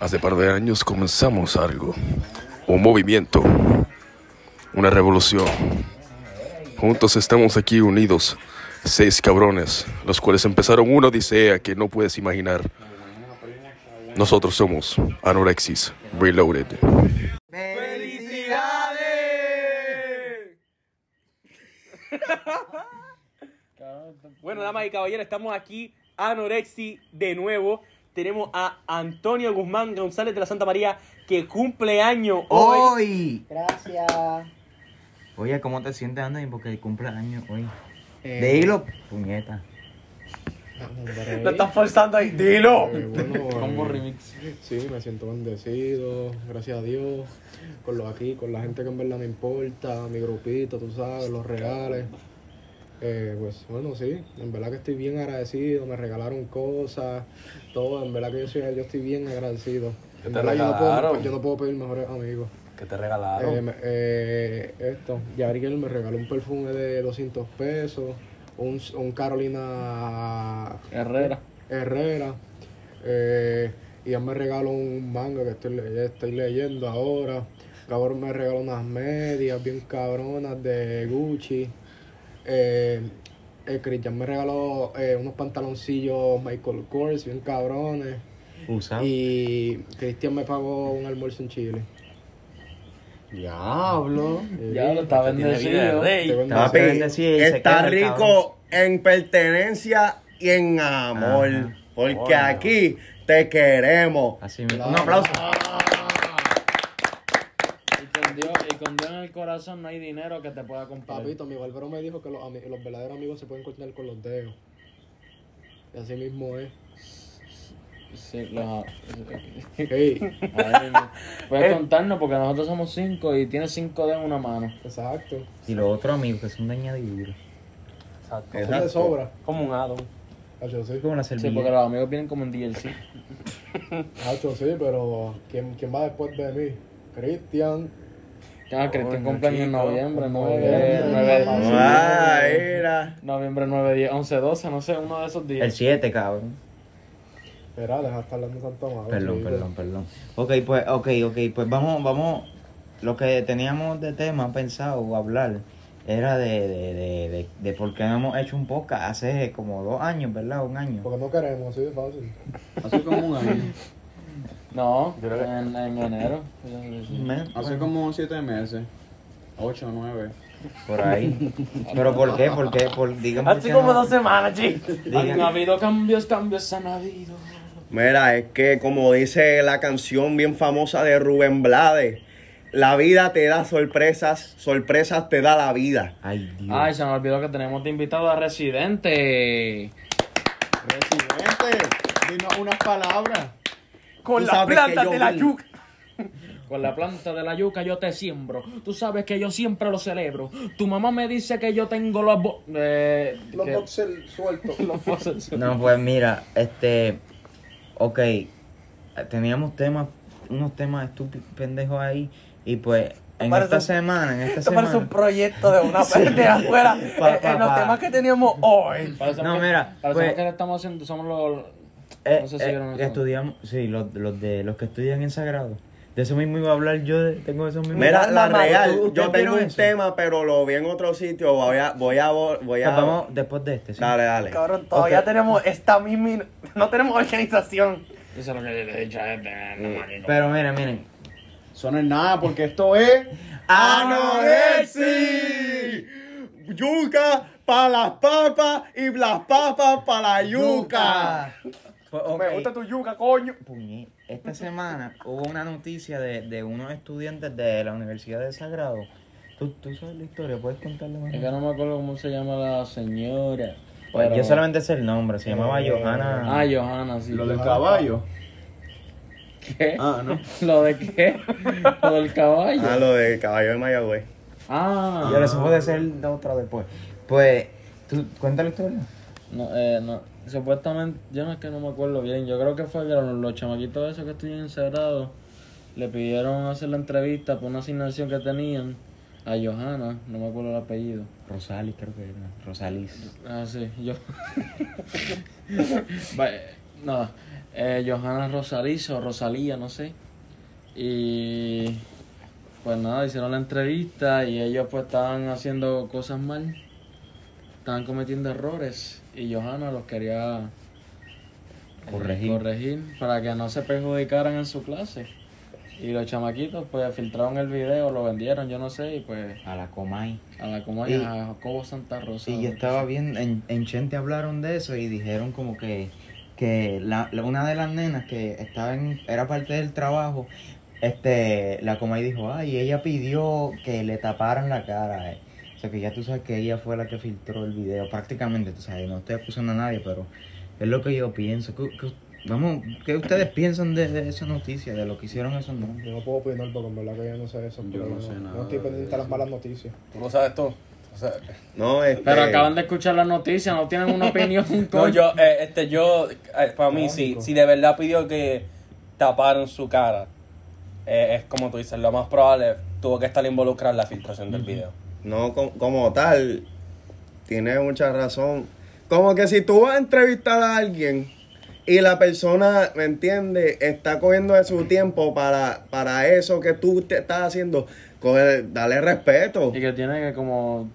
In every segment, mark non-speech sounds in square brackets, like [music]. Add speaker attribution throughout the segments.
Speaker 1: Hace par de años comenzamos algo, un movimiento, una revolución. Juntos estamos aquí unidos, seis cabrones, los cuales empezaron una odisea que no puedes imaginar. Nosotros somos Anorexis Reloaded.
Speaker 2: Bueno, damas y caballeros, estamos aquí, Anorexi, de nuevo. Tenemos a Antonio Guzmán González de la Santa María, que cumple año hoy.
Speaker 3: Hoy.
Speaker 4: Gracias.
Speaker 3: Oye, ¿cómo te sientes, Andy? Porque cumple años hoy.
Speaker 4: Eh,
Speaker 3: Dilo, puñeta.
Speaker 2: Lo estás forzando ahí, dilo.
Speaker 5: Eh, bueno, [laughs]
Speaker 2: Combo
Speaker 5: eh,
Speaker 2: remix.
Speaker 5: Sí, me siento bendecido, gracias a Dios, con los aquí, con la gente que en verdad me importa, mi grupito, tú sabes, los reales. Eh, pues bueno, sí, en verdad que estoy bien agradecido, me regalaron cosas, todo, en verdad que yo, soy, yo estoy bien agradecido. En
Speaker 2: te
Speaker 5: verdad yo no, puedo,
Speaker 2: regalaron?
Speaker 5: yo no puedo pedir mejores amigos.
Speaker 2: Que te
Speaker 5: Eh,
Speaker 2: regalaron.
Speaker 5: me- eh, esto, Yariel me regaló un perfume de 200 pesos, un, un Carolina
Speaker 2: Herrera.
Speaker 5: Herrera. Eh, y él me regaló un manga que estoy, le- estoy leyendo ahora. Cabrón me regaló unas medias bien cabronas de Gucci. Eh, eh, Cristian me regaló eh, unos pantaloncillos Michael Kors bien cabrones.
Speaker 3: Usado.
Speaker 5: Y Cristian me pagó un almuerzo en Chile.
Speaker 6: Diablo.
Speaker 2: Ya lo está bendecido.
Speaker 5: Así.
Speaker 3: bendecido
Speaker 6: Está rico en pertenencia y en amor.
Speaker 3: Ajá.
Speaker 6: Porque aquí te queremos.
Speaker 3: Así mismo. Un aplauso.
Speaker 7: Y con, Dios, y con Dios en el corazón no hay dinero que te pueda comprar.
Speaker 5: Papito, mi barbero me dijo que los, los verdaderos amigos se pueden cortar con los dedos. Y así mismo es.
Speaker 7: Sí, los-
Speaker 5: Hey. [laughs]
Speaker 7: Puedes contarnos porque nosotros somos cinco y tienes cinco dedos en una mano.
Speaker 5: exacto.
Speaker 3: Y los otros amigos que son de añadidura.
Speaker 2: Exacto.
Speaker 5: Eso de sobra.
Speaker 2: Como un Adam.
Speaker 5: Hacho, sí.
Speaker 3: Como la
Speaker 7: Sí, porque
Speaker 3: servilleta.
Speaker 7: los amigos vienen como en DLC.
Speaker 5: Hacho, sí, pero ¿quién, ¿quién va después de mí? Cristian.
Speaker 7: Ah, Cristian
Speaker 2: Coño,
Speaker 7: cumpleaños en noviembre,
Speaker 5: Noviembre,
Speaker 7: 9,
Speaker 5: mamá.
Speaker 6: Ay, mira.
Speaker 7: noviembre 9, 10, 11, 12, no sé, uno de esos
Speaker 3: El
Speaker 7: días.
Speaker 3: 7, cabrón.
Speaker 5: Espera, deja de estar hablando tanto mal.
Speaker 3: Perdón, perdón, perdón. Ok, pues, ok, ok, pues vamos, vamos. Lo que teníamos de tema pensado hablar era de, de, de, de, de por qué no hemos hecho un podcast hace como dos años, ¿verdad? Un año.
Speaker 5: Porque no queremos, así de fácil.
Speaker 8: Hace como un año.
Speaker 7: No,
Speaker 2: Yo creo que-
Speaker 7: en, en enero.
Speaker 8: Hace como siete meses. Ocho nueve.
Speaker 3: Por ahí. ¿Pero por qué? ¿Por qué? Por, digan por
Speaker 2: Así
Speaker 3: qué
Speaker 2: como
Speaker 3: no-
Speaker 2: dos semanas, chicos.
Speaker 7: Han habido cambios, cambios han habido.
Speaker 6: Mira, es que como dice la canción bien famosa de Rubén Blades, la vida te da sorpresas, sorpresas te da la vida.
Speaker 3: Ay, Dios.
Speaker 7: Ay, se me olvidó que tenemos de invitado a Residente.
Speaker 8: Residente, dinos unas palabras.
Speaker 2: Con plantas
Speaker 6: yo
Speaker 2: de la yuca.
Speaker 7: Con la planta de la yuca yo te siembro. Tú sabes que yo siempre lo celebro. Tu mamá me dice que yo tengo los... bo- eh,
Speaker 5: Los
Speaker 7: que-
Speaker 5: boxers sueltos. [laughs]
Speaker 7: los boxers.
Speaker 3: No, pues mira, este. Ok. Teníamos temas, unos temas estúpidos, pendejos ahí. Y pues, en
Speaker 2: Parece
Speaker 3: esta semana, en esta
Speaker 2: Esto parece un
Speaker 3: semana.
Speaker 2: proyecto de una [laughs] parte afuera.
Speaker 3: Pa,
Speaker 2: Eh,
Speaker 3: pa,
Speaker 2: en los
Speaker 3: pa.
Speaker 2: temas que teníamos hoy.
Speaker 3: No,
Speaker 7: que-
Speaker 3: mira,
Speaker 7: parecemos
Speaker 3: pues-
Speaker 7: que le estamos haciendo, somos los...
Speaker 3: eh,
Speaker 7: no sé si
Speaker 3: eh,
Speaker 7: vieron eso.
Speaker 3: estudiamos, sí, los, los de los que estudian en Sagrado. De eso mismo iba a hablar yo, de- tengo esos mismos.
Speaker 6: Mira, la
Speaker 2: mamá,
Speaker 6: real,
Speaker 3: ¿tú- ustedes
Speaker 6: yo tengo
Speaker 3: vieron
Speaker 6: un
Speaker 3: eso?
Speaker 6: tema, pero lo vi en otro sitio. Voy a, voy a, voy
Speaker 3: Pues
Speaker 6: a.
Speaker 3: vamos después de este. ¿sí?
Speaker 6: Dale, dale.
Speaker 2: Cabrón, todavía
Speaker 3: Ok.
Speaker 2: tenemos esta misma. No tenemos organización.
Speaker 7: Eso es lo que le he dicho a este. no, marico.
Speaker 3: Pero miren, miren.
Speaker 8: Eso no es nada porque esto es.
Speaker 6: ¡Anorexi! Yuca para las papas y las papas para la yuca.
Speaker 3: Pues.
Speaker 2: Me gusta tu yuca, coño.
Speaker 3: Esta semana hubo una noticia de, de unos estudiantes de la Universidad de Sagrado. ¿Tú, tú sabes la historia, puedes contarle más.
Speaker 7: Es que no me acuerdo cómo se llama la señora.
Speaker 3: Pues
Speaker 7: Pero-
Speaker 3: yo solamente sé el nombre, se llamaba
Speaker 5: Eh,
Speaker 3: Johanna.
Speaker 7: Ah, Johanna, sí.
Speaker 8: Lo del caballo.
Speaker 7: ¿Qué?
Speaker 8: Ah, no. [laughs]
Speaker 7: ¿Lo de qué? Lo del caballo.
Speaker 6: Ah, lo de caballo de Mayagüez.
Speaker 7: Ah.
Speaker 3: Y ahora eso puede ser la otra después. Pues, ¿tú cuenta la historia?
Speaker 7: No, eh, no. Supuestamente, yo no es que no me acuerdo bien. Yo creo que fue que los, los chamaquitos esos que estudian encerrados le pidieron hacer la entrevista por una asignación que tenían a Johanna, no me acuerdo el apellido.
Speaker 3: Rosalis, creo que era. Rosalis.
Speaker 7: Ah, sí, yo. [laughs] Va, eh, Nada. Johanna Rosalizo, Rosalía, no sé. Y pues nada, hicieron la entrevista y ellos pues estaban haciendo cosas mal. Estaban cometiendo errores y Johanna los quería
Speaker 3: Corregir.
Speaker 7: corregir para que no se perjudicaran en su clase. Y los chamaquitos pues filtraron el video, lo vendieron, yo no sé, y pues
Speaker 3: A la Comay.
Speaker 7: a la como
Speaker 3: Y-
Speaker 7: a Jacobo Santa Rosa.
Speaker 3: Y yo estaba viendo, en, en Chente hablaron de eso y dijeron como que, que la, la- una de las nenas que estaba en, era parte del trabajo, este, la Comay dijo, ay, ella pidió que le taparan la cara. eh". O sea que ya tú sabes que ella fue la que filtró el video, prácticamente, tú sabes, no estoy acusando a nadie, pero es lo que yo pienso. ¿Qué, qué- vamos, ¿qué ustedes piensan de, de esa noticia, de lo que hicieron esos nombres?
Speaker 5: Yo no puedo opinar porque en verdad que yo no sé eso.
Speaker 8: Yo
Speaker 5: pero
Speaker 8: no sé nada
Speaker 5: No estoy pendiente de las malas noticias.
Speaker 2: Tú no sabes todo. O sea,
Speaker 6: No, este,
Speaker 7: Pero acaban de escuchar la noticia, no tienen una [laughs] opinión.
Speaker 2: no, yo, eh, este, yo, eh, para mí, si,
Speaker 5: Lógico.
Speaker 2: si de verdad pidió que taparan su cara, eh, es como tú dices, lo más probable tuvo que estar involucrada en la filtración del video.
Speaker 6: No, co- como tal, tienes mucha razón. Como que si tú vas a entrevistar a alguien y la persona, ¿me entiendes? Está cogiendo de su tiempo para, para eso que tú te estás haciendo, coge- dale respeto.
Speaker 7: Y que tiene que como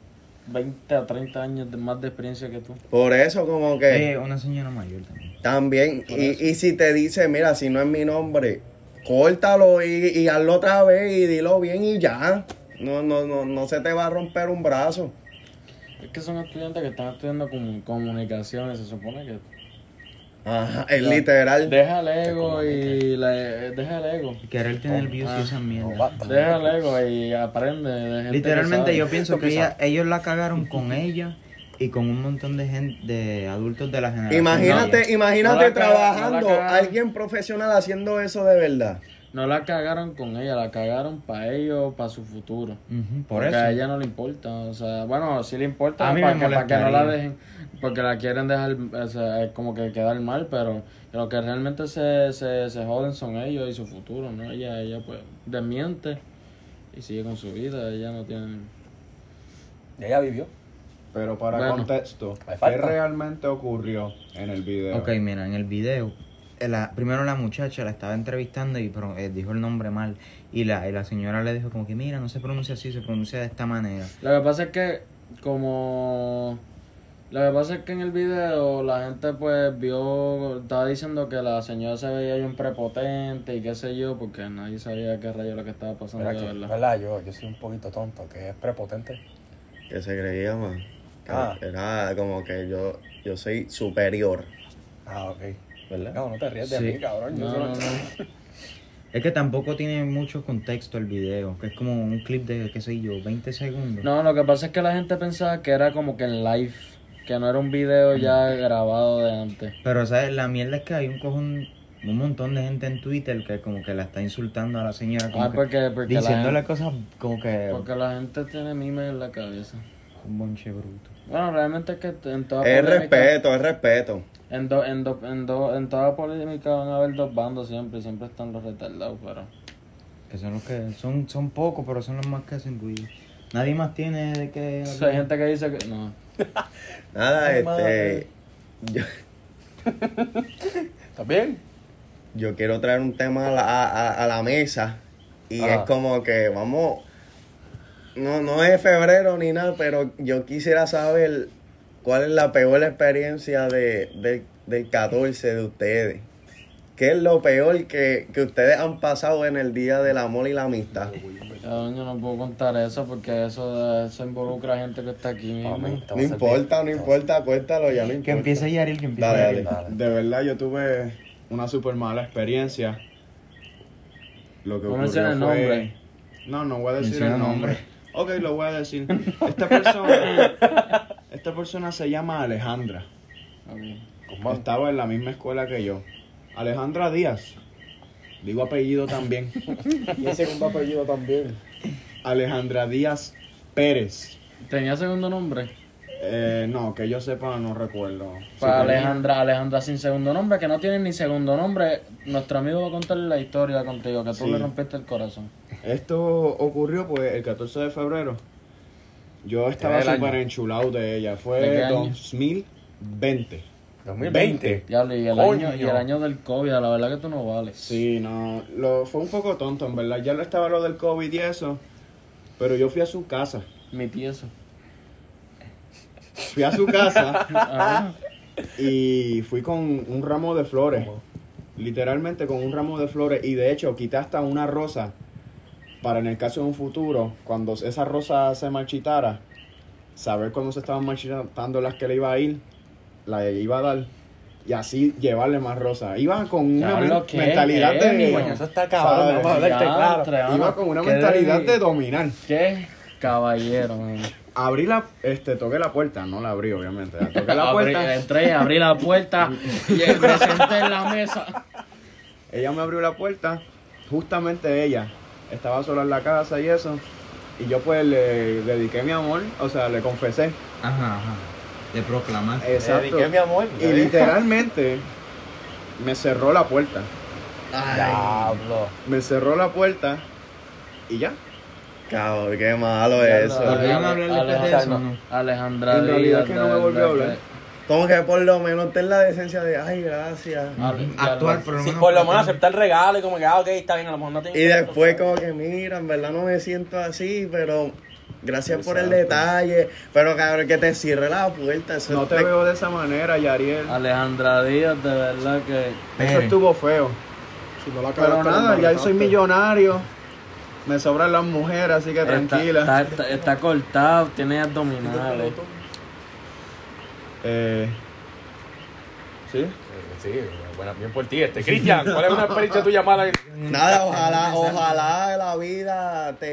Speaker 7: 20 a 30 años de más de experiencia que tú.
Speaker 6: Por eso como que
Speaker 3: Eh, una señora mayor también.
Speaker 6: también, y, y si te dice, mira, si no es mi nombre, córtalo y, y hazlo otra vez y dilo bien y ya. No, no, no, no se te va a romper un brazo.
Speaker 7: Es que son estudiantes que están estudiando comu- comunicaciones, se supone que...
Speaker 6: Ajá, es literal.
Speaker 7: Deja el ego y... la- deja el ego.
Speaker 3: Querer tener views y esa mierda.
Speaker 7: Deja el ego y aprende. de gente que
Speaker 3: Literalmente yo pienso que ella- [laughs] ellos la cagaron con ella y con un montón de gente, de adultos de la generación.
Speaker 6: Imagínate, imagínate
Speaker 7: No la caga-
Speaker 6: trabajando,
Speaker 7: no la
Speaker 6: alguien profesional haciendo eso de verdad.
Speaker 7: No la cagaron con ella, la cagaron para ellos, para su futuro.
Speaker 3: Por
Speaker 7: porque
Speaker 3: eso.
Speaker 7: a ella no le importa, o sea, bueno, sí le importa
Speaker 3: A mí
Speaker 7: para,
Speaker 3: me
Speaker 7: que, para que no la dejen, porque la quieren dejar, o sea, es como que quedar mal, pero lo que realmente se, se, se joden son ellos y su futuro, ¿no? Ella, ella pues desmiente y sigue con su vida, ella no tiene...
Speaker 2: Ella vivió.
Speaker 8: Pero para
Speaker 7: Bueno.
Speaker 8: contexto, ¿qué realmente ocurrió en el video?
Speaker 3: Ok, mira, en el video, la, primero la muchacha la estaba entrevistando y pro- eh, dijo el nombre mal. Y la, y la señora le dijo como que, mira, no se pronuncia así, se pronuncia de esta manera.
Speaker 7: Lo que pasa es que como... Lo que pasa es que en el video la gente pues vio, estaba diciendo que la señora se veía bien prepotente y qué sé yo, porque nadie sabía qué rayo lo que estaba pasando
Speaker 2: que,
Speaker 7: verdad.
Speaker 2: ¿verdad? Yo, yo soy un poquito tonto, que es prepotente.
Speaker 6: Que se creía, man.
Speaker 2: Ah.
Speaker 6: Era como que yo, yo soy superior,
Speaker 2: Ah, ok.
Speaker 6: ¿Verdad?
Speaker 2: No, no te ríes de
Speaker 3: Sí.
Speaker 2: mí, cabrón. Yo
Speaker 7: No,
Speaker 2: solo-
Speaker 7: no, no.
Speaker 3: Es que tampoco tiene mucho contexto el video, que es como un clip de, qué sé yo, 20 segundos.
Speaker 7: No, lo que pasa es que la gente pensaba que era como que en live, que no era un video ya grabado de antes.
Speaker 3: Pero, ¿sabes? La mierda es que hay un cojón, un montón de gente en Twitter que como que la está insultando a la señora, como
Speaker 7: Ah,
Speaker 3: que
Speaker 7: porque, porque, la
Speaker 3: diciéndole
Speaker 7: gente,
Speaker 3: cosas como que
Speaker 7: porque la gente tiene memes en la cabeza.
Speaker 3: un bonche bruto.
Speaker 7: Bueno, realmente es que en toda
Speaker 6: Es
Speaker 7: polémica-
Speaker 6: respeto, es respeto.
Speaker 7: En, do- en, do- en, do- en toda polémica van a haber dos bandos siempre, siempre están los retardados, pero...
Speaker 3: Que son los que, son, son pocos, pero son los más que hacen ruido. Nadie más tiene de qué
Speaker 7: O sea, hay gente que dice que... No. [laughs]
Speaker 6: Nada, este.
Speaker 2: madre.
Speaker 6: Yo, [laughs]
Speaker 2: ¿Estás bien?
Speaker 6: yo quiero traer un tema a la, a, a- a la mesa. Y
Speaker 2: Ah.
Speaker 6: es como que vamos. No, no es febrero ni nada, pero yo quisiera saber cuál es la peor experiencia de, de- del 14 de ustedes. ¿Qué es lo peor que, que ustedes han pasado en el Día del Amor y la Amistad?
Speaker 7: Yo no puedo contar eso porque eso, eso involucra a gente que está aquí mismo.
Speaker 6: No importa, no importa, cuéntalo, ya no importa.
Speaker 3: Que empiece Yaril, que empiece
Speaker 6: Dale,
Speaker 3: Yaril.
Speaker 6: dale.
Speaker 8: De verdad, yo tuve una super mala experiencia. Lo que ocurrió
Speaker 7: nombre.
Speaker 8: No, no voy a decir
Speaker 3: Menciona
Speaker 8: el nombre.
Speaker 3: nombre.
Speaker 8: Ok, lo voy a decir. Esta persona, [laughs] esta persona se llama Alejandra.
Speaker 7: Ok.
Speaker 8: Estaba en la misma escuela que yo. Alejandra Díaz. Digo apellido también. [laughs]
Speaker 5: Y el segundo apellido también.
Speaker 8: Alejandra Díaz Pérez.
Speaker 7: ¿Tenía segundo nombre?
Speaker 8: Eh, no, que yo sepa, no recuerdo.
Speaker 7: Para
Speaker 8: Sí, tenía-
Speaker 7: Alejandra, Alejandra sin segundo nombre, que no tiene ni segundo nombre. Nuestro amigo va a contarle la historia contigo, que tú
Speaker 8: Sí.
Speaker 7: le rompiste el corazón.
Speaker 8: Esto ocurrió pues el 14 de febrero. Yo estaba
Speaker 2: del año?
Speaker 8: súper enchulado de ella.
Speaker 7: ¿De
Speaker 8: Fue
Speaker 7: año?
Speaker 8: 2020.
Speaker 2: 2020.
Speaker 7: Diablo, y el,
Speaker 2: Coño.
Speaker 7: año, y el año del COVID, la verdad que tú no vales.
Speaker 8: Sí, no, lo, fue un poco tonto, en verdad. Ya lo estaba lo del COVID y eso, pero yo fui a su casa.
Speaker 7: Mi tieso.
Speaker 8: Fui a su casa
Speaker 7: Ajá. [laughs]
Speaker 8: y fui con un ramo de flores. Literalmente con un ramo de flores. Y de hecho, quité hasta una rosa para en el caso de un futuro, cuando esa rosa se marchitara, saber cuándo se estaban marchitando las que le iba a ir, la iba a dar. Y así llevarle más rosas. Iba con una
Speaker 7: Diablo,
Speaker 8: men-
Speaker 7: ¿qué?
Speaker 8: mentalidad
Speaker 7: ¿Qué?
Speaker 8: de.
Speaker 2: Coño, eso está cabrón,
Speaker 8: Iba con una
Speaker 7: ¿qué
Speaker 8: mentalidad
Speaker 7: de-
Speaker 8: de dominar.
Speaker 7: ¿Qué? Caballero, man.
Speaker 8: Abrí la, este, toqué la puerta, no la abrí obviamente. Toqué la
Speaker 7: Abrí-
Speaker 8: puerta.
Speaker 7: entré, abrí la puerta y me senté en la mesa.
Speaker 8: Ella me abrió la puerta, justamente ella estaba sola en la casa y eso. Y yo pues le dediqué mi amor, o sea, le confesé.
Speaker 3: Ajá, ajá. De proclamar.
Speaker 8: Exacto.
Speaker 2: dediqué mi amor.
Speaker 8: Y literalmente me cerró la puerta.
Speaker 2: Diablo.
Speaker 8: Me cerró la puerta y ya.
Speaker 6: Cabrón, qué malo es eso.
Speaker 3: ¿Volvieron a hablar de
Speaker 7: Alejandra-
Speaker 3: eso no?
Speaker 7: Alejandra
Speaker 8: En realidad
Speaker 7: Díaz
Speaker 8: que no me volvió a hablar.
Speaker 6: Como que por lo menos ten la decencia de, ay, gracias.
Speaker 3: Actuar por lo
Speaker 2: Sí,
Speaker 3: menos.
Speaker 2: por lo menos aceptar el regalo y como que, ah, ok, está bien, a lo mejor no tengo
Speaker 6: Y después como que, mira, en verdad no me siento así, pero gracias por el detalle. Pero cabrón, que te cierre la puerta. Eso
Speaker 8: No te
Speaker 6: te-
Speaker 8: veo de esa manera, Yariel.
Speaker 7: Alejandra Díaz, de verdad que.
Speaker 8: Eso
Speaker 3: Pere.
Speaker 8: estuvo feo.
Speaker 5: Si no la
Speaker 8: Pero nada, ya
Speaker 5: embarcaste.
Speaker 8: soy millonario. Me sobran las mujeres, así que
Speaker 7: Está,
Speaker 8: tranquila.
Speaker 7: está, está- está cortado, tiene abdominales. [laughs]
Speaker 8: Eh, ¿Sí?
Speaker 2: Sí, bueno, bien por ti. Este, Cristian, ¿cuál es una experiencia tuya mala?
Speaker 6: Nada, ojalá, ojalá la vida te,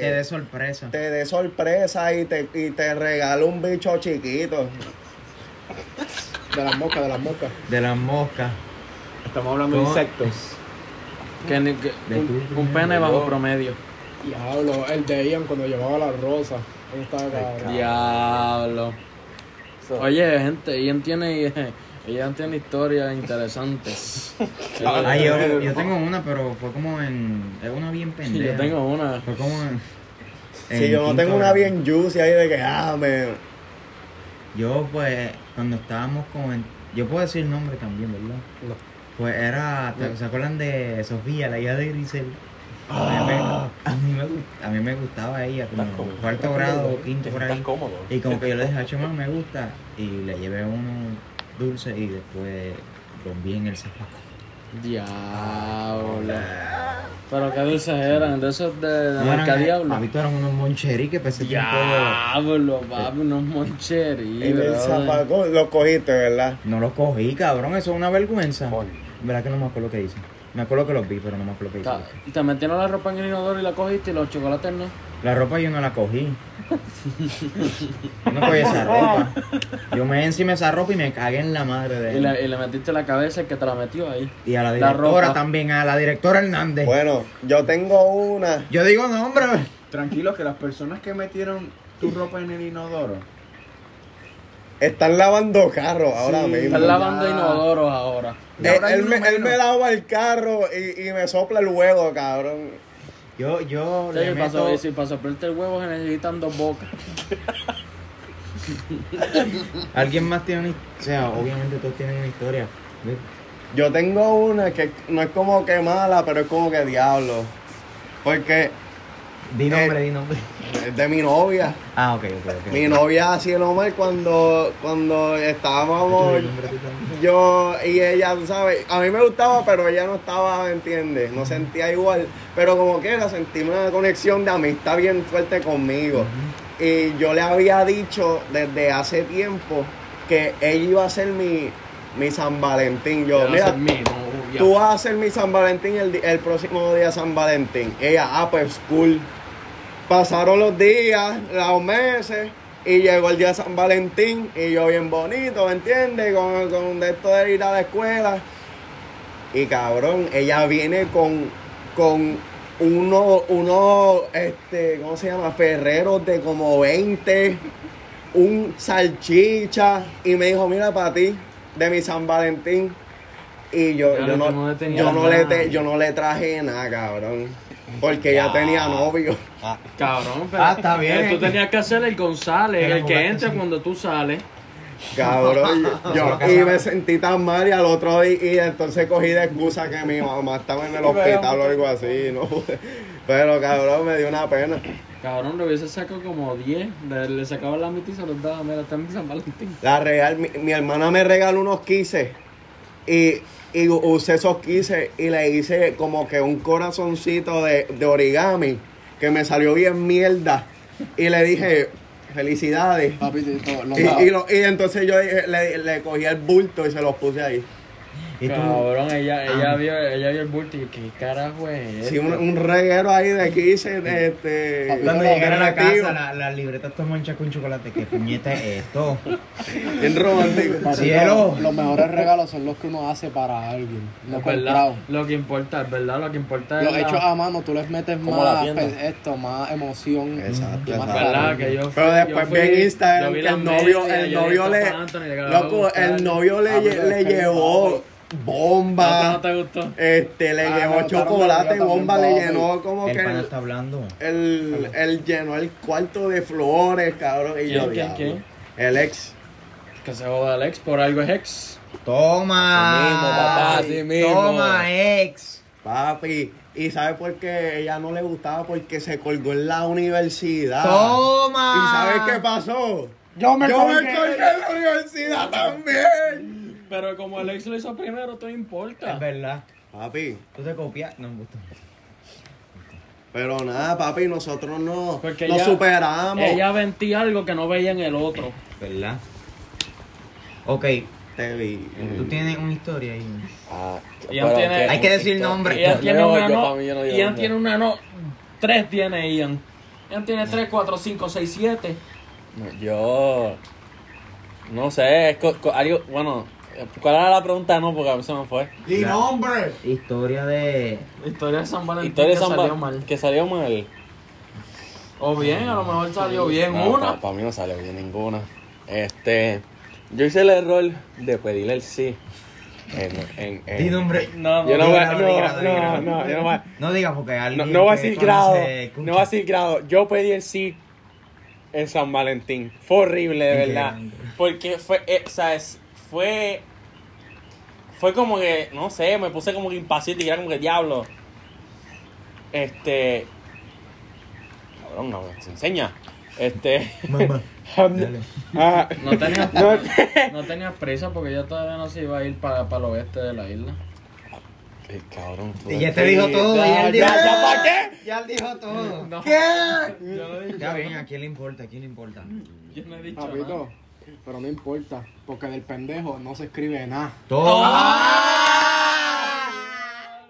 Speaker 3: Te dé sorpresa.
Speaker 6: te dé sorpresa y te, y te regale un bicho chiquito.
Speaker 5: De las moscas, de las moscas.
Speaker 3: De las moscas.
Speaker 8: Estamos hablando de insectos.
Speaker 7: Que, que-
Speaker 3: De
Speaker 7: un,
Speaker 3: tu
Speaker 7: un pene bajo promedio.
Speaker 5: Diablo, el de Ian cuando llevaba la rosa. Eso estaba cabrón.
Speaker 7: Oye, gente, Ian tiene, [laughs] Ian tiene historias interesantes. [laughs]
Speaker 3: Ay, yo, yo tengo una, pero fue como en. Es una bien pendeja.
Speaker 7: Yo tengo una.
Speaker 3: Fue como en.
Speaker 6: Si
Speaker 3: en
Speaker 6: yo no tengo una bien juicy ahí de que, ah, me...
Speaker 3: Yo, pues, cuando estábamos con. el- Yo puedo decir nombre también, ¿verdad?
Speaker 2: No.
Speaker 3: Pues era. ¿te- ¿Se acuerdan de Sofía, la hija de Grisel? A, mí me, a, mí me, gust- a mí me gustaba ella, como
Speaker 2: cómodo.
Speaker 3: cuarto grado, quinto por ahí.
Speaker 2: cómodo.
Speaker 3: Y como que yo le dije, "Hacho, mamá, me gusta. Y le llevé uno dulce y después lo envié en el zapato.
Speaker 7: Diablo. Pero qué dulces eran, de esos de, de
Speaker 3: No
Speaker 7: marca
Speaker 3: eran-
Speaker 7: Diablo.
Speaker 3: Papito eran unos moncherí que pensé tiempo.
Speaker 7: Diablo, papi, unos moncherí.
Speaker 6: En el
Speaker 7: brother.
Speaker 6: zapaco lo cogiste, ¿verdad?
Speaker 3: No los cogí, cabrón, eso es una vergüenza. Verdad que no me acuerdo qué hice. Me acuerdo que los vi, pero no me acuerdo qué hice.
Speaker 7: Ta- Te metieron la ropa en el inodoro y la cogiste y los chocolates no.
Speaker 3: La ropa yo no la cogí. Yo no cogí esa [laughs] ropa. Yo me encima esa ropa y me cagué en la madre de
Speaker 7: Y
Speaker 3: él.
Speaker 7: le, y le metiste la cabeza el que te la metió ahí.
Speaker 3: Y a la
Speaker 7: la
Speaker 3: directora
Speaker 7: ropa.
Speaker 3: también, a la directora Hernández.
Speaker 6: Bueno, yo tengo una.
Speaker 3: Yo digo nombre.
Speaker 8: Tranquilo que las personas que metieron tu ropa en el inodoro.
Speaker 6: Están lavando carros ahora
Speaker 8: Sí.
Speaker 6: mismo.
Speaker 7: Están lavando inodoros ahora.
Speaker 6: Él,
Speaker 8: ahora
Speaker 6: me, él me lava el carro y, y me sopla el huevo, cabrón.
Speaker 3: Yo, yo
Speaker 7: Sí,
Speaker 3: le meto...
Speaker 7: so- si para soplarte el huevo se necesitan dos bocas. [laughs]
Speaker 3: Alguien más tiene una... O sea, obviamente todos tienen una historia.
Speaker 6: Yo tengo una que no es como que mala, pero es como que diablo. Porque
Speaker 3: Di nombre,
Speaker 6: Eh,
Speaker 3: di nombre.
Speaker 6: de mi novia.
Speaker 3: Ah, ok, ok, ok.
Speaker 6: Mi novia hacía lo mal cuando, cuando estábamos yo y ella, tú sabes, a mí me gustaba, pero ella no estaba, ¿me entiendes? No sentía igual, pero como quiera sentí una conexión de amistad bien fuerte conmigo. Y yo le había dicho desde hace tiempo que ella iba a ser mi, mi San Valentín. Yo, mira, tú vas a ser mi San Valentín el, el próximo día San Valentín. Ella, ah, pues cool. Pasaron los días, los meses, y llegó el día de San Valentín, y yo bien bonito, ¿me entiendes? Con, con esto de ir a la escuela. Y cabrón, ella viene con, con uno, uno, este, ¿cómo se llama? Ferreros de como 20, un salchicha, y me dijo, mira para ti, de mi San Valentín. Y yo, yo, no, yo, no le te- yo no le traje nada, cabrón. Porque ya tenía novio.
Speaker 7: Cabrón, pero,
Speaker 3: Ah, está bien.
Speaker 7: pero tú tenías que hacer el González,
Speaker 3: Pero
Speaker 7: el que
Speaker 3: jugaste
Speaker 7: entra
Speaker 3: sin-
Speaker 7: cuando tú sales.
Speaker 6: Cabrón, [laughs] yo y me sentí tan mal y al otro día y entonces cogí de excusa que mi mamá estaba en el hospital o algo así, ¿no? Pero cabrón, me dio una pena.
Speaker 7: Cabrón, le hubiese sacado como 10. Le, le sacaba la mitad y se los daba. Mira, está en San Valentín.
Speaker 6: La real, mi, mi hermana me regaló unos quises y, y usé esos quises y le hice como que un corazoncito de, de origami que me salió bien mierda. Y le dije, felicidades.
Speaker 5: Papi, todo,
Speaker 6: Y, y, lo- y entonces yo dije- le, le cogí el bulto y se los puse ahí.
Speaker 3: ¿Y tú?
Speaker 7: Cabrón, ella, ella, vio, ella vio el bulto y yo, ¿qué carajo es
Speaker 6: Sí,
Speaker 7: esto?
Speaker 6: un, un reguero ahí de quises de este.
Speaker 3: Cuando
Speaker 6: de
Speaker 3: llegar a la casa, la, la libreta está manchada con chocolate. ¿Qué puñeta es esto?
Speaker 6: Bien romántico.
Speaker 5: Los, los mejores regalos son los que uno hace para alguien.
Speaker 7: Es verdad,
Speaker 5: comprado.
Speaker 7: lo que importa, es verdad, lo que importa es
Speaker 5: Los
Speaker 7: la-
Speaker 5: hechos a mano, tú les metes más esto, más emoción.
Speaker 6: Exacto,
Speaker 5: y más
Speaker 6: exacto.
Speaker 7: ¿Verdad? Que yo
Speaker 6: Pero
Speaker 7: fui-
Speaker 6: después
Speaker 7: yo fui-
Speaker 6: vi en Instagram que
Speaker 7: las
Speaker 6: el novio, el novio le.
Speaker 7: "Lo
Speaker 6: Loco,
Speaker 7: buscar".
Speaker 6: el novio le,
Speaker 5: Ah,
Speaker 6: llevó
Speaker 7: ¿No
Speaker 6: bomba.
Speaker 7: no te gustó?
Speaker 6: Este, le
Speaker 5: Ah, gustaron
Speaker 6: chocolate, bomba, le llenó como
Speaker 3: El
Speaker 6: que el,
Speaker 3: está hablando.
Speaker 6: el, el llenó el cuarto de flores, cabrón. Y
Speaker 7: ¿Quién,
Speaker 6: yo,
Speaker 7: quién,
Speaker 6: diablo. El ex.
Speaker 7: Que se joda el ex, por algo es ex.
Speaker 3: Toma.
Speaker 2: Así mismo, papá, así mismo.
Speaker 3: Toma, ex.
Speaker 6: Papi, ¿y sabe por qué ella no le gustaba? Porque se colgó en la universidad.
Speaker 3: Toma.
Speaker 6: ¿Y sabes qué pasó?
Speaker 5: Yo me
Speaker 6: Yo
Speaker 5: colgué.
Speaker 6: me colgué en la universidad también.
Speaker 7: Pero como el ex lo hizo primero, todo importa.
Speaker 3: Es verdad.
Speaker 6: Papi,
Speaker 3: Tú te copias. No me gusta.
Speaker 6: pero nada, papi, nosotros no,
Speaker 7: Porque
Speaker 6: nos
Speaker 7: ella-
Speaker 6: superamos.
Speaker 7: Ella ventía algo que no veía en el otro.
Speaker 3: ¿Verdad? Ok,
Speaker 6: Te vi.
Speaker 3: tú tienes una historia ahí.
Speaker 2: Ah,
Speaker 7: Ian
Speaker 2: pero
Speaker 7: tiene-
Speaker 2: que-
Speaker 3: Hay que decir nombre.
Speaker 7: Ian tiene
Speaker 2: yo-
Speaker 7: una
Speaker 2: yo
Speaker 7: no.
Speaker 2: pa' mí, yo no digo
Speaker 7: Ian tiene una no. Tres tiene Ian. Ian tiene tres, cuatro, cinco, seis, siete.
Speaker 2: No, Yo. No sé, es co- co- algo. Bueno, ¿cuál era la pregunta? No, porque a mí se me fue.
Speaker 6: ¡Di
Speaker 3: La-
Speaker 6: nombre!
Speaker 3: Historia de.
Speaker 7: Historia de San Valentín
Speaker 2: Historia de
Speaker 7: que
Speaker 2: San
Speaker 7: salió
Speaker 2: Ba-
Speaker 7: mal.
Speaker 2: Que salió mal.
Speaker 7: O bien, a lo mejor salió bien
Speaker 2: No,
Speaker 7: una.
Speaker 2: Para mí no salió bien ninguna. Este. Yo hice el error de pedirle el sí. En, en, en-
Speaker 3: Di nombre.
Speaker 7: No,
Speaker 2: Yo no voy a. No, no, no, yo no voy a.
Speaker 3: No digas porque
Speaker 2: No,
Speaker 3: alguien.
Speaker 2: no voy a
Speaker 3: que
Speaker 2: decir grado. No voy a decir grado. Yo pedí el sí en San Valentín. Fue horrible, de
Speaker 3: ¿En qué
Speaker 2: verdad. Porque fue, eh, o sea, es- fue. Fue como que, no sé, me puse como que impaciente y era como que diablo. Este. Cabrón, no, se enseña. Este.
Speaker 3: Mamá. [laughs] Dale.
Speaker 2: Ah,
Speaker 7: No tenías,
Speaker 2: No.
Speaker 7: no tenías prisa porque yo todavía no se iba a ir para, para el oeste de la isla.
Speaker 2: el cabrón.
Speaker 3: Y ya te dijo todo.
Speaker 2: Ya,
Speaker 3: Ya, él
Speaker 2: ya,
Speaker 3: dijo-
Speaker 2: ya, ¿para qué?
Speaker 3: Ya él dijo todo.
Speaker 7: No,
Speaker 6: ¿Qué?
Speaker 7: yo no he dicho
Speaker 3: Ya bien,
Speaker 7: nada.
Speaker 3: ¿a quién le importa? ¿A quién le importa?
Speaker 7: Yo no he dicho
Speaker 5: Papito,
Speaker 7: nada.
Speaker 5: Pero no importa, porque del pendejo no se escribe nada.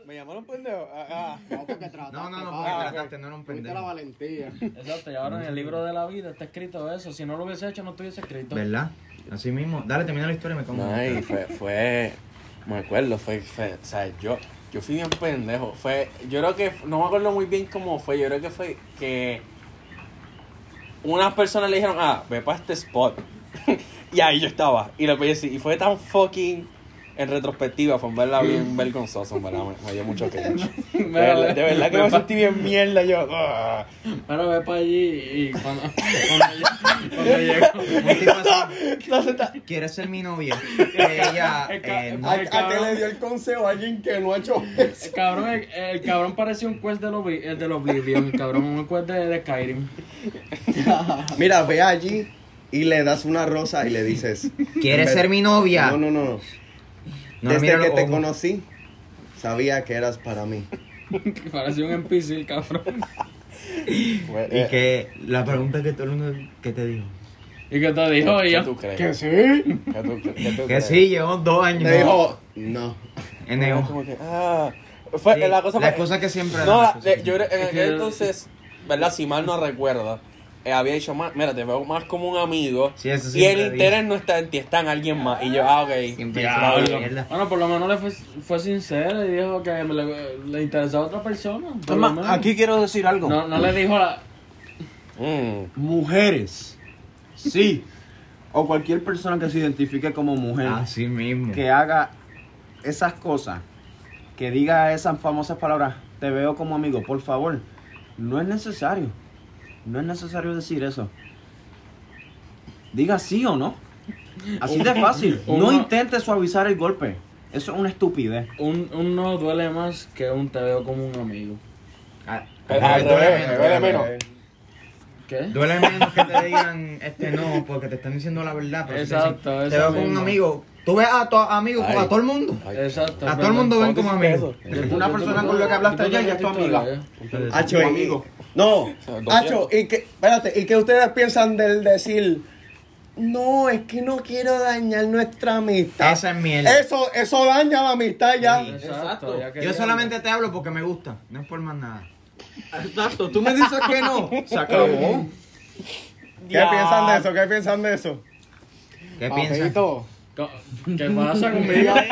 Speaker 2: Me llamaron pendejo. Ah, ah.
Speaker 5: No, porque trataste,
Speaker 3: No, no, no, porque trataste, no era un
Speaker 5: Tuviste la
Speaker 3: pendejo.
Speaker 5: valentía.
Speaker 7: Exacto, y ahora en el libro de la vida está escrito eso. Si no lo hubiese hecho, no estuviese escrito.
Speaker 3: ¿Verdad? Así mismo. Dale, termina la historia y me como.
Speaker 2: No, y fue, fue, me acuerdo, fue, fue, o sea, yo, yo fui bien pendejo, fue, yo creo que, no me acuerdo muy bien cómo fue, yo creo que fue que unas personas le dijeron, ah, ve para este spot, [laughs] y ahí yo estaba, y le pedí así, y fue tan fucking, en retrospectiva, fue en verdad bien [laughs] vergonzoso, en verdad, me, me dio mucho cringe. De verdad, de verdad que me sentí bien mierda, yo, ah.
Speaker 7: Pero ve para allí y cuando, [laughs] cuando, lle- cuando llegó.
Speaker 3: Un tipo así,
Speaker 2: No se está-
Speaker 3: ¿Quieres ser mi novia? Ella. Eh, no.
Speaker 6: ¿A, qué le dio el consejo a alguien que no ha hecho eso?
Speaker 7: El cabrón, el, el cabrón parecía un quest del, Obli- el del Oblivion, el cabrón, un quest de, de Skyrim.
Speaker 6: Mira, ve allí y le das una rosa y le dices...
Speaker 3: ¿Quieres
Speaker 6: en
Speaker 3: ser mi novia?
Speaker 6: No, no, no.
Speaker 3: No,
Speaker 6: Desde que te
Speaker 3: ojos.
Speaker 6: conocí, sabía que eras para mí.
Speaker 7: Parecía un NPC, el cabrón.
Speaker 3: Y
Speaker 2: eh,
Speaker 3: que la pregunta que todo el mundo. ¿Qué te dijo?
Speaker 7: ¿Y qué te dijo
Speaker 2: ¿Qué
Speaker 7: ella?
Speaker 2: tú crees?
Speaker 5: Que sí.
Speaker 2: ¿Qué tú, qué tú
Speaker 3: Que sí, llevamos dos años.
Speaker 6: Me dijo, no.
Speaker 3: NO.
Speaker 2: Como que, ah, fue
Speaker 3: Sí,
Speaker 2: la cosa
Speaker 3: la cosa que siempre
Speaker 2: No, la-
Speaker 3: que
Speaker 2: yo en aquel
Speaker 7: que-
Speaker 2: entonces, ¿verdad? Si mal no recuerdo, había dicho más, mira, te veo más como un amigo.
Speaker 3: Sí, eso
Speaker 2: y el interés no está en ti, está en alguien más. Y yo, ah, ok.
Speaker 7: Bueno, por lo menos le fue, fue sincero y dijo que le, le interesaba a otra persona.
Speaker 8: aquí quiero decir algo.
Speaker 7: No, no le dijo la...
Speaker 2: Mm,
Speaker 8: Mujeres. Sí. O cualquier persona que se identifique como mujer.
Speaker 3: Así mismo.
Speaker 8: que haga esas cosas, que diga esas famosas palabras, te veo como amigo, por favor, no es necesario. No es necesario decir eso. Diga sí o no. Así de fácil. [laughs] No intentes suavizar el golpe. Eso es una estupidez.
Speaker 7: Un, un no duele más que un te veo como un amigo.
Speaker 3: Ah,
Speaker 5: Al
Speaker 3: duele menos,
Speaker 5: me duele
Speaker 3: duele
Speaker 5: menos.
Speaker 7: ¿Qué?
Speaker 3: Duele menos que te [laughs] digan este no, porque te están diciendo la verdad. Pero si te dicen,
Speaker 7: Exacto,
Speaker 3: Te
Speaker 7: eso
Speaker 3: veo como un amigo. Tú ves a tu amigo,
Speaker 2: Ay.
Speaker 3: a todo el mundo.
Speaker 7: Exacto.
Speaker 3: A todo el mundo ven como amigo.
Speaker 8: Una persona con la que hablaste ayer ya es tu amiga.
Speaker 6: Hacho, y-
Speaker 8: amigo.
Speaker 6: No, Hacho, y que, espérate, ¿y qué ustedes piensan del decir? No, es que no quiero dañar nuestra amistad.
Speaker 3: Esa es mierda.
Speaker 6: Eso, eso daña la amistad ya.
Speaker 7: Exacto. ya
Speaker 3: Yo solamente te hablo porque me gusta, no es por más nada.
Speaker 8: Exacto, tú me [laughs] dices que no. Se acabó.
Speaker 6: ¿Qué piensan de eso? ¿Qué piensan de eso?
Speaker 3: ¿Qué
Speaker 7: Co- ¿Qué pasa conmigo? [laughs]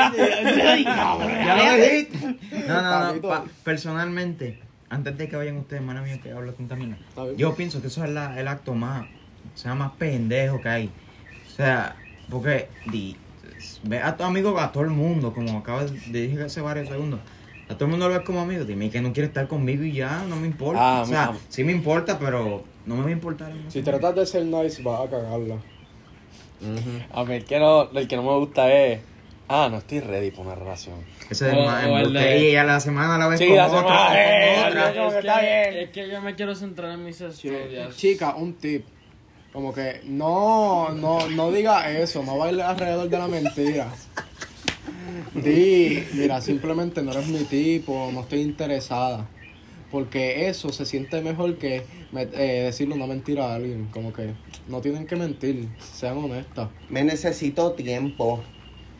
Speaker 3: Ya lo dijiste. No, no, no. Pa- personalmente, antes de que vayan ustedes, hermano mío, que hablo tanta mina,
Speaker 5: Está bien.
Speaker 3: yo pienso que eso es la- el acto más, o sea, más pendejo que hay. O sea, porque di, ve a tu amigo, a todo el mundo, como acabas de decir hace varios segundos. A todo el mundo lo ves como amigo. Dime que no quiere estar conmigo y ya, no me importa.
Speaker 2: Ah,
Speaker 3: o sea, sí me importa, pero no me va a importar.
Speaker 5: si tratas de ser nice, vas a cagarla.
Speaker 2: A mí el que, no, el que no me gusta es. Ah, no estoy ready para una relación.
Speaker 3: Ese es
Speaker 7: O-
Speaker 3: más
Speaker 7: o el
Speaker 3: embuste.
Speaker 7: de-
Speaker 3: Y a la semana la ves
Speaker 2: Sí,
Speaker 3: con
Speaker 2: la semana,
Speaker 3: con
Speaker 2: eh,
Speaker 3: otra.
Speaker 2: que
Speaker 7: es,
Speaker 2: está
Speaker 7: que,
Speaker 2: bien.
Speaker 7: es que yo me quiero centrar en mis estudios.
Speaker 5: Chica, un tip. Como que no, no, no diga eso, no baile alrededor de la mentira. Di, mira, simplemente no eres mi tipo, no estoy interesada. Porque eso se siente mejor que me- eh, decirle una mentira a alguien. Como que no tienen que mentir, sean honestas.
Speaker 6: Me necesito tiempo.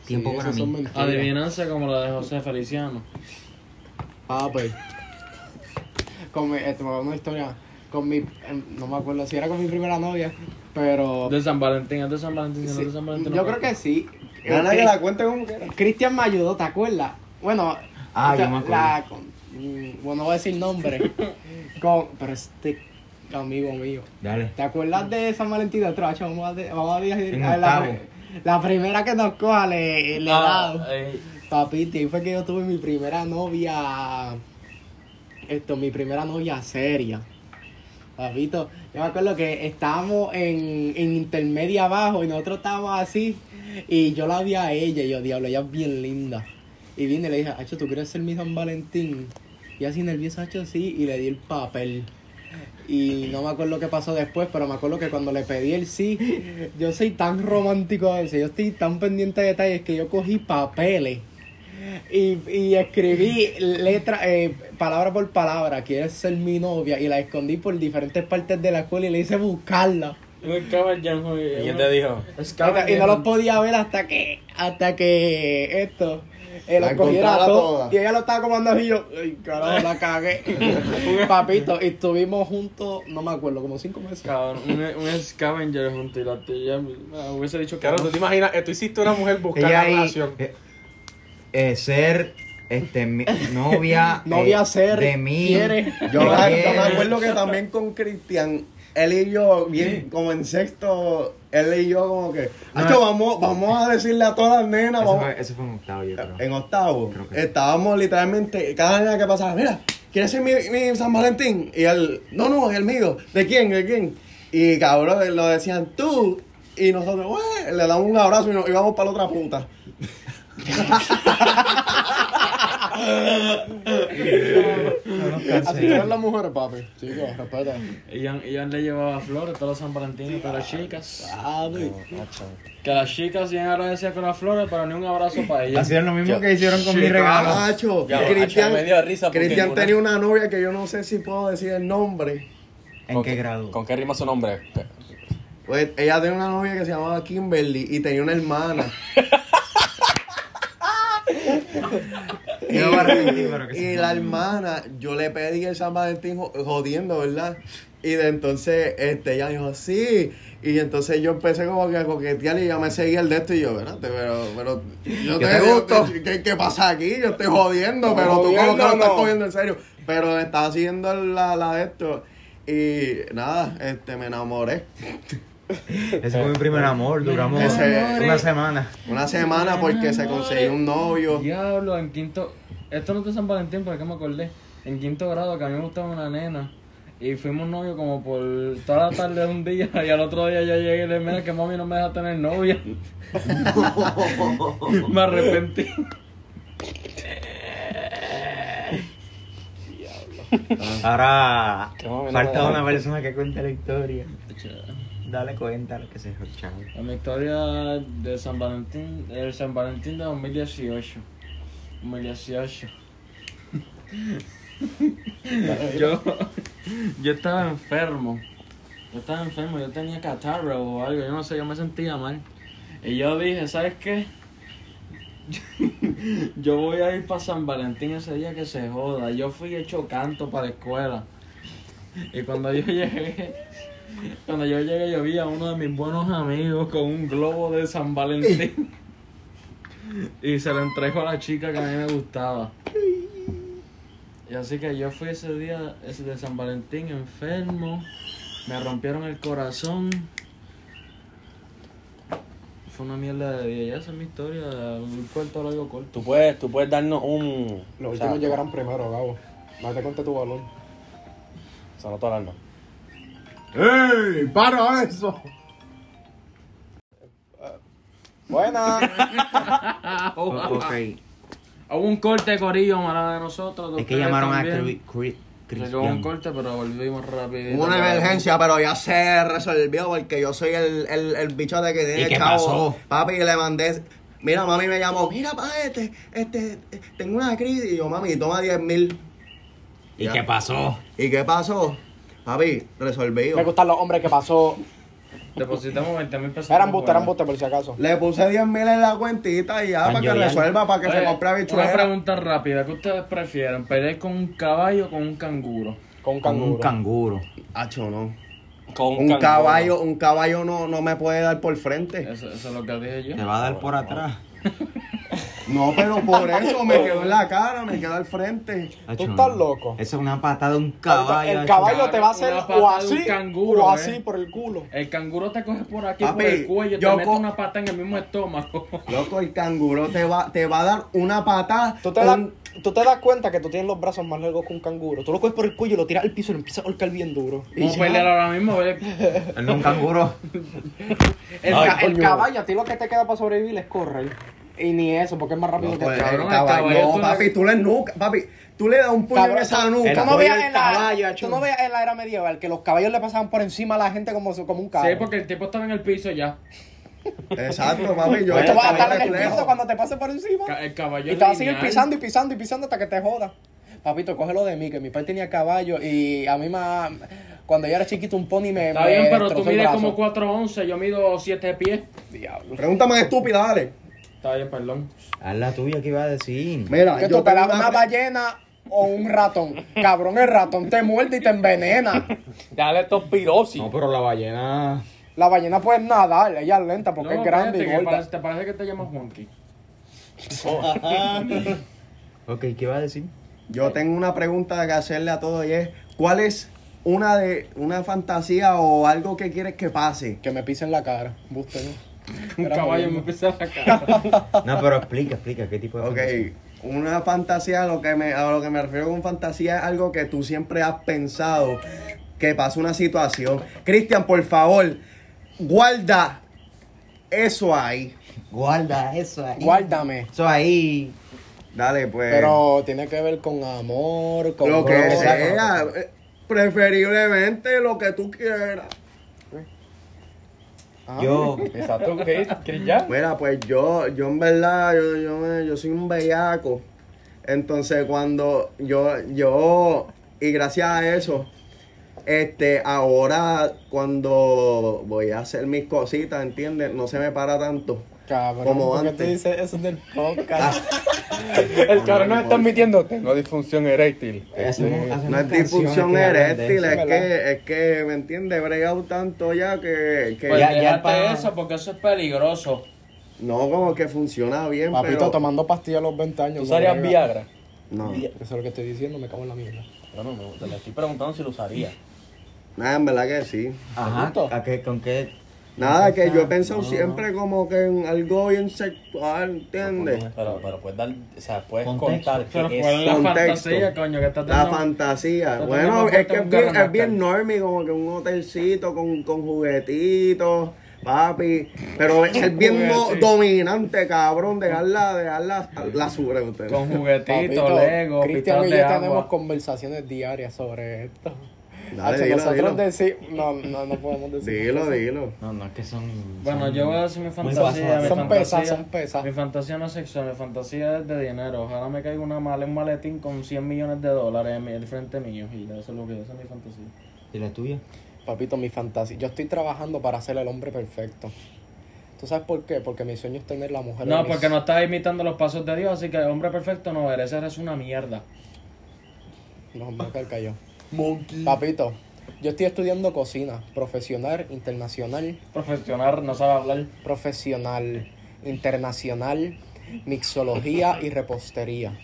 Speaker 3: Tiempo
Speaker 5: Sí,
Speaker 3: para mí.
Speaker 7: Adivinanza como la de José Feliciano.
Speaker 5: Ah, pues. Con mi, este, me a una historia. Con mi, em, no me acuerdo si era con mi primera novia, pero.
Speaker 7: De San Valentín, es de San Valentín,
Speaker 5: Sí,
Speaker 7: de San Valentín. no
Speaker 5: yo creo que sí.
Speaker 6: Gana que la cuente como quiera.
Speaker 5: Cristian me ayudó, ¿te acuerdas? Bueno,
Speaker 3: Ah,
Speaker 5: o sea,
Speaker 3: yo me acuerdo.
Speaker 5: la- con- mm, bueno, no voy a decir nombre. [laughs] con, pero este amigo mío.
Speaker 3: Dale.
Speaker 5: ¿Te acuerdas de San Valentín de Tracho? Vamos a, de- vamos a
Speaker 3: En
Speaker 5: a la,
Speaker 3: octavo.
Speaker 5: La primera que nos coja le, le he
Speaker 7: Ah,
Speaker 5: dado. Papito, ahí fue que yo tuve mi primera novia. Esto, mi primera novia seria. Papito, yo me acuerdo que estábamos en, en intermedia abajo y nosotros estábamos así. Y yo la vi a ella y yo, diablo, ella es bien linda. Y vine y le dije, Hacho, ¿tú quieres ser mi San Valentín? Y así nervioso, Hacho, sí, y le di el papel. Y no me acuerdo qué pasó después, pero me acuerdo que cuando le pedí el sí, yo soy tan romántico a veces, yo estoy tan pendiente de detalles que yo cogí papeles y, y escribí letra, eh, palabra por palabra, quieres ser mi novia, y la escondí por diferentes partes de la escuela y le hice buscarla.
Speaker 2: ¿Y quién te dijo?
Speaker 5: Y no los podía ver hasta que, hasta que esto. Eh,
Speaker 6: La
Speaker 5: cogiera
Speaker 6: encontrara
Speaker 5: todo,
Speaker 6: toda.
Speaker 5: y ella lo estaba comandando y yo, ay, carajo, la cagué. [laughs] Papito, y estuvimos juntos, no me acuerdo, como cinco meses.
Speaker 7: Cabrón, un, un scavenger junto y la tía me hubiese dicho que
Speaker 2: Claro,
Speaker 7: no.
Speaker 2: tú te imaginas, eh, tú hiciste una mujer buscar la relación.
Speaker 3: eh, eh, ser este mi- novia [laughs]
Speaker 5: Novia
Speaker 3: eh,
Speaker 5: ser,
Speaker 3: de mí
Speaker 5: quiere.
Speaker 6: Yo, yo me acuerdo que también con Cristian, él y yo, bien, como en sexto, él y yo como que,
Speaker 3: No,
Speaker 6: "Acho, vamos, vamos a decirle a todas las nenas,
Speaker 3: eso
Speaker 6: vamos,
Speaker 3: fue, eso fue en octavo yo creo
Speaker 6: en octavo,
Speaker 3: Creo que sí.
Speaker 6: estábamos literalmente, cada nena que pasaba, mira, ¿quieres ser mi, mi San Valentín? Y él, no, no, es el mío, ¿de quién, de quién? Y cabrón, lo decían tú, y nosotros, "Güey", le damos un abrazo y nos íbamos para la otra puta. [laughs]
Speaker 5: Así que eran las mujeres, papi. Chicos, respeta.
Speaker 7: Ella, ella le llevaba flores todos los San Valentín para las chicas.
Speaker 5: Papi.
Speaker 7: Que las chicas bien agradecidas con las flores, pero ni un abrazo para ellas.
Speaker 3: hacían lo mismo que hicieron con mi regalo
Speaker 6: Macho,
Speaker 2: Ya,
Speaker 6: Cristian,
Speaker 2: me dio risa
Speaker 6: Cristian tenía una novia que yo no sé si puedo decir el nombre.
Speaker 3: en qué grado
Speaker 2: ¿Con qué rima su nombre?
Speaker 6: Pues ella tenía una novia que se llamaba Kimberly y tenía una hermana. [laughs] Y [laughs] la hermana, yo le pedí el San Valentín jo- jodiendo, ¿verdad? Y de entonces este, ella dijo, sí. Y entonces yo empecé como que a coquetear y ella me seguía el de esto y yo, espérate, pero, pero yo
Speaker 3: ¿Qué
Speaker 6: te,
Speaker 3: gustó?
Speaker 6: ¿qué, ¿qué pasa aquí? Yo estoy jodiendo, pero tú como que lo estás cogiendo en serio. Pero estaba siguiendo la, la de esto. Y nada, este, me enamoré.
Speaker 3: Ese fue mi primer amor duramos
Speaker 6: Ese-
Speaker 3: una semana
Speaker 6: Una semana porque se consiguió un novio.
Speaker 7: Diablo, en quinto. Esto no es de San Valentín, pero es que me acordé. En quinto grado, que a mí me gustaba una nena. Y fuimos novios como por toda la tarde de un día y al otro día yo llegué y le dije, mira que mami no me deja tener novia. [laughs] me arrepentí.
Speaker 3: Ahora
Speaker 2: Qué mami, no
Speaker 3: falta una persona que cuente la historia. Dale cuenta lo que se escuchaba.
Speaker 7: La mi historia de San Valentín, el San Valentín de 2018. 2018. [laughs] yo, yo estaba enfermo. Yo estaba enfermo, yo tenía catarro o algo, yo no sé, yo me sentía mal. Y yo dije, ¿sabes qué? [laughs] yo voy a ir para San Valentín ese día que se joda. Yo fui hecho canto para la escuela. Y cuando yo [laughs] llegué, cuando yo llegué, yo vi a uno de mis buenos amigos con un globo de San Valentín. [laughs] y se lo entregó a la chica que a mí me gustaba. Y así que yo fui ese día ese de San Valentín enfermo. Me rompieron el corazón. Fue una mierda de día. Y esa es mi historia. Un corto, largo, corto.
Speaker 2: Tú puedes, tú puedes darnos un.
Speaker 5: Los
Speaker 2: o sea,
Speaker 5: últimos llegarán primero, Gabo. Date cuenta tu balón.
Speaker 2: Sonó tu alarma.
Speaker 5: ¡Ey! ¡Para eso! Buena. [laughs]
Speaker 3: Ok.
Speaker 7: Hubo un corte corillo mala de nosotros. de
Speaker 3: Es que llamaron a
Speaker 7: también.
Speaker 3: Cri- Cri-
Speaker 7: Se quedó un
Speaker 3: Cristian.
Speaker 7: corte, pero volvimos rápido.
Speaker 6: Hubo una emergencia, pero ya se resolvió porque yo soy el, el, el bicho de que tiene
Speaker 3: ¿Y
Speaker 6: el
Speaker 3: qué
Speaker 6: chavo.
Speaker 3: pasó?
Speaker 6: Papi, le mandé. Mira, mami me llamó. Mira, pa, este, este, tengo una crisis. Y yo, mami, toma 10 mil.
Speaker 3: ¿Y
Speaker 6: Ya.
Speaker 3: qué pasó?
Speaker 6: ¿Y qué pasó? Papi, resolvido.
Speaker 5: Me gustan los hombres que pasó.
Speaker 7: Depositamos 20 mil pesos.
Speaker 5: Eran buste, eran buste por si acaso.
Speaker 6: Le puse 10 mil en la cuentita y ya, para que resuelva, para que se compre
Speaker 7: Una
Speaker 6: habichuela.
Speaker 7: pregunta rápida. ¿Qué ustedes prefieren? ¿Pelear con un caballo o con un canguro?
Speaker 5: Con un
Speaker 3: Con
Speaker 5: canguro.
Speaker 3: un canguro.
Speaker 6: Hacho, no.
Speaker 2: Con
Speaker 6: Un
Speaker 2: canguro.
Speaker 6: caballo, un caballo no, no me puede dar por frente.
Speaker 7: Eso, eso es lo que dije yo.
Speaker 3: Te va a dar por atrás.
Speaker 6: No, pero por [laughs] eso me quedó en la cara, me quedó al frente.
Speaker 5: Tú estás
Speaker 3: no.
Speaker 5: loco.
Speaker 3: Eso es una patada de un caballo.
Speaker 5: el caballo te va a hacer o así
Speaker 7: canguro,
Speaker 5: o
Speaker 7: eh.
Speaker 5: así por el culo.
Speaker 7: El canguro te coge por aquí,
Speaker 6: Papi,
Speaker 7: por el cuello,
Speaker 6: yo
Speaker 7: te mete una pata en el mismo estómago. [laughs]
Speaker 6: Loco, el canguro te va, te va a dar una patada.
Speaker 5: ¿Tú te,
Speaker 6: un-
Speaker 5: das, tú te das cuenta que tú tienes los brazos más largos que un canguro. Tú lo coges por el cuello, lo tiras al piso y lo empiezas a holcar bien duro.
Speaker 7: Vamos a pelear ahora mismo.
Speaker 3: El un canguro. [laughs]
Speaker 5: El,
Speaker 6: Ay,
Speaker 5: ca- el
Speaker 6: coño.
Speaker 5: caballo, a ti lo que te queda para sobrevivir es correr. Y ni eso, porque es más rápido que
Speaker 6: el,
Speaker 5: el
Speaker 7: cabrón, el
Speaker 6: caballo.
Speaker 7: caballo,
Speaker 6: No, papi, tú le nuca, papi, tú le das un puño en esa nuca.
Speaker 5: Tú no,
Speaker 3: del
Speaker 5: en la,
Speaker 3: caballo,
Speaker 5: tú no veías en la era medieval que los caballos le pasaban por encima a la gente como, como un carro.
Speaker 7: Sí, porque el tipo estaba en el piso ya.
Speaker 6: Exacto, papi, yo
Speaker 5: Pues tú vas a estar en el piso cuando te pase por encima.
Speaker 7: Ca- El caballo
Speaker 5: Y te vas a seguir pisando y pisando y pisando hasta que te joda. Papito, cógelo de mí, que mi padre tenía caballo y a mí me... Cuando yo era chiquito un pony me...
Speaker 7: Está
Speaker 5: me
Speaker 7: bien, pero tú mides como 4'11, yo mido 7 pies.
Speaker 5: Diablo.
Speaker 6: Pregunta más estúpida, dale.
Speaker 7: Está bien, perdón.
Speaker 3: Haz la tuya que iba a decir.
Speaker 6: Mira,
Speaker 5: ¿Qué
Speaker 6: yo
Speaker 5: tú te una ballena o un ratón? [laughs] Cabrón, el ratón te muerde y te envenena.
Speaker 2: Dale tospirosis.
Speaker 3: No, pero la ballena.
Speaker 5: La ballena puede nadar, ella es lenta porque
Speaker 7: No,
Speaker 5: es grande y
Speaker 7: que
Speaker 5: gorda.
Speaker 7: parece- ¿Te parece que te llamas Juanqui? [laughs] [laughs]
Speaker 3: Ok, ¿qué iba a decir?
Speaker 6: Yo tengo una pregunta que hacerle a todos y es, ¿cuál es una de una fantasía o algo que quieres que pase?
Speaker 5: Que me pisen la cara. Buste, ¿no?
Speaker 7: Un caballo me pisa la cara.
Speaker 3: No, pero explica, explica qué tipo de
Speaker 6: Ok,
Speaker 3: fantasía?
Speaker 6: una fantasía, a lo que me, a lo que me refiero con fantasía es algo que tú siempre has pensado que pasa una situación. Cristian, por favor, guarda eso ahí.
Speaker 3: Guarda eso ahí.
Speaker 5: Guárdame.
Speaker 3: Eso ahí.
Speaker 6: Dale, pues.
Speaker 5: Pero tiene que ver con amor, con...
Speaker 6: lo que sea, eh, preferiblemente lo que tú quieras.
Speaker 5: Ah.
Speaker 3: Yo.
Speaker 2: Exacto, ¿qué? ¿Quieres ya?
Speaker 6: Mira, pues yo, yo en verdad, yo, yo, me- yo soy un bellaco. Entonces cuando yo, yo, y gracias a eso, este, ahora cuando voy a hacer mis cositas, ¿entiendes? No se me para tanto.
Speaker 5: Cabrón,
Speaker 6: Como
Speaker 5: ¿por qué
Speaker 6: antes.
Speaker 5: tú dices eso del podcast? [laughs] El cabrón nos está admitiendo. Tengo disfunción eréctil.
Speaker 3: Hacemos
Speaker 6: No es disfunción eréctil, es
Speaker 5: ¿verdad?
Speaker 6: que, es que, ¿me entiendes? He bregado tanto ya que, que
Speaker 7: Pues
Speaker 3: Ya- ya para-
Speaker 7: eso, porque eso es peligroso.
Speaker 6: no como que funciona bien,
Speaker 5: Papito,
Speaker 6: pero...
Speaker 5: tomando pastillas a los 20 años.
Speaker 2: ¿Tú
Speaker 5: no
Speaker 2: usarías. Viagra?
Speaker 6: No,
Speaker 5: Eso es lo que estoy diciendo, me cago en la mierda.
Speaker 2: Bueno, me, te le estoy preguntando si lo usaría.
Speaker 6: nada, en verdad que sí.
Speaker 3: Ajá? ¿a qué, ¿con qué?
Speaker 6: Nada, que yo he pensado siempre como que en algo bien sexual, ¿entiendes?
Speaker 2: Pero, pero puedes dar, o sea, puedes
Speaker 3: Contexto.
Speaker 2: contar
Speaker 7: Pero
Speaker 2: que
Speaker 7: ¿cuál
Speaker 2: es
Speaker 7: es la
Speaker 6: contexto.
Speaker 7: fantasía, coño? Que estás
Speaker 6: La
Speaker 7: dando?
Speaker 6: fantasía. Bueno, es que es bien, es bien
Speaker 7: en
Speaker 6: normie, como que un hotelcito con, con juguetitos, papi. Pero es bien no- dominante, cabrón. Dejarla, dejarla la sube usted.
Speaker 7: Con juguetitos, Lego,
Speaker 5: Cristian y
Speaker 7: de
Speaker 5: yo tenemos conversaciones diarias sobre esto.
Speaker 6: Dale, dilo,
Speaker 5: nosotros
Speaker 6: dilo.
Speaker 5: decimos, no, no, no podemos decir.
Speaker 6: Dilo, dilo.
Speaker 3: No, no, es que son.
Speaker 7: Bueno,
Speaker 3: son
Speaker 7: yo voy a decir mi fantasía. Mi
Speaker 5: Son pesas, son pesas.
Speaker 7: Mi fantasía no es sexual, mi fantasía es de dinero. Ojalá me caiga una mala, un maletín con 100 millones de dólares en mi- el frente mío. Y eso es lo que esa es mi fantasía.
Speaker 3: ¿Y la tuya?
Speaker 5: Papito, mi fantasía. Yo estoy trabajando para ser el hombre perfecto. ¿Tú sabes por qué? Porque mi sueño es tener la mujer.
Speaker 7: No,
Speaker 5: mis-
Speaker 7: porque no estás imitando los pasos de Dios, así que hombre perfecto no eres, eres una mierda.
Speaker 5: No, me voy Papito, yo estoy estudiando cocina, profesional, internacional,
Speaker 7: Profesional, no sabe hablar.
Speaker 5: profesional, internacional, mixología y repostería.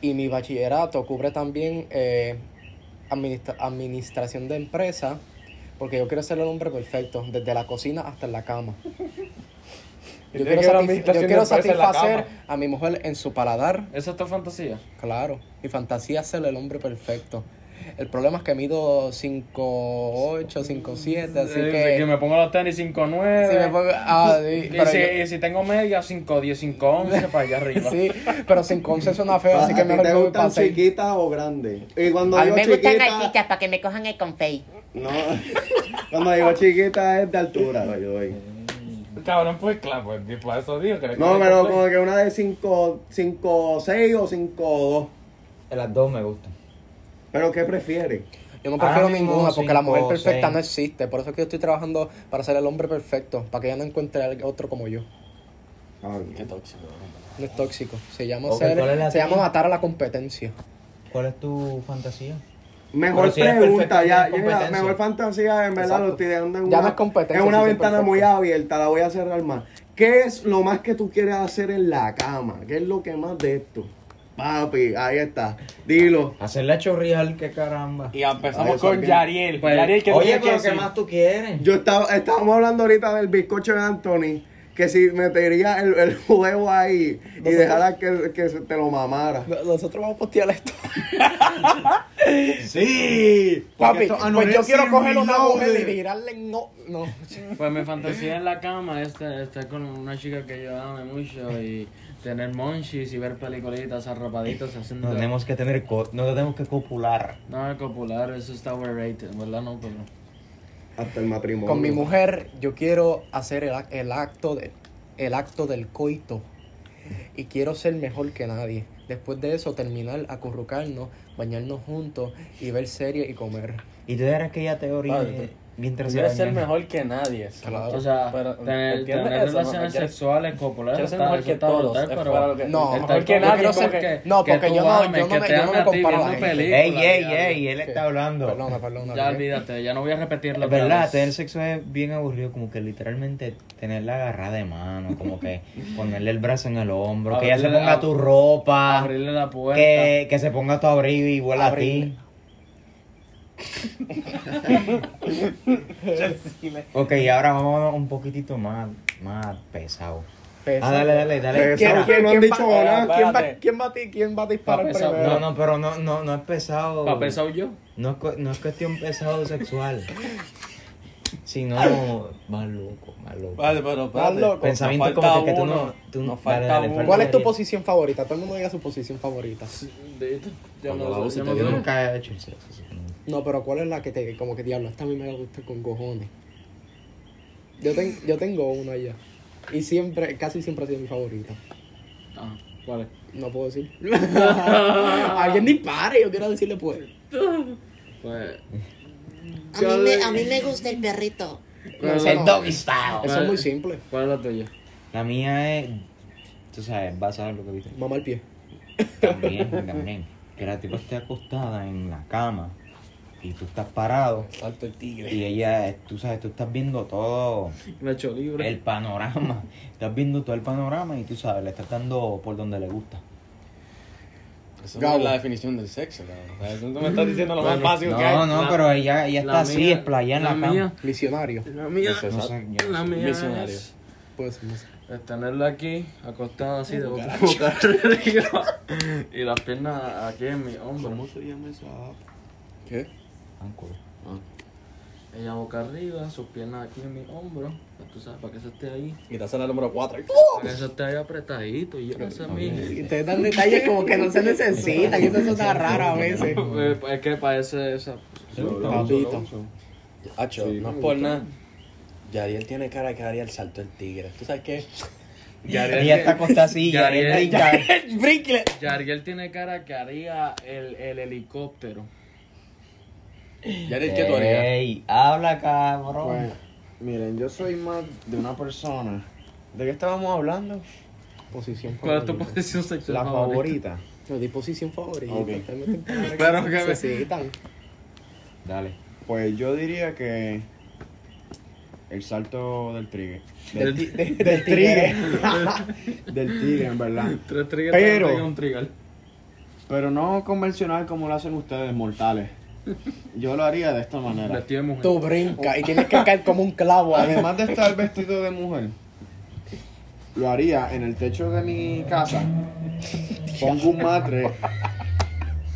Speaker 5: Y mi bachillerato cubre también eh, administra- administración de empresa, porque yo quiero ser el hombre perfecto, desde la cocina hasta en la cama. Yo quiero, satisf- yo quiero satisfacer a mi mujer en su paladar,
Speaker 7: ¿Esa es tu fantasía?
Speaker 5: Claro, mi fantasía es ser el hombre perfecto. El problema es que mido 5'8, 5'7, así
Speaker 7: Eh,
Speaker 5: que...
Speaker 7: que me pongo los tenis 5'9.
Speaker 5: si me pongo- ah, sí,
Speaker 7: y,
Speaker 5: pero
Speaker 7: si,
Speaker 5: yo-
Speaker 7: y si tengo media, 5'10, 5'11 [laughs] para allá arriba.
Speaker 5: sí, pero 5'11 suena feo, así que
Speaker 6: ¿A ti
Speaker 5: mejor
Speaker 6: te
Speaker 5: que voy
Speaker 6: gustan
Speaker 5: para
Speaker 6: chiquitas o grandes? Y cuando
Speaker 4: A mí me gustan
Speaker 6: chiquita,
Speaker 4: gallitas para que me cojan el confey.
Speaker 6: no, [laughs] cuando digo chiquita es de altura, by the way.
Speaker 2: Cabrón, pues claro, pues por eso digo que
Speaker 6: No, pero como que una de 5, 5, 6 o 5, 2.
Speaker 3: Las dos me gustan.
Speaker 6: ¿Pero qué prefieres?
Speaker 5: Yo no prefiero
Speaker 3: mismo
Speaker 5: ninguna porque la mujer perfecta
Speaker 3: seis.
Speaker 5: no existe. Por eso es que yo estoy trabajando para ser el hombre perfecto, para que ella no encuentre a otro como yo.
Speaker 2: Qué tóxico.
Speaker 5: No es tóxico. Se llama,
Speaker 3: Ok,
Speaker 5: ser-
Speaker 3: ¿cuál es la
Speaker 5: se llama matar a la competencia.
Speaker 3: ¿Cuál es tu fantasía?
Speaker 6: Mejor
Speaker 3: si
Speaker 6: pregunta, ya, mejor fantasía, en verdad
Speaker 5: Exacto.
Speaker 6: lo estoy dejando en
Speaker 5: Ya
Speaker 6: una,
Speaker 5: no es competencia,
Speaker 6: en una ventana muy abierta, la voy a cerrar más. ¿Qué es lo más que tú quieres hacer en la cama? ¿Qué es lo que más de esto? Papi, ahí está, dilo.
Speaker 3: Hacerla chorrear, que caramba.
Speaker 2: Y empezamos con
Speaker 6: que-
Speaker 2: Yariel.
Speaker 7: Pues,
Speaker 2: Yariel, ¿qué
Speaker 3: Oye,
Speaker 2: que
Speaker 3: ¿qué
Speaker 2: decir?
Speaker 3: más tú quieres?
Speaker 6: Yo estaba, estábamos hablando ahorita del bizcocho de Anthony, que si metería el, el huevo ahí y dejara que, que se te lo mamara.
Speaker 5: Nosotros vamos a postear esto. [laughs]
Speaker 6: Sí,
Speaker 5: Papi, pues yo quiero coger una mujer y tirarle en no. No.
Speaker 7: Pues mi fantasía en la cama es estar, estar con una chica que yo ame mucho y tener monchis y ver peliculitas arropaditos haciendo...
Speaker 3: No tenemos que tener, co- no tenemos que copular.
Speaker 7: No, es popular, eso está overrated, ¿verdad? No, pero...
Speaker 6: Hasta el matrimonio.
Speaker 5: Con mi mujer yo quiero hacer el, ac- el acto de, el acto del coito y quiero ser mejor que nadie. Después de eso terminar, acurrucarnos, bañarnos juntos y ver series y comer.
Speaker 3: Y tú eres que ella te
Speaker 2: Vale,
Speaker 3: mientras
Speaker 2: Quieres ser mejor que nadie.
Speaker 5: Claro.
Speaker 7: O sea,
Speaker 2: Pero,
Speaker 7: tener,
Speaker 2: ¿entiendes
Speaker 7: tener
Speaker 2: eso?
Speaker 7: relaciones sexuales populares
Speaker 2: quieres ser mejor que todos,
Speaker 7: brutal,
Speaker 2: es
Speaker 7: pero...
Speaker 2: fuera lo que-
Speaker 5: No,
Speaker 2: mejor que nadie,
Speaker 7: que-
Speaker 2: que-
Speaker 5: no,
Speaker 7: que
Speaker 5: porque yo no- yo no
Speaker 7: que
Speaker 5: me- yo no me comparo a
Speaker 3: Ey, ey, ey, él está hablando.
Speaker 5: Perdona, perdona.
Speaker 7: Ya olvídate, ya no voy a repetirlo.
Speaker 3: Es verdad, tener sexo es bien aburrido, como que literalmente tenerla agarrada de mano, como que [laughs] ponerle el brazo en el hombro, que ella se ponga tu ropa,
Speaker 7: Abrirle la puerta.
Speaker 3: que, que se ponga tu abrigo y vuela a ti. [laughs] Ok, ahora vamos un poquitito más, más pesado.
Speaker 5: Pesa.
Speaker 3: Ah, dale, dale, dale.
Speaker 5: ¿Quién, quién-
Speaker 6: no han
Speaker 5: quién
Speaker 6: dicho
Speaker 5: va-
Speaker 6: nada.
Speaker 5: ¿quién va, quién va quién va a disparar primero?
Speaker 3: No, no, pero no, no, no es pesado.
Speaker 7: ¿Pa' pesado yo?
Speaker 3: No es, no es cuestión pesado sexual. Sino más loco, más loco.
Speaker 2: Vale, pero
Speaker 5: Más
Speaker 2: espérate.
Speaker 5: loco.
Speaker 3: Pensamiento
Speaker 2: Nos
Speaker 3: como que, que tú
Speaker 2: uno.
Speaker 3: no. Tú,
Speaker 2: Nos falta
Speaker 3: dale,
Speaker 2: uno.
Speaker 3: falta
Speaker 5: ¿Cuál es tu posición favorita? Todo el mundo diga su posición favorita.
Speaker 7: Yo no, yo.
Speaker 3: Nunca he hecho el sexo. así que no.
Speaker 5: Pero ¿cuál es la que te, como que diablo, esta a mí me gusta con cojones? Yo, ten- yo tengo una ya. Y siempre, casi siempre ha sido mi favorita.
Speaker 7: Ah, ¿cuál es?
Speaker 5: No puedo decir. [laughs] Alguien dispare, yo quiero decirle pues.
Speaker 7: Pues...
Speaker 4: A mí, me, a mí me gusta el perrito.
Speaker 5: No, eso,
Speaker 3: El
Speaker 5: no.
Speaker 3: doggy style.
Speaker 5: Eso es muy simple.
Speaker 7: ¿Cuál es la tuya?
Speaker 3: La mía es. Tú sabes, vas a ver lo que viste.
Speaker 5: Mamá al pie.
Speaker 3: También, también. Que la tipa esté acostada en la cama y tú estás parado
Speaker 2: Salto el tigre.
Speaker 3: y ella, tú sabes, tú estás viendo todo
Speaker 7: Me hecho libre.
Speaker 3: el panorama. Estás viendo todo el panorama y tú sabes, le estás dando por donde le gusta.
Speaker 2: No
Speaker 5: Gabo.
Speaker 2: es la definición del sexo, cabrón. O sea, tú me estás diciendo lo más básico que
Speaker 3: No,
Speaker 2: hay.
Speaker 3: no,
Speaker 7: La-
Speaker 3: pero ella, ella
Speaker 7: La
Speaker 3: está así,
Speaker 7: mía-
Speaker 3: explayada en la, cama.
Speaker 7: mía,
Speaker 5: Misionario.
Speaker 7: La mía,
Speaker 3: No sé, yo
Speaker 7: la
Speaker 3: no
Speaker 7: mía
Speaker 2: Misionario.
Speaker 7: es,
Speaker 5: Pues, no sé.
Speaker 7: es tenerla aquí, acostada así de boca, [laughs] arriba y las piernas aquí en mi hombro.
Speaker 8: se llama esa app?
Speaker 2: ¿Qué?
Speaker 7: Ella boca arriba, sus piernas aquí en mi hombro, pues tú sabes, para que eso esté ahí,
Speaker 2: Y te hacen la número 4.
Speaker 7: para que eso esté ahí apretadito y yo no sé a mí.
Speaker 5: Y ustedes dan detalles como que no se necesitan, y eso está raro a veces. [laughs]
Speaker 7: Eh, Es que parece esa.
Speaker 5: Papito.
Speaker 2: Hacho,
Speaker 8: Sí,
Speaker 2: no es por nada. Yariel tiene cara que haría el salto del tigre. ¿Tú sabes qué? [laughs]
Speaker 3: Ella está acostada así, y
Speaker 7: Yariel-. [laughs] Yariel tiene cara que haría el, el helicóptero.
Speaker 2: Yariel, ¿qué tú harías?
Speaker 3: Ey, habla, cabrón.
Speaker 8: Pues, miren, yo soy más de una persona. ¿De qué estábamos hablando?
Speaker 5: Posición
Speaker 7: ¿Cuál es tu
Speaker 5: favorita.
Speaker 7: posición sexual
Speaker 8: La favorita.
Speaker 5: No, di posición favorita.
Speaker 8: Ok.
Speaker 5: Palabras que
Speaker 7: me-
Speaker 5: necesitan.
Speaker 3: Dale.
Speaker 8: Pues yo diría que el salto del tigre.
Speaker 7: Del-
Speaker 8: Del, de- [laughs] del tigre, en verdad. [laughs]
Speaker 7: Tres triggers
Speaker 8: Pero-
Speaker 7: un trigger.
Speaker 8: Pero no convencional como lo hacen ustedes, mortales. Yo lo haría de esta manera.
Speaker 7: Vestido de mujer.
Speaker 5: Tú brincas y tienes que caer como un clavo. ahí.
Speaker 8: Además de estar vestido de mujer, lo haría en el techo de mi casa. Pongo un matre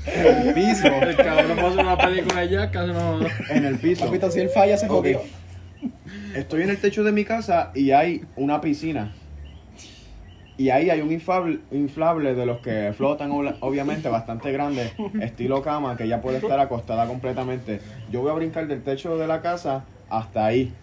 Speaker 8: en el piso.
Speaker 7: El cabrón va a hacer una película de Jackass, no.
Speaker 8: En el piso.
Speaker 5: Papito, si él falla, se
Speaker 8: Ok.
Speaker 5: jodió.
Speaker 8: Estoy en el techo de mi casa y hay una piscina. Y ahí hay un inflable, inflable de los que flotan, obviamente, bastante grande, estilo cama, que ya puede estar acostada completamente. Yo voy a brincar del techo de la casa hasta ahí.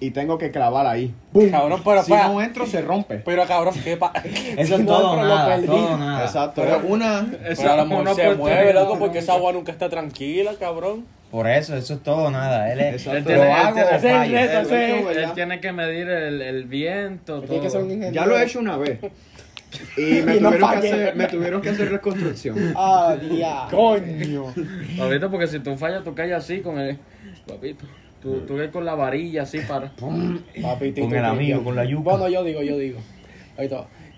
Speaker 8: Y tengo que clavar ahí. ¡Bum!
Speaker 2: Cabrón, pero
Speaker 8: si no entro, se rompe.
Speaker 2: Pero cabrón, ¿qué pasa? [laughs]
Speaker 3: Eso es
Speaker 5: No,
Speaker 3: todo
Speaker 5: pero lo
Speaker 3: nada,
Speaker 5: perdí.
Speaker 3: todo nada.
Speaker 8: Exacto. Pero una.
Speaker 2: Pero a lo mejor
Speaker 7: una
Speaker 2: se mueve, loco, porque esa agua nunca está tranquila, cabrón.
Speaker 3: Por eso, eso es todo nada. Él es.
Speaker 7: Él tiene- él tiene- que medir el, el viento,
Speaker 5: Tiene que ser un
Speaker 7: todo.
Speaker 5: ingeniero.
Speaker 8: Ya lo he hecho una vez. Y [laughs] me,
Speaker 5: Y no
Speaker 8: tuvieron, que
Speaker 5: fallé.
Speaker 8: hacer, me tuvieron que hacer reconstrucción. [laughs]
Speaker 5: Ah, diablo.
Speaker 2: Coño.
Speaker 7: Papito, porque si tú fallas, tú caes así con el. Papito. Tú, tú caes con la varilla así para.
Speaker 5: Papitito.
Speaker 3: Con el amigo, con la yuca.
Speaker 5: Bueno, yo digo, yo digo.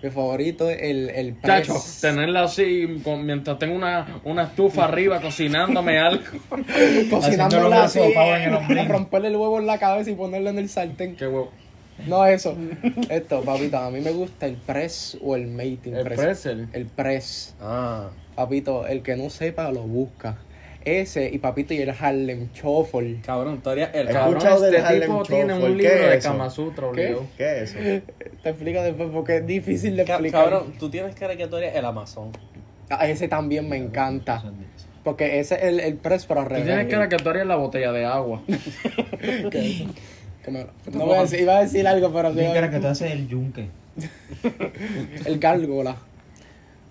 Speaker 5: Mi favorito es el, el press.
Speaker 7: Chacho, tenerla así con- mientras tengo una, una estufa arriba cocinándome algo. [laughs]
Speaker 5: Cocinándola así,
Speaker 3: el ombligo.
Speaker 5: romperle el huevo en la cabeza y ponerlo en el sartén.
Speaker 7: Qué huevo.
Speaker 5: No, eso. [laughs] Esto, papito, a mí me gusta el press o el mating.
Speaker 7: El pretzel.
Speaker 5: El press.
Speaker 2: Ah.
Speaker 5: Papito, el que no sepa lo busca. Ese y papito y el Harlem Shuffle.
Speaker 2: Cabrón, tú harías el
Speaker 7: Cabrón, este
Speaker 8: Harlem
Speaker 7: tipo tiene
Speaker 8: Shuffle.
Speaker 7: un
Speaker 8: ¿Qué
Speaker 7: libro
Speaker 8: es
Speaker 7: de
Speaker 8: eso?
Speaker 7: Kama Sutra,
Speaker 5: ¿Qué?
Speaker 8: ¿Qué es eso?
Speaker 5: Te explico después porque es difícil de
Speaker 2: Ca-
Speaker 5: explicar.
Speaker 2: Cabrón, tú tienes cara que tú harías el Amazon.
Speaker 5: Ah, ese también me encanta. Porque ese es el, el press para
Speaker 7: Tú
Speaker 5: revés.
Speaker 7: tienes cara que tú harías la botella de agua. [laughs]
Speaker 5: Que me- no voy a decir, iba a decir algo, pero
Speaker 3: Tiene
Speaker 5: sí,
Speaker 3: cara que tú haces el yunque.
Speaker 5: el gárgola.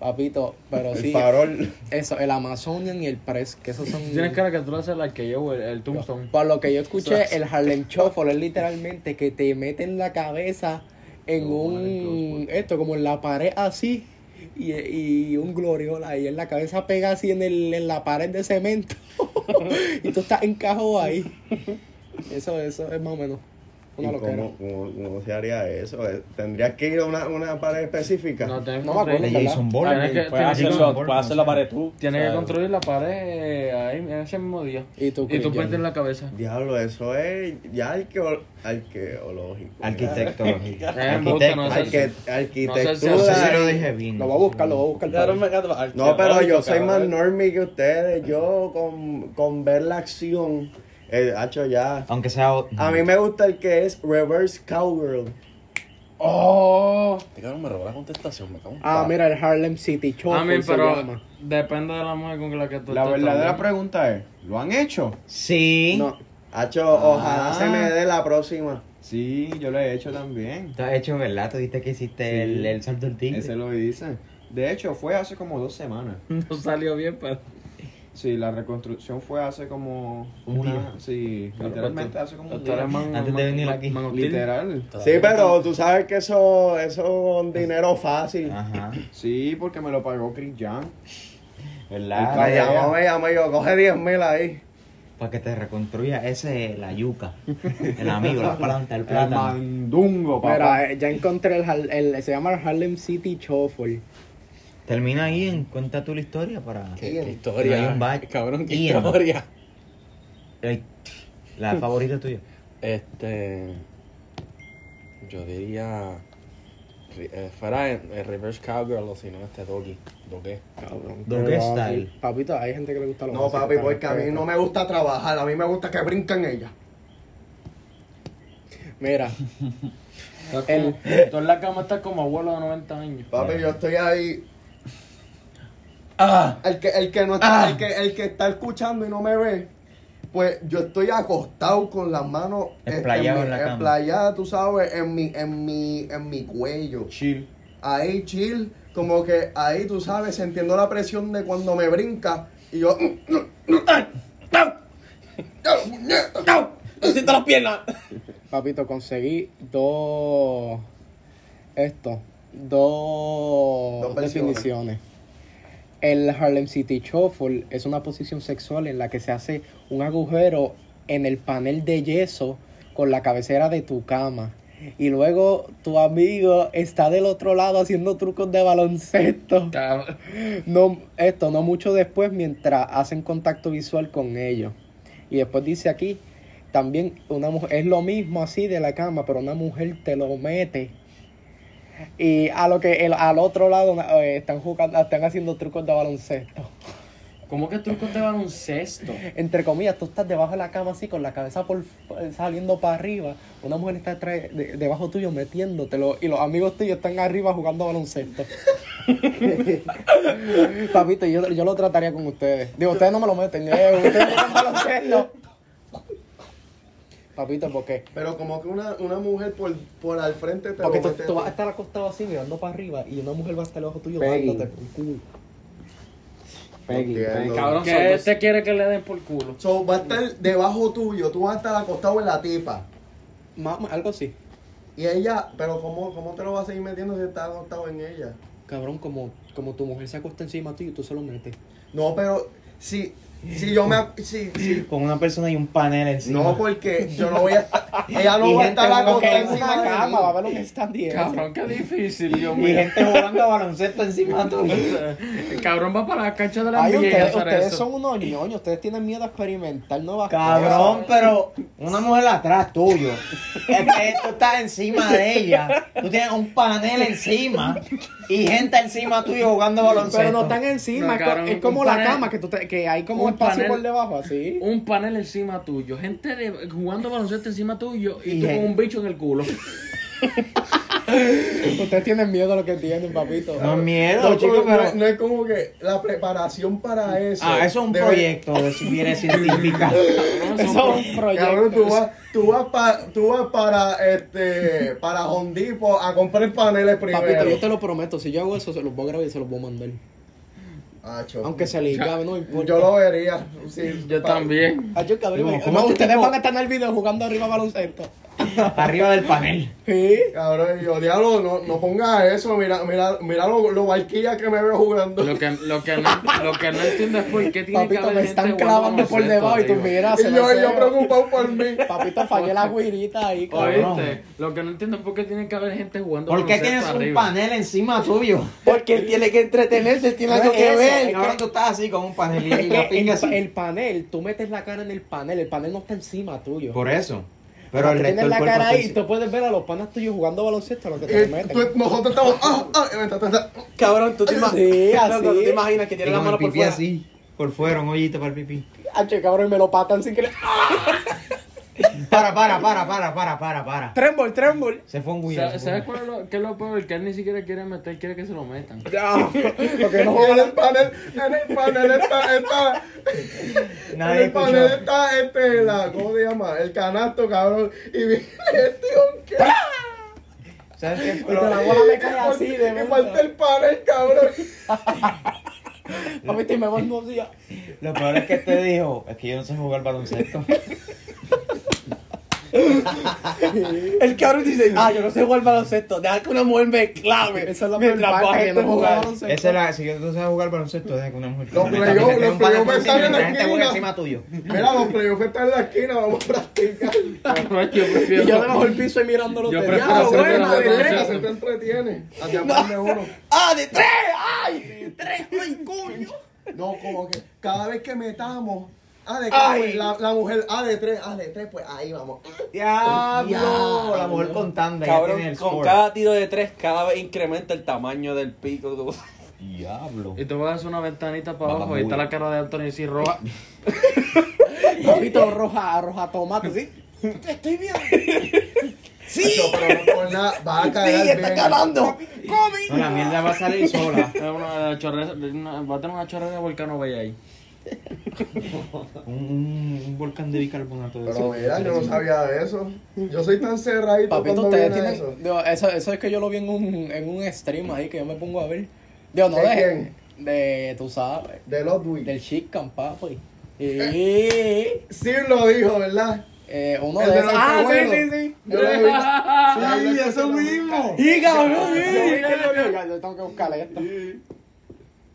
Speaker 5: Papito, pero
Speaker 6: El
Speaker 5: sí.
Speaker 6: farol.
Speaker 5: Eso, el Amazonian y el press, que esos son.
Speaker 7: Tienes cara que tú haces la que yo, el, el Tombstone.
Speaker 5: Por lo que yo escuché, el Harlem Shuffle es literalmente que te meten la cabeza en un. Esto, como en la pared así. Y, y un gloriola y en la cabeza pega así en, el, en la pared de cemento. [laughs] y tú estás encajado ahí. Eso, eso es más o menos.
Speaker 6: ¿Y
Speaker 5: Una loquera.
Speaker 6: cómo, cómo, cómo se haría eso? Eh, ¿Tendrías que ir a una, una pared específica?
Speaker 7: No, tienes que
Speaker 5: No me acuerdo.
Speaker 3: Jason Bourne.
Speaker 2: Puedes hacerlo, hacer la pared tú.
Speaker 7: Tienes
Speaker 2: O
Speaker 7: que construir la pared ahí, en ese mismo día.
Speaker 5: Y tú,
Speaker 7: Y tú metes la cabeza.
Speaker 6: Diablo, eso es ya arqueo, arqueológico.
Speaker 7: Eh,
Speaker 3: Arquitecto. [laughs]
Speaker 7: sé.
Speaker 6: Arque-
Speaker 7: No sé si-
Speaker 6: arquitectura.
Speaker 3: lo dije bien.
Speaker 5: Lo voy a buscar, lo voy a buscar.
Speaker 6: No, pero yo soy más normie que ustedes. Yo con, con ver la acción, hacho ya.
Speaker 3: Aunque sea.
Speaker 6: A mí me gusta el que es reverse cowgirl.
Speaker 5: Oh.
Speaker 2: Cabrón me robó la contestación, me cago en
Speaker 5: Ah, mira, el Harlem City Shuffle.
Speaker 7: A mí, pero depende de la mujer con la que tú
Speaker 8: La verdadera pregunta es, ¿lo han hecho?
Speaker 3: Sí.
Speaker 5: No,
Speaker 6: Hacho,
Speaker 8: Ah.
Speaker 6: ojalá se me dé la próxima.
Speaker 8: Sí, yo lo he hecho también.
Speaker 3: Tú has hecho, ¿verdad? Tú dijiste que hiciste
Speaker 8: Sí.
Speaker 3: el, el salto del tigre.
Speaker 8: Ese lo hice. De hecho, fue hace como dos semanas. [laughs]
Speaker 7: No salió bien, pero.
Speaker 8: Sí, la reconstrucción fue hace como
Speaker 3: Un
Speaker 8: una...
Speaker 3: día.
Speaker 8: Sí, literalmente hace como un día.
Speaker 7: man-
Speaker 3: Antes de
Speaker 7: man-
Speaker 3: venir
Speaker 7: man-
Speaker 3: aquí.
Speaker 7: man.
Speaker 8: Literal.
Speaker 6: Sí, pero tú sabes que eso, eso es un dinero fácil.
Speaker 3: Ajá.
Speaker 8: Sí, porque me lo pagó Chris Young.
Speaker 3: ¿Verdad?
Speaker 6: Me llamó, me llamó y yo, coge 10 mil ahí.
Speaker 3: Para que te reconstruya ese, la yuca. El amigo, la planta, el
Speaker 8: El
Speaker 3: plátano.
Speaker 8: mandungo, papá.
Speaker 5: Mira, eh, ya encontré el, el- se llama el Harlem City Shuffle.
Speaker 3: Te Termina ahí en cuenta tú la historia para.
Speaker 2: ¿Qué, historia?
Speaker 3: Hay un badge.
Speaker 2: Cabrón, qué
Speaker 3: Ian.
Speaker 2: historia.
Speaker 3: La favorita tuya.
Speaker 2: Este. Yo diría. eh, fuera en, en Reverse Cowgirl o si no, este Doggy. Doggy.
Speaker 5: Cabrón.
Speaker 3: Doggy
Speaker 5: Pero,
Speaker 3: style.
Speaker 5: Papito, hay gente que le gusta los
Speaker 6: No, papi, porque a mí no me gusta trabajar, a mí me gusta que brinquen ella.
Speaker 5: Mira,
Speaker 7: El, tú en la cama estás como abuelo de 90 años.
Speaker 6: Papi, yo estoy ahí.
Speaker 3: Ah,
Speaker 6: El que, el que no está,
Speaker 3: Ah.
Speaker 6: el que, el que está escuchando y no me ve, pues yo estoy acostado con las manos eh,
Speaker 3: Esplayado
Speaker 6: mi-
Speaker 3: en
Speaker 6: esplayadas, tú sabes, en mi, en mi, en mi cuello.
Speaker 3: chill.
Speaker 6: Ahí chill, como que ahí tú sabes, sintiendo la presión de cuando me brinca y yo.
Speaker 2: ¡Siento las piernas!
Speaker 5: papito, conseguí dos. Esto. Dos,
Speaker 6: Dos
Speaker 5: definiciones. El Harlem City Shuffle es una posición sexual en la que se hace un agujero en el panel de yeso con la cabecera de tu cama. Y luego tu amigo está del otro lado haciendo trucos de baloncesto. No, esto no mucho después mientras hacen contacto visual con ellos. Y después dice aquí, también una mujer, es lo mismo así de la cama, pero una mujer te lo mete. Y a lo que el- al otro lado eh, están jugando, están haciendo trucos de baloncesto.
Speaker 7: ¿Cómo que trucos de baloncesto?
Speaker 5: Entre comillas, tú estás debajo de la cama así con la cabeza por saliendo para arriba. Una mujer está de- debajo tuyo metiéndotelo y los amigos tuyos están arriba jugando baloncesto. [laughs] Papito, yo, yo lo trataría con ustedes. Digo, ustedes no me lo meten, eh, ustedes juegan baloncesto. Papito, ¿por qué?
Speaker 6: Pero como que una, una mujer por, por al frente te
Speaker 5: Porque
Speaker 6: lo
Speaker 5: tú, tú vas a estar acostado así mirando para arriba y una mujer va a estar debajo tuyo
Speaker 8: Peggy.
Speaker 5: dándote por el culo.
Speaker 8: Peggy. Peggy.
Speaker 2: Cabrón,
Speaker 7: ¿Qué
Speaker 2: dos-
Speaker 7: te quiere que le den por culo?
Speaker 6: So, va a estar debajo tuyo, tú vas a estar acostado en la tipa.
Speaker 5: Ma- ma- algo así.
Speaker 6: Y ella, pero ¿cómo, cómo te lo vas a seguir metiendo si estás acostado en ella?
Speaker 5: Cabrón, como, como tu mujer se acuesta encima tuyo y tú se lo metes.
Speaker 6: No, pero si, si yo me... Si, si,
Speaker 3: Con una persona y un panel encima.
Speaker 6: no, porque yo no voy a. [laughs] Ella no
Speaker 3: Y
Speaker 6: va a estar acostada
Speaker 3: en
Speaker 6: encima
Speaker 5: una
Speaker 6: de
Speaker 5: cama,
Speaker 6: mí.
Speaker 5: va a ver lo que están diciendo.
Speaker 7: Cabrón, qué difícil, Dios
Speaker 3: Y
Speaker 7: mío.
Speaker 3: gente jugando baloncesto encima [laughs] tuyo.
Speaker 7: El cabrón va para la cancha de la
Speaker 5: Ay,
Speaker 7: NBA y
Speaker 5: ustedes,
Speaker 7: hacer
Speaker 5: ustedes
Speaker 7: eso.
Speaker 5: son unos ñoños, ustedes tienen miedo a experimentar nuevas
Speaker 3: Cabrón,
Speaker 5: cosas.
Speaker 3: pero una mujer atrás tuyo. [laughs] Es que tú estás encima de ella. Tú tienes un panel encima y gente encima tuyo jugando baloncesto.
Speaker 5: Pero no están encima,
Speaker 7: No,
Speaker 5: es co-
Speaker 7: cabrón,
Speaker 5: es, como la
Speaker 7: panel-
Speaker 5: cama, que, tú te- que hay como
Speaker 7: un
Speaker 5: espacio
Speaker 7: panel-
Speaker 5: por debajo, así.
Speaker 7: Un panel encima tuyo, gente de- jugando baloncesto encima tuyo y,
Speaker 3: Y
Speaker 7: tú con un bicho en el culo. [laughs]
Speaker 5: Ustedes tienen miedo a lo que tienen, papito.
Speaker 3: No es miedo,
Speaker 6: No,
Speaker 3: chicos,
Speaker 6: no,
Speaker 3: pero.
Speaker 6: no es como que la preparación para eso.
Speaker 3: Ah, eso es un
Speaker 6: debe-
Speaker 3: proyecto de si viene científica. [laughs]
Speaker 5: Eso es un proyecto.
Speaker 6: Cabrón, tú vas, tú vas, pa- tú vas para este para Hondipo a comprar paneles primero.
Speaker 5: Papito, yo te lo prometo, si yo hago eso, se los voy a grabar y se los voy a mandar.
Speaker 6: Acho.
Speaker 5: Aunque se les grabe, no importa.
Speaker 6: yo lo vería. sí,
Speaker 7: Yo también.
Speaker 5: Ay, yo, cabrón,
Speaker 3: No, ¿cómo
Speaker 5: ustedes
Speaker 3: tipo-
Speaker 5: van a estar en el video jugando arriba baloncesto. [laughs]
Speaker 3: Arriba del panel.
Speaker 5: Sí.
Speaker 6: Cabrón, yo diablo, no, no pongas eso, mira, mira, mira lo, lo barquilla que me veo jugando.
Speaker 7: Lo que, lo, que no, lo que no entiendo es por qué tiene que
Speaker 5: Papito,
Speaker 7: haber
Speaker 5: me están clavando por debajo y tú miras.
Speaker 6: y yo, yo preocupado por mí.
Speaker 5: Papito, fallé la guirita ahí, cabrón.
Speaker 7: ¿Oíste? Lo que no entiendo es por qué tiene que haber gente jugando
Speaker 3: ¿Por qué tienes un
Speaker 7: arriba.
Speaker 3: panel encima tuyo?
Speaker 6: Porque él tiene que entretenerse, tiene algo que
Speaker 3: Eso,
Speaker 6: ver.
Speaker 3: Ahora tú estás así con un panel y [laughs] la pinga
Speaker 5: el,
Speaker 3: así.
Speaker 5: el panel, tú metes la cara en el panel, el panel no está encima tuyo.
Speaker 3: Por eso. Pero el
Speaker 5: tienes
Speaker 3: del
Speaker 5: la cara ahí y tú puedes ver a los panas tuyos jugando baloncesto lo que te
Speaker 6: Eh,
Speaker 5: meten.
Speaker 6: nosotros estamos. Ah, ah, está-
Speaker 2: Cabrón, tú te, ima- [laughs]
Speaker 5: Sí, [laughs] así.
Speaker 2: Loco, tú te imaginas que
Speaker 3: Y
Speaker 2: tiene la mano
Speaker 3: el
Speaker 2: por
Speaker 3: pipí
Speaker 2: fuera.
Speaker 3: así. Por fuera, un hoyito para el pipí.
Speaker 5: Ah, che, cabrón, y me lo patan sin querer.
Speaker 3: Para, para, para, para, para, para, para.
Speaker 5: Tremble, tremble.
Speaker 3: Se fue un güey.
Speaker 7: ¿Sabes ¿sabes cuál es lo, qué es lo peor? Que él ni siquiera quiere meter, quiere que se lo metan. [laughs]
Speaker 5: Ya. Porque no
Speaker 6: Y en el panel, en el panel está, está, en el panel está este, la, ¿cómo se llama? El canasto, cabrón. Y viene este que
Speaker 3: ¿Sabes qué
Speaker 5: te
Speaker 3: lo-
Speaker 5: la bola me cae [laughs] así de
Speaker 6: que falta el panel, cabrón.
Speaker 5: Papito, y me voy.
Speaker 3: Lo peor es que te dijo, es que yo no sé jugar baloncesto. [laughs] [laughs]
Speaker 2: El cabrón dice, ah, yo no sé jugar baloncesto, deja que una mujer me clave.
Speaker 5: Esa es la
Speaker 2: mientras
Speaker 5: parte, que
Speaker 2: gente
Speaker 5: no
Speaker 2: jugar.
Speaker 5: baloncesto.
Speaker 3: Esa es la, si tú sabes jugar baloncesto, deja que una mujer
Speaker 6: Los playoffs- los playoffs están en la
Speaker 3: juega
Speaker 6: esquina.
Speaker 3: encima tuyo.
Speaker 6: Mira, los playoffs están en la esquina, vamos a practicar.
Speaker 7: Yo prefiero.
Speaker 5: Y yo debajo del piso y mirando los
Speaker 7: Yo
Speaker 5: de
Speaker 7: prefiero
Speaker 6: Ya,
Speaker 7: hacer una
Speaker 6: de se te entretiene. A llamarme uno. [laughs]
Speaker 2: ¡Ah, de tres! ¡Ay! ¡De tres! ¡Ay, coño!
Speaker 6: No, como que cada vez que metamos. Ah, de
Speaker 2: Ay.
Speaker 6: pues, la, la mujer, ah, de tres, ah, de tres, pues ahí vamos.
Speaker 3: Diablo, la mujer contando, ya tiene
Speaker 2: Cabrón,
Speaker 3: el
Speaker 2: con
Speaker 3: score.
Speaker 2: cada tiro de tres, cada vez incrementa el tamaño del pico.
Speaker 3: Diablo.
Speaker 7: Y tú vas a hacer una ventanita para abajo y está la cara de Anthony y roja. [laughs]
Speaker 5: Papito roja, roja tomate, ¿sí?
Speaker 2: Estoy bien. [laughs]
Speaker 6: Sí. pero no por nada, va a caer
Speaker 2: Sí, está
Speaker 6: bien.
Speaker 2: ganando.
Speaker 3: No, la mierda va a salir sola.
Speaker 7: Es una chorrera- una- va a tener una chorrera de volcano bella ahí. [laughs]
Speaker 3: Un, un, un volcán de bicarbonato de
Speaker 6: Pero mira, yo no sabía de eso. Yo soy tan cerradito
Speaker 5: Papito,
Speaker 6: cuando
Speaker 5: ustedes
Speaker 6: viene
Speaker 5: tienen.
Speaker 6: eso.
Speaker 5: Digo, eso, eso es que yo lo vi en un, en un stream ahí que yo me pongo a ver. Digo, no
Speaker 6: ¿De
Speaker 5: de.
Speaker 6: quién?
Speaker 5: De, tú sabes,
Speaker 6: De Ludwig.
Speaker 5: del Chicken, papi. [laughs] Y.
Speaker 6: Sí lo dijo, ¿verdad?
Speaker 5: Eh, uno
Speaker 6: El
Speaker 5: de
Speaker 6: de
Speaker 5: esos. Ah, sí, sí, sí.
Speaker 6: Yo lo vi. [laughs] Sí, eso mismo.
Speaker 2: ¡Y cabrón!
Speaker 5: Sí, yo tengo que buscarle esto.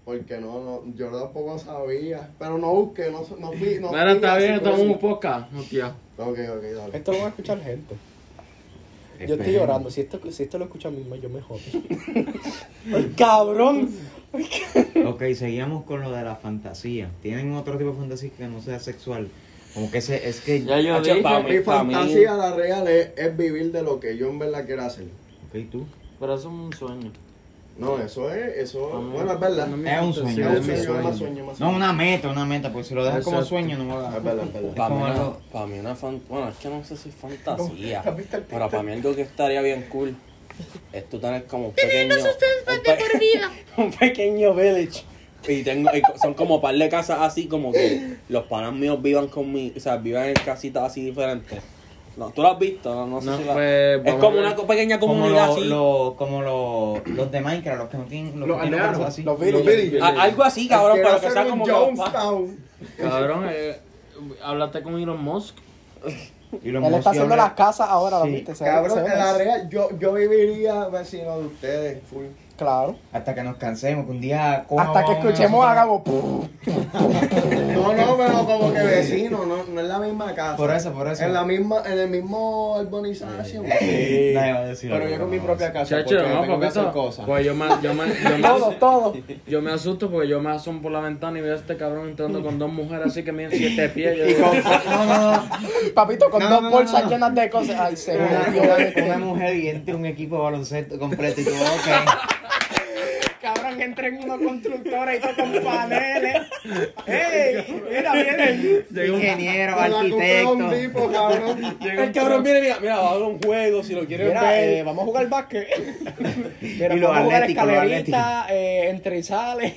Speaker 6: Porque no, no, yo tampoco sabía. Pero no busqué, no, no fui. No
Speaker 7: Mira,
Speaker 6: fui
Speaker 7: está bien, estamos un podcast. Hostia.
Speaker 6: Ok, ok, dale.
Speaker 5: Esto lo va a escuchar gente. Yo estoy llorando. Si esto, si esto lo escucha mi mamá, yo me jodo.
Speaker 2: ¡Cabrón!
Speaker 3: Ok, seguíamos con lo de la fantasía. ¿Tienen otro tipo de fantasía que no sea sexual? Como que ese, es que...
Speaker 7: Ya yo dije.
Speaker 6: Mi fantasía, la real, es, es vivir de lo que yo en verdad quiero hacer.
Speaker 3: Ok, tú.
Speaker 7: Pero eso es un sueño.
Speaker 6: No, eso es, eso,
Speaker 7: Ah, no.
Speaker 6: bueno, es verdad.
Speaker 7: No, mi
Speaker 3: Es un sueño,
Speaker 6: Es
Speaker 3: es
Speaker 6: un
Speaker 3: mi
Speaker 6: sueño, más
Speaker 3: sueño.
Speaker 6: sueño, más
Speaker 3: No,
Speaker 6: sueño.
Speaker 3: una meta, una meta, porque si lo dejas como sueño no va a...
Speaker 6: Es verdad, es verdad.
Speaker 2: Para mí, una,
Speaker 3: algo-
Speaker 2: pa' mí una fan... Bueno, es que no sé si es fantasía.
Speaker 6: ¿Has visto el
Speaker 2: pero para mí algo que estaría bien cool es tú tener como un pequeño... un, pe- [laughs] un pequeño village. Y tengo, y son como par de casas así, como que los panas míos vivan conmigo, o sea, vivan en casitas así diferentes. No, ¿tú lo has visto? No, no sé
Speaker 7: No,
Speaker 2: si la-
Speaker 7: pues,
Speaker 2: Es como una pequeña
Speaker 3: Como,
Speaker 2: comunidad
Speaker 3: lo-
Speaker 2: así.
Speaker 3: lo- como lo- los de Minecraft, los que no tienen... Los,
Speaker 5: Los
Speaker 3: que tienen
Speaker 5: aldeanos,
Speaker 3: así.
Speaker 5: los
Speaker 6: Los villagers.
Speaker 2: Algo así, cabrón, pero que sea como
Speaker 6: Jonestown.
Speaker 7: Cabrón, eh, háblate con Elon Musk.
Speaker 3: Y los
Speaker 5: Él está haciendo las casas ahora, ¿lo viste? Se
Speaker 6: Cabrón, en la real, yo, yo viviría vecino de ustedes, full.
Speaker 5: Claro.
Speaker 3: Hasta que nos cansemos, que un día... coja
Speaker 5: Hasta que escuchemos, hagamos. pum.
Speaker 6: No, no, pero como que vecino, no, no es la misma casa.
Speaker 3: Por eso, por eso.
Speaker 6: En la misma, en el mismo urbanización.
Speaker 3: Nadie va a decir
Speaker 5: Pero yo con mi propia casa.
Speaker 7: Chacho,
Speaker 5: porque
Speaker 7: no,
Speaker 5: tengo que
Speaker 7: porque
Speaker 5: hacer
Speaker 7: eso.
Speaker 5: cosas.
Speaker 7: Pues yo me, yo me, yo me, [laughs]
Speaker 5: Todo, todo.
Speaker 7: yo me asusto porque yo me asomo por la ventana y veo a este cabrón entrando con dos mujeres así que miden siete pies.
Speaker 3: Y con- no, no, no.
Speaker 5: Papito, con
Speaker 3: No,
Speaker 5: dos bolsas
Speaker 3: no.
Speaker 5: llenas de cosas. Ay, se
Speaker 3: Una, una- una mujer y entre un equipo de baloncesto completo y ok.
Speaker 5: Cabrón, entra en una constructora y todo con paneles. ¡Ey! Mira, vienen.
Speaker 3: Ingeniero, arquitecto.
Speaker 6: tipo, cabrón.
Speaker 2: El cabrón viene, mira, mira, va a haber un juego, si lo quieres
Speaker 5: Mira,
Speaker 2: ver.
Speaker 5: eh, vamos a jugar básquet. [laughs] Mira,
Speaker 3: Y
Speaker 5: vamos a jugar escalerita, eh, entre y sale.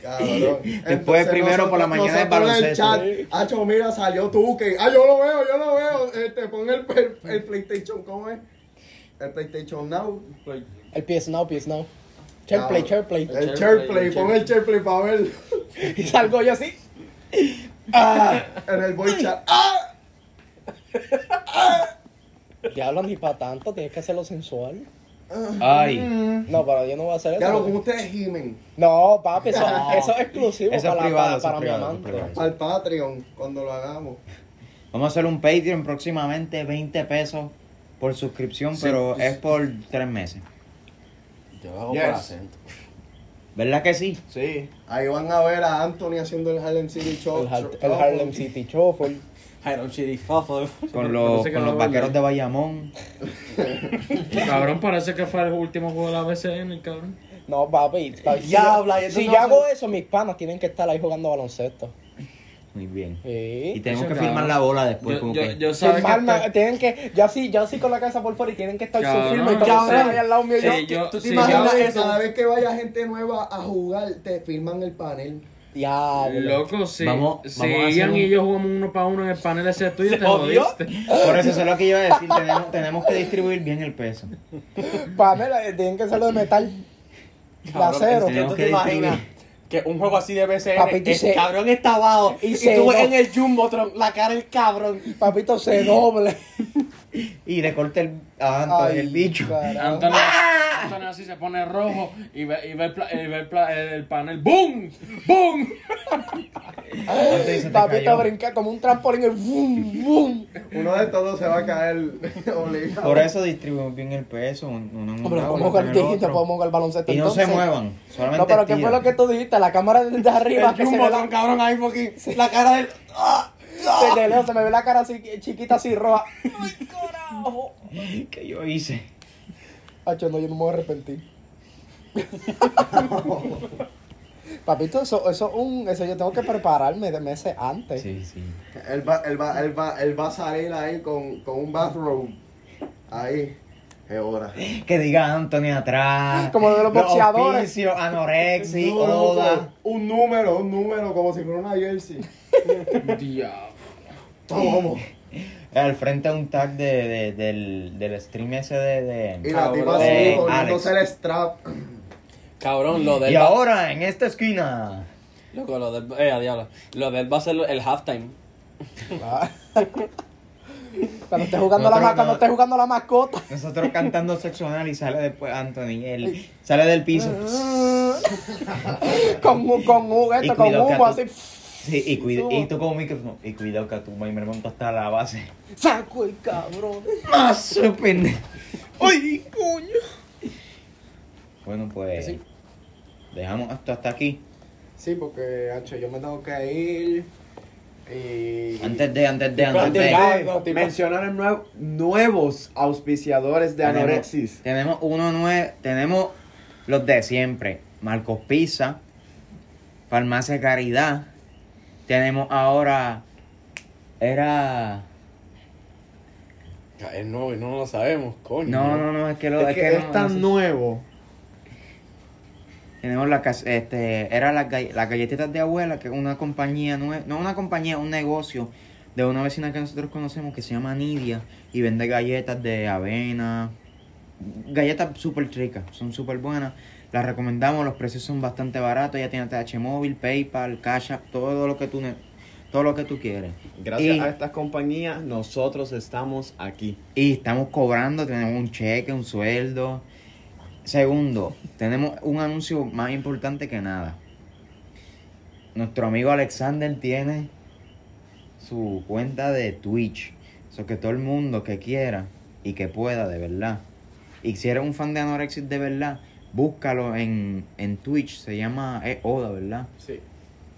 Speaker 6: Cabrón. [laughs]
Speaker 3: Después, primero por la mañana,
Speaker 6: nosotros en el
Speaker 3: baloncesto.
Speaker 6: chat, Hacho, mira, salió tú que. Ah, yo lo veo, yo lo veo. Este, pon el, el, el PlayStation, ¿cómo es? El PlayStation Now.
Speaker 5: El PS Now, PS Now. Chairplay, Chairplay.
Speaker 6: El SharePlay, pon el SharePlay para ver. [laughs]
Speaker 5: Y salgo yo así.
Speaker 6: En el voice chat. ¡Ah!
Speaker 5: Diablo, ni para tanto, tienes que hacerlo sensual.
Speaker 3: Ay,
Speaker 5: No, pero yo no voy a hacer eso.
Speaker 6: Ya lo como ustedes gimen.
Speaker 5: No, papi, eso, eso es exclusivo
Speaker 3: Eso es
Speaker 5: para,
Speaker 3: privado,
Speaker 5: para,
Speaker 3: eso es
Speaker 5: para mi
Speaker 3: privado,
Speaker 5: amante.
Speaker 3: eso es privado.
Speaker 6: Al Patreon, cuando lo hagamos.
Speaker 3: vamos a hacer un Patreon próximamente, 20 pesos por suscripción, pero es por tres meses.
Speaker 2: Yo lo hago
Speaker 6: Yes.
Speaker 2: por acento.
Speaker 3: ¿Verdad que sí?
Speaker 6: Sí. Ahí van a ver a Anthony haciendo el Harlem City Show.
Speaker 5: El, Har- el Harlem City Shuffle.
Speaker 2: Iron City Fuffle.
Speaker 3: Con los,
Speaker 7: parece que
Speaker 3: con
Speaker 7: no
Speaker 3: los vaqueros de Bayamón. [laughs]
Speaker 7: Cabrón, parece que fue el último juego de la BCN, el cabrón.
Speaker 5: No, papi. papi, si
Speaker 2: Diabla,
Speaker 5: yo- Si yo hago eso, mis panas tienen que estar ahí jugando baloncesto.
Speaker 3: Muy bien. Y
Speaker 5: Sí.
Speaker 3: tenemos que
Speaker 7: cabrón.
Speaker 3: la bola después.
Speaker 7: Yo,
Speaker 3: como
Speaker 7: yo,
Speaker 3: que-
Speaker 7: yo sabes que estoy-
Speaker 5: tienen que, yo así, yo así con la cabeza por fuera y tienen que estar su firma y todo ahí al lado mío.
Speaker 7: Sí,
Speaker 5: yo,
Speaker 7: yo-
Speaker 2: ¿Tú te
Speaker 7: sí,
Speaker 2: imaginas
Speaker 7: yo-
Speaker 2: eso?
Speaker 6: Cada vez que vaya gente nueva a jugar, te firman el panel.
Speaker 5: Diablo.
Speaker 7: Loco, sí.
Speaker 3: Vamos- hacer
Speaker 7: Ian
Speaker 3: un-
Speaker 7: y yo jugamos uno para uno en el panel ese tuyo, te [laughs]
Speaker 2: jodió?
Speaker 7: jodiste.
Speaker 3: Por eso eso es lo que iba a decir. Tenemos, tenemos que distribuir bien el peso.
Speaker 5: Panel, eh, tienen que ser de metal. De acero.
Speaker 2: tú te imaginas. Que un juego así de BCN,
Speaker 5: Papito,
Speaker 2: el
Speaker 5: se-
Speaker 2: cabrón está abajo
Speaker 5: y
Speaker 2: y,
Speaker 5: se
Speaker 2: tú ves en el Jumbotron la cara del cabrón.
Speaker 5: Papito se doble. [laughs]
Speaker 3: Y le corta el, a Anthony
Speaker 5: Ay,
Speaker 3: el bicho.
Speaker 5: carajo.
Speaker 7: Antonio, Antonio así se pone rojo y ve, y ve, el, pla- y ve el, pla- el panel. ¡Boom! ¡Boom!
Speaker 3: Anthony se te
Speaker 5: Papito
Speaker 3: cayó.
Speaker 5: brinca como un trampolín ¡bum! ¡bum!
Speaker 6: Uno de todos se va a caer [laughs] obligado.
Speaker 3: Por eso distribuimos bien el peso. un- Uno en un
Speaker 5: Hombre,
Speaker 3: lado,
Speaker 5: podemos jugar
Speaker 3: el
Speaker 5: podemos jugar baloncesto.
Speaker 3: Y no se
Speaker 5: entonces.
Speaker 3: muevan. Solamente
Speaker 5: No, pero ¿qué fue lo que tú dijiste? La cámara desde arriba
Speaker 2: El
Speaker 5: que se ve la,
Speaker 2: cabrón, ahí fucking, la cara del... ¡Ah!
Speaker 5: Desde lejos se me ve la cara así chiquita así roja. ¡Ay, carajo!
Speaker 3: que yo hice.
Speaker 5: Hacho, no, yo no me voy a arrepentir. [laughs] Papito, eso, eso, un, eso yo tengo que prepararme de meses antes.
Speaker 3: Sí, sí.
Speaker 6: Él va, él va, él va, él va a salir ahí con, con un bathrobe. Ahí. Qué hora.
Speaker 3: Que diga Anthony atrás.
Speaker 5: Como de los boxeadores.
Speaker 3: auspicios, anorexia,
Speaker 6: No. Un número, un número, como si fuera una jersey. [laughs]
Speaker 7: Diablo.
Speaker 6: Vamos. [laughs]
Speaker 3: Al frente a un tag de, de- del, del stream ese de... de-
Speaker 6: Y la tipa así, poniéndose el strap.
Speaker 2: Cabrón, lo del...
Speaker 3: Y ahora, en esta esquina.
Speaker 2: Loco, lo del... Eh, diablo. Lo del va a ser el halftime. [laughs]
Speaker 5: Cuando esté jugando, la, ma-
Speaker 3: no-
Speaker 5: cuando esté jugando la mascota.
Speaker 3: Nosotros cantando sexo anal y sale después Anthony. Él sale del piso. [laughs]
Speaker 5: con, un- con, un-
Speaker 3: Y
Speaker 5: esto, con humo así.
Speaker 3: Sí, y, cuida, y tú un micrófono. Y cuidado que a tu me remonto hasta la base.
Speaker 5: Saco el cabrón.
Speaker 3: ¡Más sorprende! ¡Ay, coño! Bueno, pues.
Speaker 5: Sí.
Speaker 3: Dejamos esto hasta aquí.
Speaker 5: Sí, porque, Hacho, yo me tengo que ir. Y.
Speaker 3: Antes de, antes de, antes de.
Speaker 8: mencionar el nuevo- nuevos auspiciadores de
Speaker 3: Tenemos-
Speaker 8: Anorexis.
Speaker 3: Tenemos uno nuevo. Tenemos los de siempre. Marcos Pizza. Farmacia Caridad. Tenemos ahora. Era.
Speaker 2: Es nuevo y no lo sabemos, coño.
Speaker 3: No, no, no, es que lo
Speaker 8: Es
Speaker 3: es
Speaker 8: que
Speaker 3: que no-
Speaker 8: es tan
Speaker 3: no sé.
Speaker 8: nuevo.
Speaker 3: Tenemos la este, era las, las galletitas de abuela, que es una compañía nueva, no una compañía, un negocio de una vecina que nosotros conocemos que se llama Nidia y vende galletas de avena, galletas súper ricas, son súper buenas, las recomendamos, los precios son bastante baratos, ya tiene TH móvil, PayPal, Cash App, todo lo que tú todo lo que tú quieres.
Speaker 8: Gracias
Speaker 3: Y-
Speaker 8: a estas compañías, nosotros estamos aquí.
Speaker 3: Y estamos cobrando, tenemos un cheque, un sueldo. Segundo, tenemos un anuncio más importante que nada. Nuestro amigo Alexander tiene su cuenta de Twitch. Eso que todo el mundo que quiera y que pueda, de verdad. Y si eres un fan de Anorexis de verdad, búscalo en, en Twitch. Se llama es Oda, ¿verdad?
Speaker 5: Sí,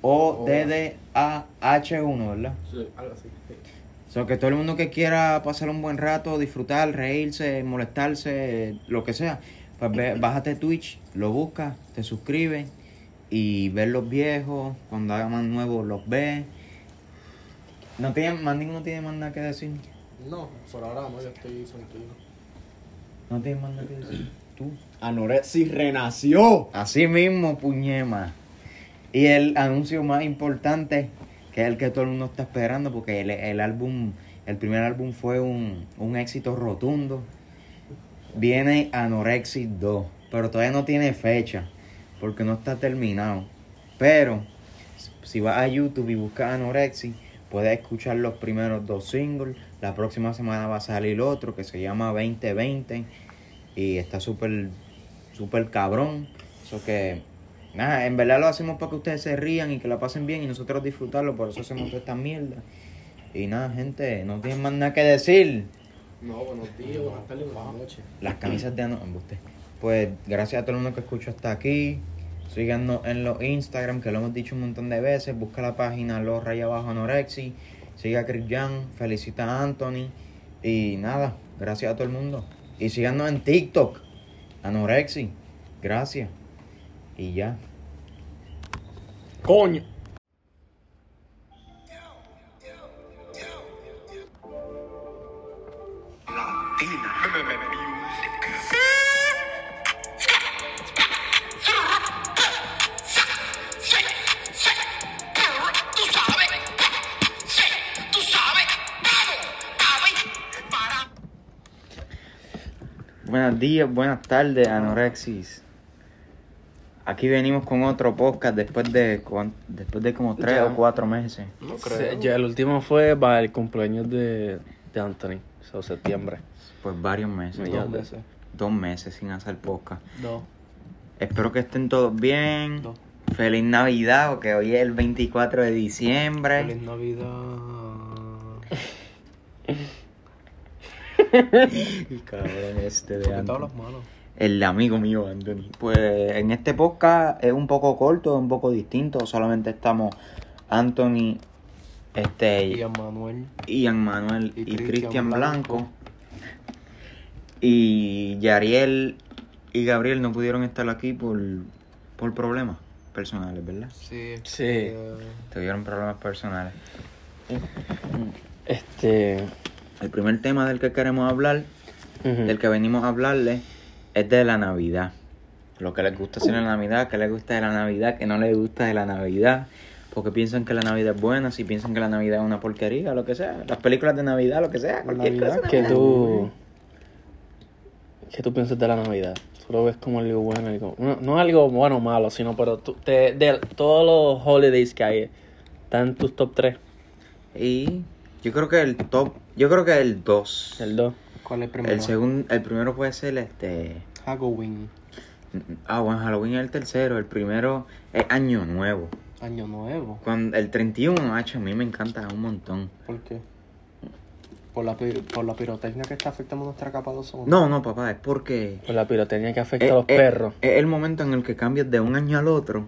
Speaker 3: O-D-D-A-H-1, ¿verdad?
Speaker 5: algo así. sí.
Speaker 3: So, que todo el mundo que quiera pasar un buen rato, disfrutar, reírse, molestarse, lo que sea, pues ve- [laughs] bájate Twitch, lo buscas, te suscribes y ves los viejos, cuando haga más nuevos los ves. No tiene, más ninguno tiene más nada que decir.
Speaker 5: No, por ahora no, yo estoy tranquilo.
Speaker 3: No tiene más nada que decir. Tú.
Speaker 8: Anorexis renació.
Speaker 3: Así mismo, puñema. Y el anuncio más importante, que es el que todo el mundo está esperando, porque el, el álbum, el primer álbum fue un, un éxito rotundo. Viene Anorexis 2, pero todavía no tiene fecha, porque no está terminado. Pero, si vas a YouTube y buscas Anorexis, puedes escuchar los primeros dos singles. La próxima semana va a salir otro que se llama 2020 y está súper súper cabrón. Eso que, nada, en verdad lo hacemos para que ustedes se rían y que la pasen bien y nosotros disfrutarlo, por eso hacemos toda esta mierda. Y nada, gente, no tienen más nada que decir.
Speaker 5: No, buenos días, buenas tardes, buenas noches.
Speaker 3: Las camisas de ano, embuste. Pues gracias a todo el mundo que escuchó hasta aquí. Síganos en los Instagram, que lo hemos dicho un montón de veces. Busca la página Los Raya Abajo Anorexi. Siga a Chris Jan, felicita a Anthony. Y nada, gracias a todo el mundo. Y síganos en TikTok, Anorexi. Gracias. Y ya.
Speaker 2: Coño.
Speaker 9: Tú
Speaker 3: Buenos días, buenas tardes, Anorexis. Aquí venimos con otro podcast después de después de como tres
Speaker 2: Ya.
Speaker 3: o cuatro meses.
Speaker 5: No
Speaker 2: Sí,
Speaker 5: creo.
Speaker 2: ya el último fue para el cumpleaños de, de Anthony, so, septiembre.
Speaker 3: Pues varios meses.
Speaker 5: Dos meses.
Speaker 3: Dos meses sin hacer podcast.
Speaker 2: Dos.
Speaker 3: Espero que estén todos bien.
Speaker 2: Dos.
Speaker 3: Feliz Navidad, porque hoy es el 24 de diciembre.
Speaker 5: Feliz Navidad. [laughs] [laughs]
Speaker 3: El cabrón este de
Speaker 5: ¿Por qué te
Speaker 3: Anthony. El amigo mío, Anthony. Pues en este podcast es un poco corto, un poco distinto. Solamente estamos Anthony, este,
Speaker 5: Y a Manuel.
Speaker 3: Ian Manuel
Speaker 5: Y
Speaker 3: y,
Speaker 5: Cristian
Speaker 3: Cristian Blanco.
Speaker 5: Blanco.
Speaker 3: Y Yariel y Gabriel no pudieron estar aquí por, por problemas personales, ¿verdad?
Speaker 5: Sí.
Speaker 2: Sí.
Speaker 5: eh,
Speaker 3: Tuvieron problemas personales.
Speaker 2: Este.
Speaker 3: El primer tema del que queremos hablar, del que venimos a hablarles, es de la Navidad. Lo que les gusta hacer en la Navidad, que les gusta de la Navidad, que no les gusta de la Navidad. Porque piensan que la Navidad es buena, si piensan que la Navidad es una porquería, lo que sea. Las películas de Navidad, lo que sea. Cualquier
Speaker 5: Navidad
Speaker 3: cosa.
Speaker 2: ¿Qué tú. ¿Qué tú piensas de la Navidad? ¿Tú lo ves como algo bueno? Algo, no, no algo bueno o malo, sino, pero tú, te- de todos los holidays que hay, ¿están en tus top 3?
Speaker 3: Y yo creo que el top, yo creo que el 2.
Speaker 2: El 2.
Speaker 5: ¿Cuál es el primero?
Speaker 3: El segundo, el primero puede ser este.
Speaker 5: Halloween.
Speaker 3: Ah, bueno, Halloween es el tercero. El primero es Año Nuevo.
Speaker 5: Año Nuevo.
Speaker 3: Cuando, el 31, macho, a mí me encanta un montón.
Speaker 5: ¿Por qué? Por la, por la pirotecnia que está afectando nuestra capa de ozono.
Speaker 3: No, no, papá, es porque
Speaker 2: Por la pirotecnia que afecta
Speaker 3: es,
Speaker 2: a los
Speaker 3: es-
Speaker 2: perros.
Speaker 3: es el momento en el que cambias de un año al otro.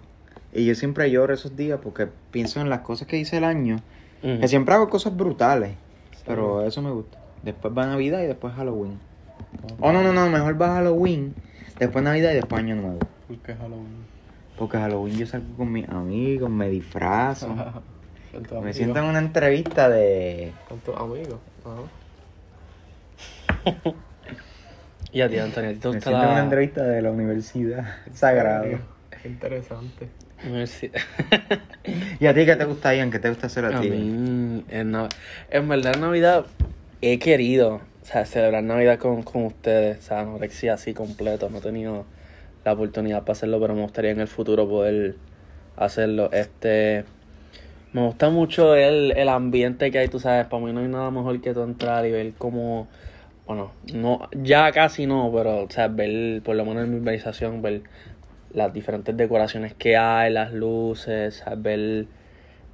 Speaker 3: Y yo siempre lloro esos días porque pienso en las cosas que hice el año. Que siempre hago cosas brutales. Pero eso me gusta. Después va Navidad y después Halloween. Oh, no, no, no, mejor va Halloween, después Navidad y después Año Nuevo.
Speaker 5: ¿Por qué Halloween?
Speaker 3: Porque Halloween yo salgo con mis amigos, me disfrazo. [laughs] Me siento en una entrevista de...
Speaker 5: Con tus amigos. Ajá. [laughs]
Speaker 2: Y a ti, Antonio, ¿a ti te
Speaker 3: Me siento en una entrevista de la universidad. Sagrado.
Speaker 5: Qué interesante.
Speaker 2: Universidad? [laughs]
Speaker 3: ¿Y a ti qué te gusta, Ian? ¿Qué te gusta hacer a
Speaker 2: A
Speaker 3: ti?
Speaker 2: mí, en, Nav- en verdad, Navidad he querido, o sea, celebrar Navidad con, con ustedes, o sea, anorexia así completo. No he tenido la oportunidad para hacerlo, pero me gustaría en el futuro poder hacerlo. Este, me gusta mucho el, el ambiente que hay, tú sabes, para mí no hay nada mejor que tú entrar y ver cómo, bueno, no, ya casi no, pero, o sea, ver, por lo menos en mi urbanización, ver las diferentes decoraciones que hay, las luces, ver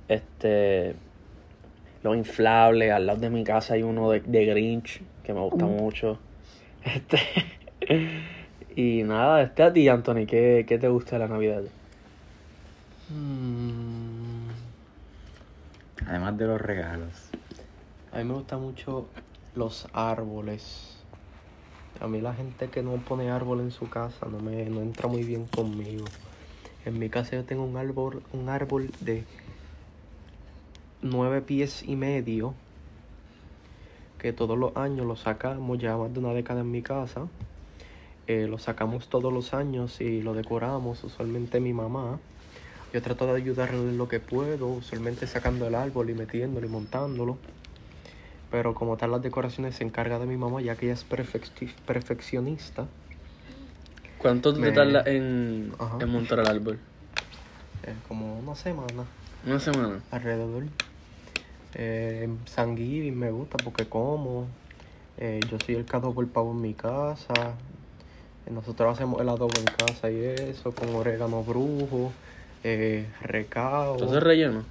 Speaker 2: este los inflables al lado de mi casa hay uno de, de Grinch que me gusta mucho. [laughs] Este y nada este a ti Anthony ¿qué, qué te gusta de la navidad
Speaker 5: Mm,
Speaker 3: Además de los regalos.
Speaker 5: a mí me gustan mucho los árboles. A mí la gente que no pone árbol en su casa no me no entra muy bien conmigo. En mi casa yo tengo un árbol, un árbol de nueve pies y medio que todos los años lo sacamos, ya más de una década en mi casa. Eh, lo sacamos todos los años y lo decoramos, usualmente mi mamá. Yo trato de ayudarle en lo que puedo, usualmente sacando el árbol y metiéndolo y montándolo. Pero como tal las decoraciones se encarga de mi mamá, ya que ella es perfeccionista.
Speaker 2: ¿cuánto te
Speaker 5: Me-
Speaker 2: tardas en, en montar el árbol?
Speaker 5: eh, como una semana
Speaker 2: una semana
Speaker 5: alrededor. Eh, en San Giving me gusta porque como. Eh, yo soy el que adobo el pavo en mi casa. Nosotros hacemos el adobo en casa y eso, con orégano brujo, eh, recao.
Speaker 2: entonces relleno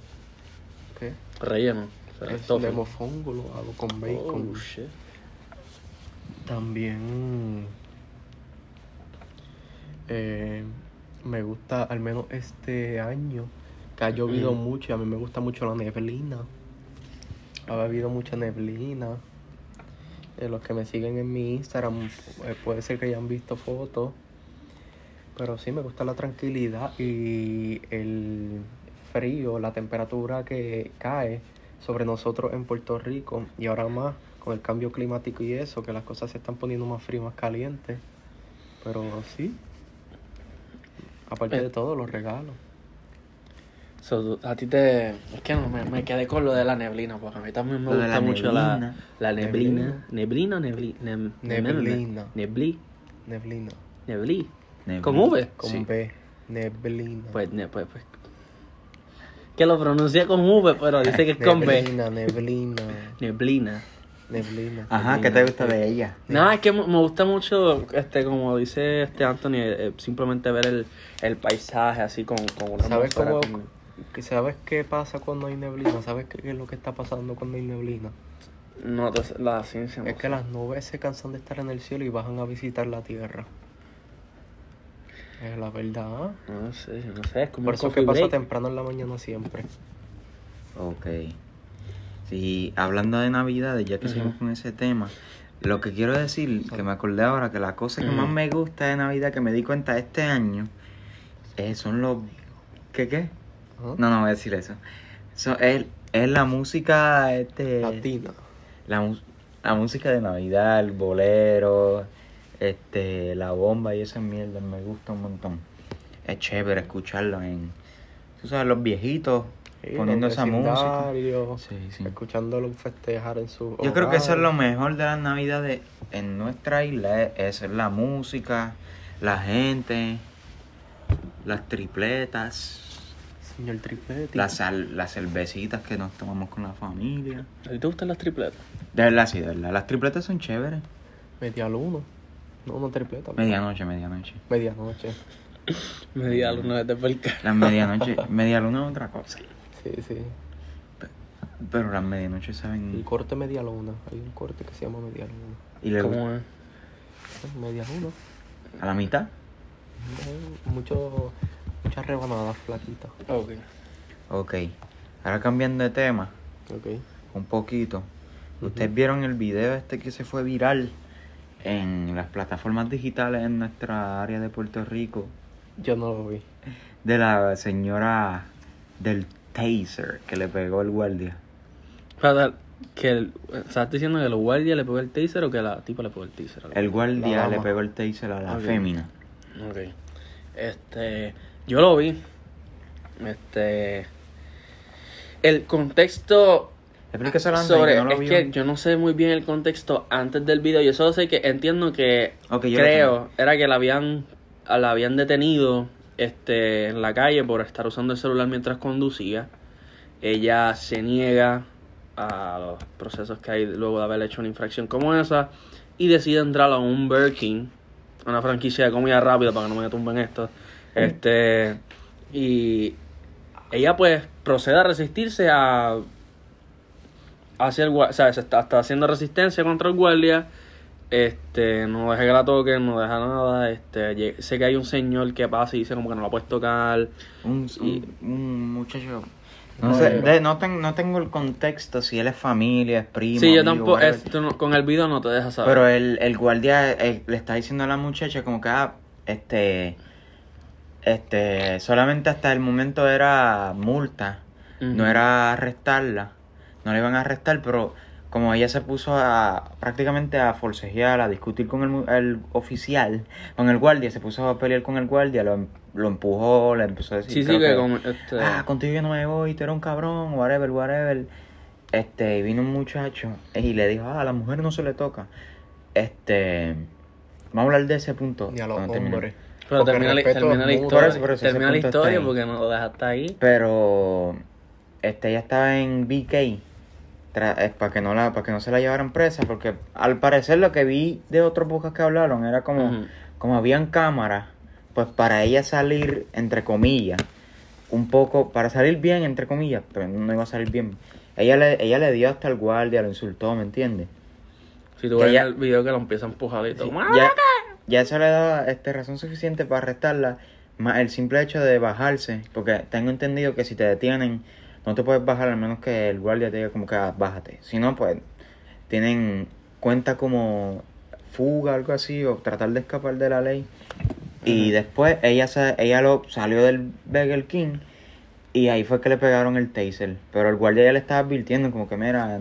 Speaker 5: ¿Qué?
Speaker 2: relleno
Speaker 5: de mofongo, lo hago con bacon.
Speaker 2: oh shit
Speaker 5: También eh, me gusta, al menos este año, que ha llovido
Speaker 2: Mm.
Speaker 5: mucho y a mí me gusta mucho la neblina. Ha habido mucha neblina. Eh, los que me siguen en mi Instagram eh, puede ser que hayan visto fotos. Pero sí, me gusta la tranquilidad y el frío, la temperatura que cae sobre nosotros en Puerto Rico. Y ahora más con el cambio climático y eso, que las cosas se están poniendo más frías, más calientes. Pero sí. Aparte
Speaker 2: Eh.
Speaker 5: de todo, los regalos.
Speaker 2: So, a ti te es que no me, me quedé con lo de la neblina porque a mí también me
Speaker 3: Lo
Speaker 2: gusta
Speaker 3: la
Speaker 2: mucho la,
Speaker 3: neblina.
Speaker 2: la neblina neblina o
Speaker 5: Neblina.
Speaker 2: nebli
Speaker 5: Neblina.
Speaker 2: nebli
Speaker 5: Neblina.
Speaker 2: nebli
Speaker 3: Neblina.
Speaker 2: con V
Speaker 5: Con
Speaker 3: Sí.
Speaker 5: B.
Speaker 10: Neblina.
Speaker 2: Pues, ne- pues, pues. Que lo pronuncia con V, pero dice que es con B.
Speaker 10: Neblina, neblina,
Speaker 2: Neblina.
Speaker 10: neblina.
Speaker 3: Ajá, ¿qué te gusta de ella?
Speaker 2: No, es que me gusta mucho, este, como dice este Anthony, eh, simplemente ver el, el paisaje así con, con una
Speaker 10: ¿Sabes cómo,
Speaker 2: como-
Speaker 10: ¿Sabes qué pasa cuando hay neblina? ¿Sabes qué es lo que está pasando cuando hay neblina?
Speaker 2: No, entonces, la ciencia.
Speaker 10: Es que las nubes se cansan de estar en el cielo y bajan a visitar la tierra. Es la verdad.
Speaker 2: No sé, no sé, es como
Speaker 10: Por
Speaker 2: un
Speaker 10: eso que pasa
Speaker 2: break.
Speaker 10: temprano en la mañana siempre.
Speaker 3: Ok. Sí, hablando de Navidades, ya que seguimos con ese tema, lo que quiero decir, que me acordé ahora, que la cosa que más me gusta de Navidad, que me di cuenta este año, eh, son los... ¿Qué qué? No, no voy a decir eso. So, es, es la música, este...
Speaker 10: Latina.
Speaker 3: La, la música de Navidad, el bolero, este, la bomba y esa mierda, me gusta un montón. Es chévere escucharlo en... Tú sabes, los viejitos
Speaker 10: Sí,
Speaker 3: poniendo
Speaker 10: los
Speaker 3: esa música. Sí, sí.
Speaker 10: Escuchándolo festejar en su
Speaker 3: Yo creo que eso es lo mejor de las navidades en nuestra isla, es, es la música, la gente, las tripletas,
Speaker 10: Señor Tripleti.
Speaker 3: las, sal- las cervecitas que nos tomamos con la familia.
Speaker 2: ¿A ti te gustan las tripletas?
Speaker 3: De verdad, sí, de verdad. Las tripletas son chéveres.
Speaker 10: Media luna. No, no tripleta.
Speaker 3: Medianoche, medianoche.
Speaker 10: Medianoche. [laughs]
Speaker 2: Media luna por acá.
Speaker 3: Las medianoche, media luna es otra cosa.
Speaker 10: Sí, sí.
Speaker 3: Pero las medianoches
Speaker 10: El
Speaker 3: saben...
Speaker 10: corte media luna. Hay un corte que se llama media luna.
Speaker 3: Y le
Speaker 2: ¿Cómo es?
Speaker 10: Media luna.
Speaker 3: a la mitad.
Speaker 10: Mucho, muchas rebanadas flaquitas.
Speaker 2: Ok.
Speaker 3: Ok. Ahora cambiando de tema,
Speaker 10: Ok.
Speaker 3: un poquito. Ustedes vieron el video este que se fue viral en las plataformas digitales en nuestra área de Puerto Rico
Speaker 10: Yo no lo vi.
Speaker 3: de la señora del taser que le pegó el guardia.
Speaker 2: Espérate, que el, ¿estás diciendo que el guardia le pegó el taser o que la tipa le pegó el taser?
Speaker 3: El guardia le pegó el taser a la
Speaker 2: Ok.
Speaker 3: fémina.
Speaker 2: Ok. Este, yo lo vi. Este, el contexto
Speaker 3: Explíqueselo antes
Speaker 2: sobre,
Speaker 3: que no lo
Speaker 2: es que yo no sé muy bien el contexto antes del video. Yo solo sé que entiendo que creo era que la habían la habían detenido este en la calle por estar usando el celular mientras conducía. Ella se niega a los procesos que hay luego de haber hecho una infracción como esa y decide entrar a un Burger King, una franquicia de comida rápida para que no me tumben esto. Este y ella pues procede a resistirse a hacia el guardia, o sea, se está, está haciendo resistencia contra el guardia. Este, no deja que la toquen, no deja nada. Este, sé que hay un señor que pasa y dice como que no la puedes tocar.
Speaker 3: Un,
Speaker 2: Y-
Speaker 3: un, un muchacho. No sé, de- no, ten- no tengo el contexto si él es familia, es primo.
Speaker 2: sí, yo tampoco,
Speaker 3: whatever.
Speaker 2: esto no- con el video no te deja saber.
Speaker 3: Pero el, el guardia le está diciendo a la muchacha como que, ah, este, este, solamente hasta el momento era multa, no era arrestarla, no le iban a arrestar, pero como ella se puso a prácticamente a forcejear, a discutir con el, mu- el oficial, con el guardia, se puso a pelear con el guardia, lo, em- lo empujó, le empezó a decir
Speaker 2: sí, sí,
Speaker 3: creo
Speaker 2: que
Speaker 3: que,
Speaker 2: como, este,
Speaker 3: ah, contigo yo no me voy, tú eres un cabrón, whatever, whatever. Este, y vino un muchacho y le dijo, ah, a la mujer no se le toca. Este, vamos a hablar de ese punto.
Speaker 10: Ni a los hombres.
Speaker 2: pero
Speaker 10: porque
Speaker 2: termina, la- termina la historia,
Speaker 3: eso,
Speaker 2: termina la historia porque no lo dejaste ahí.
Speaker 3: Pero, este, ella estaba en BK, para que no la, para que no se la llevaran presa, porque al parecer lo que vi de otros bocas que hablaron era como, como habían cámaras, pues para ella salir, entre comillas, un poco, para salir bien, entre comillas, pero no iba a salir bien. Ella le, ella le dio hasta el guardia, lo insultó, ¿me entiendes?
Speaker 2: Si tú ves el video que lo empieza a empujar y todo.
Speaker 3: Sí, ya, ya eso le da este, razón suficiente para arrestarla, más el simple hecho de bajarse, porque tengo entendido que si te detienen, no te puedes bajar al menos que el guardia te diga como que ah, bájate. Si no, pues tienen cuenta como fuga, algo así, o tratar de escapar de la ley. Y después ella ella lo salió del Burger King y ahí fue que le pegaron el taser. Pero el guardia ya le estaba advirtiendo como que mira,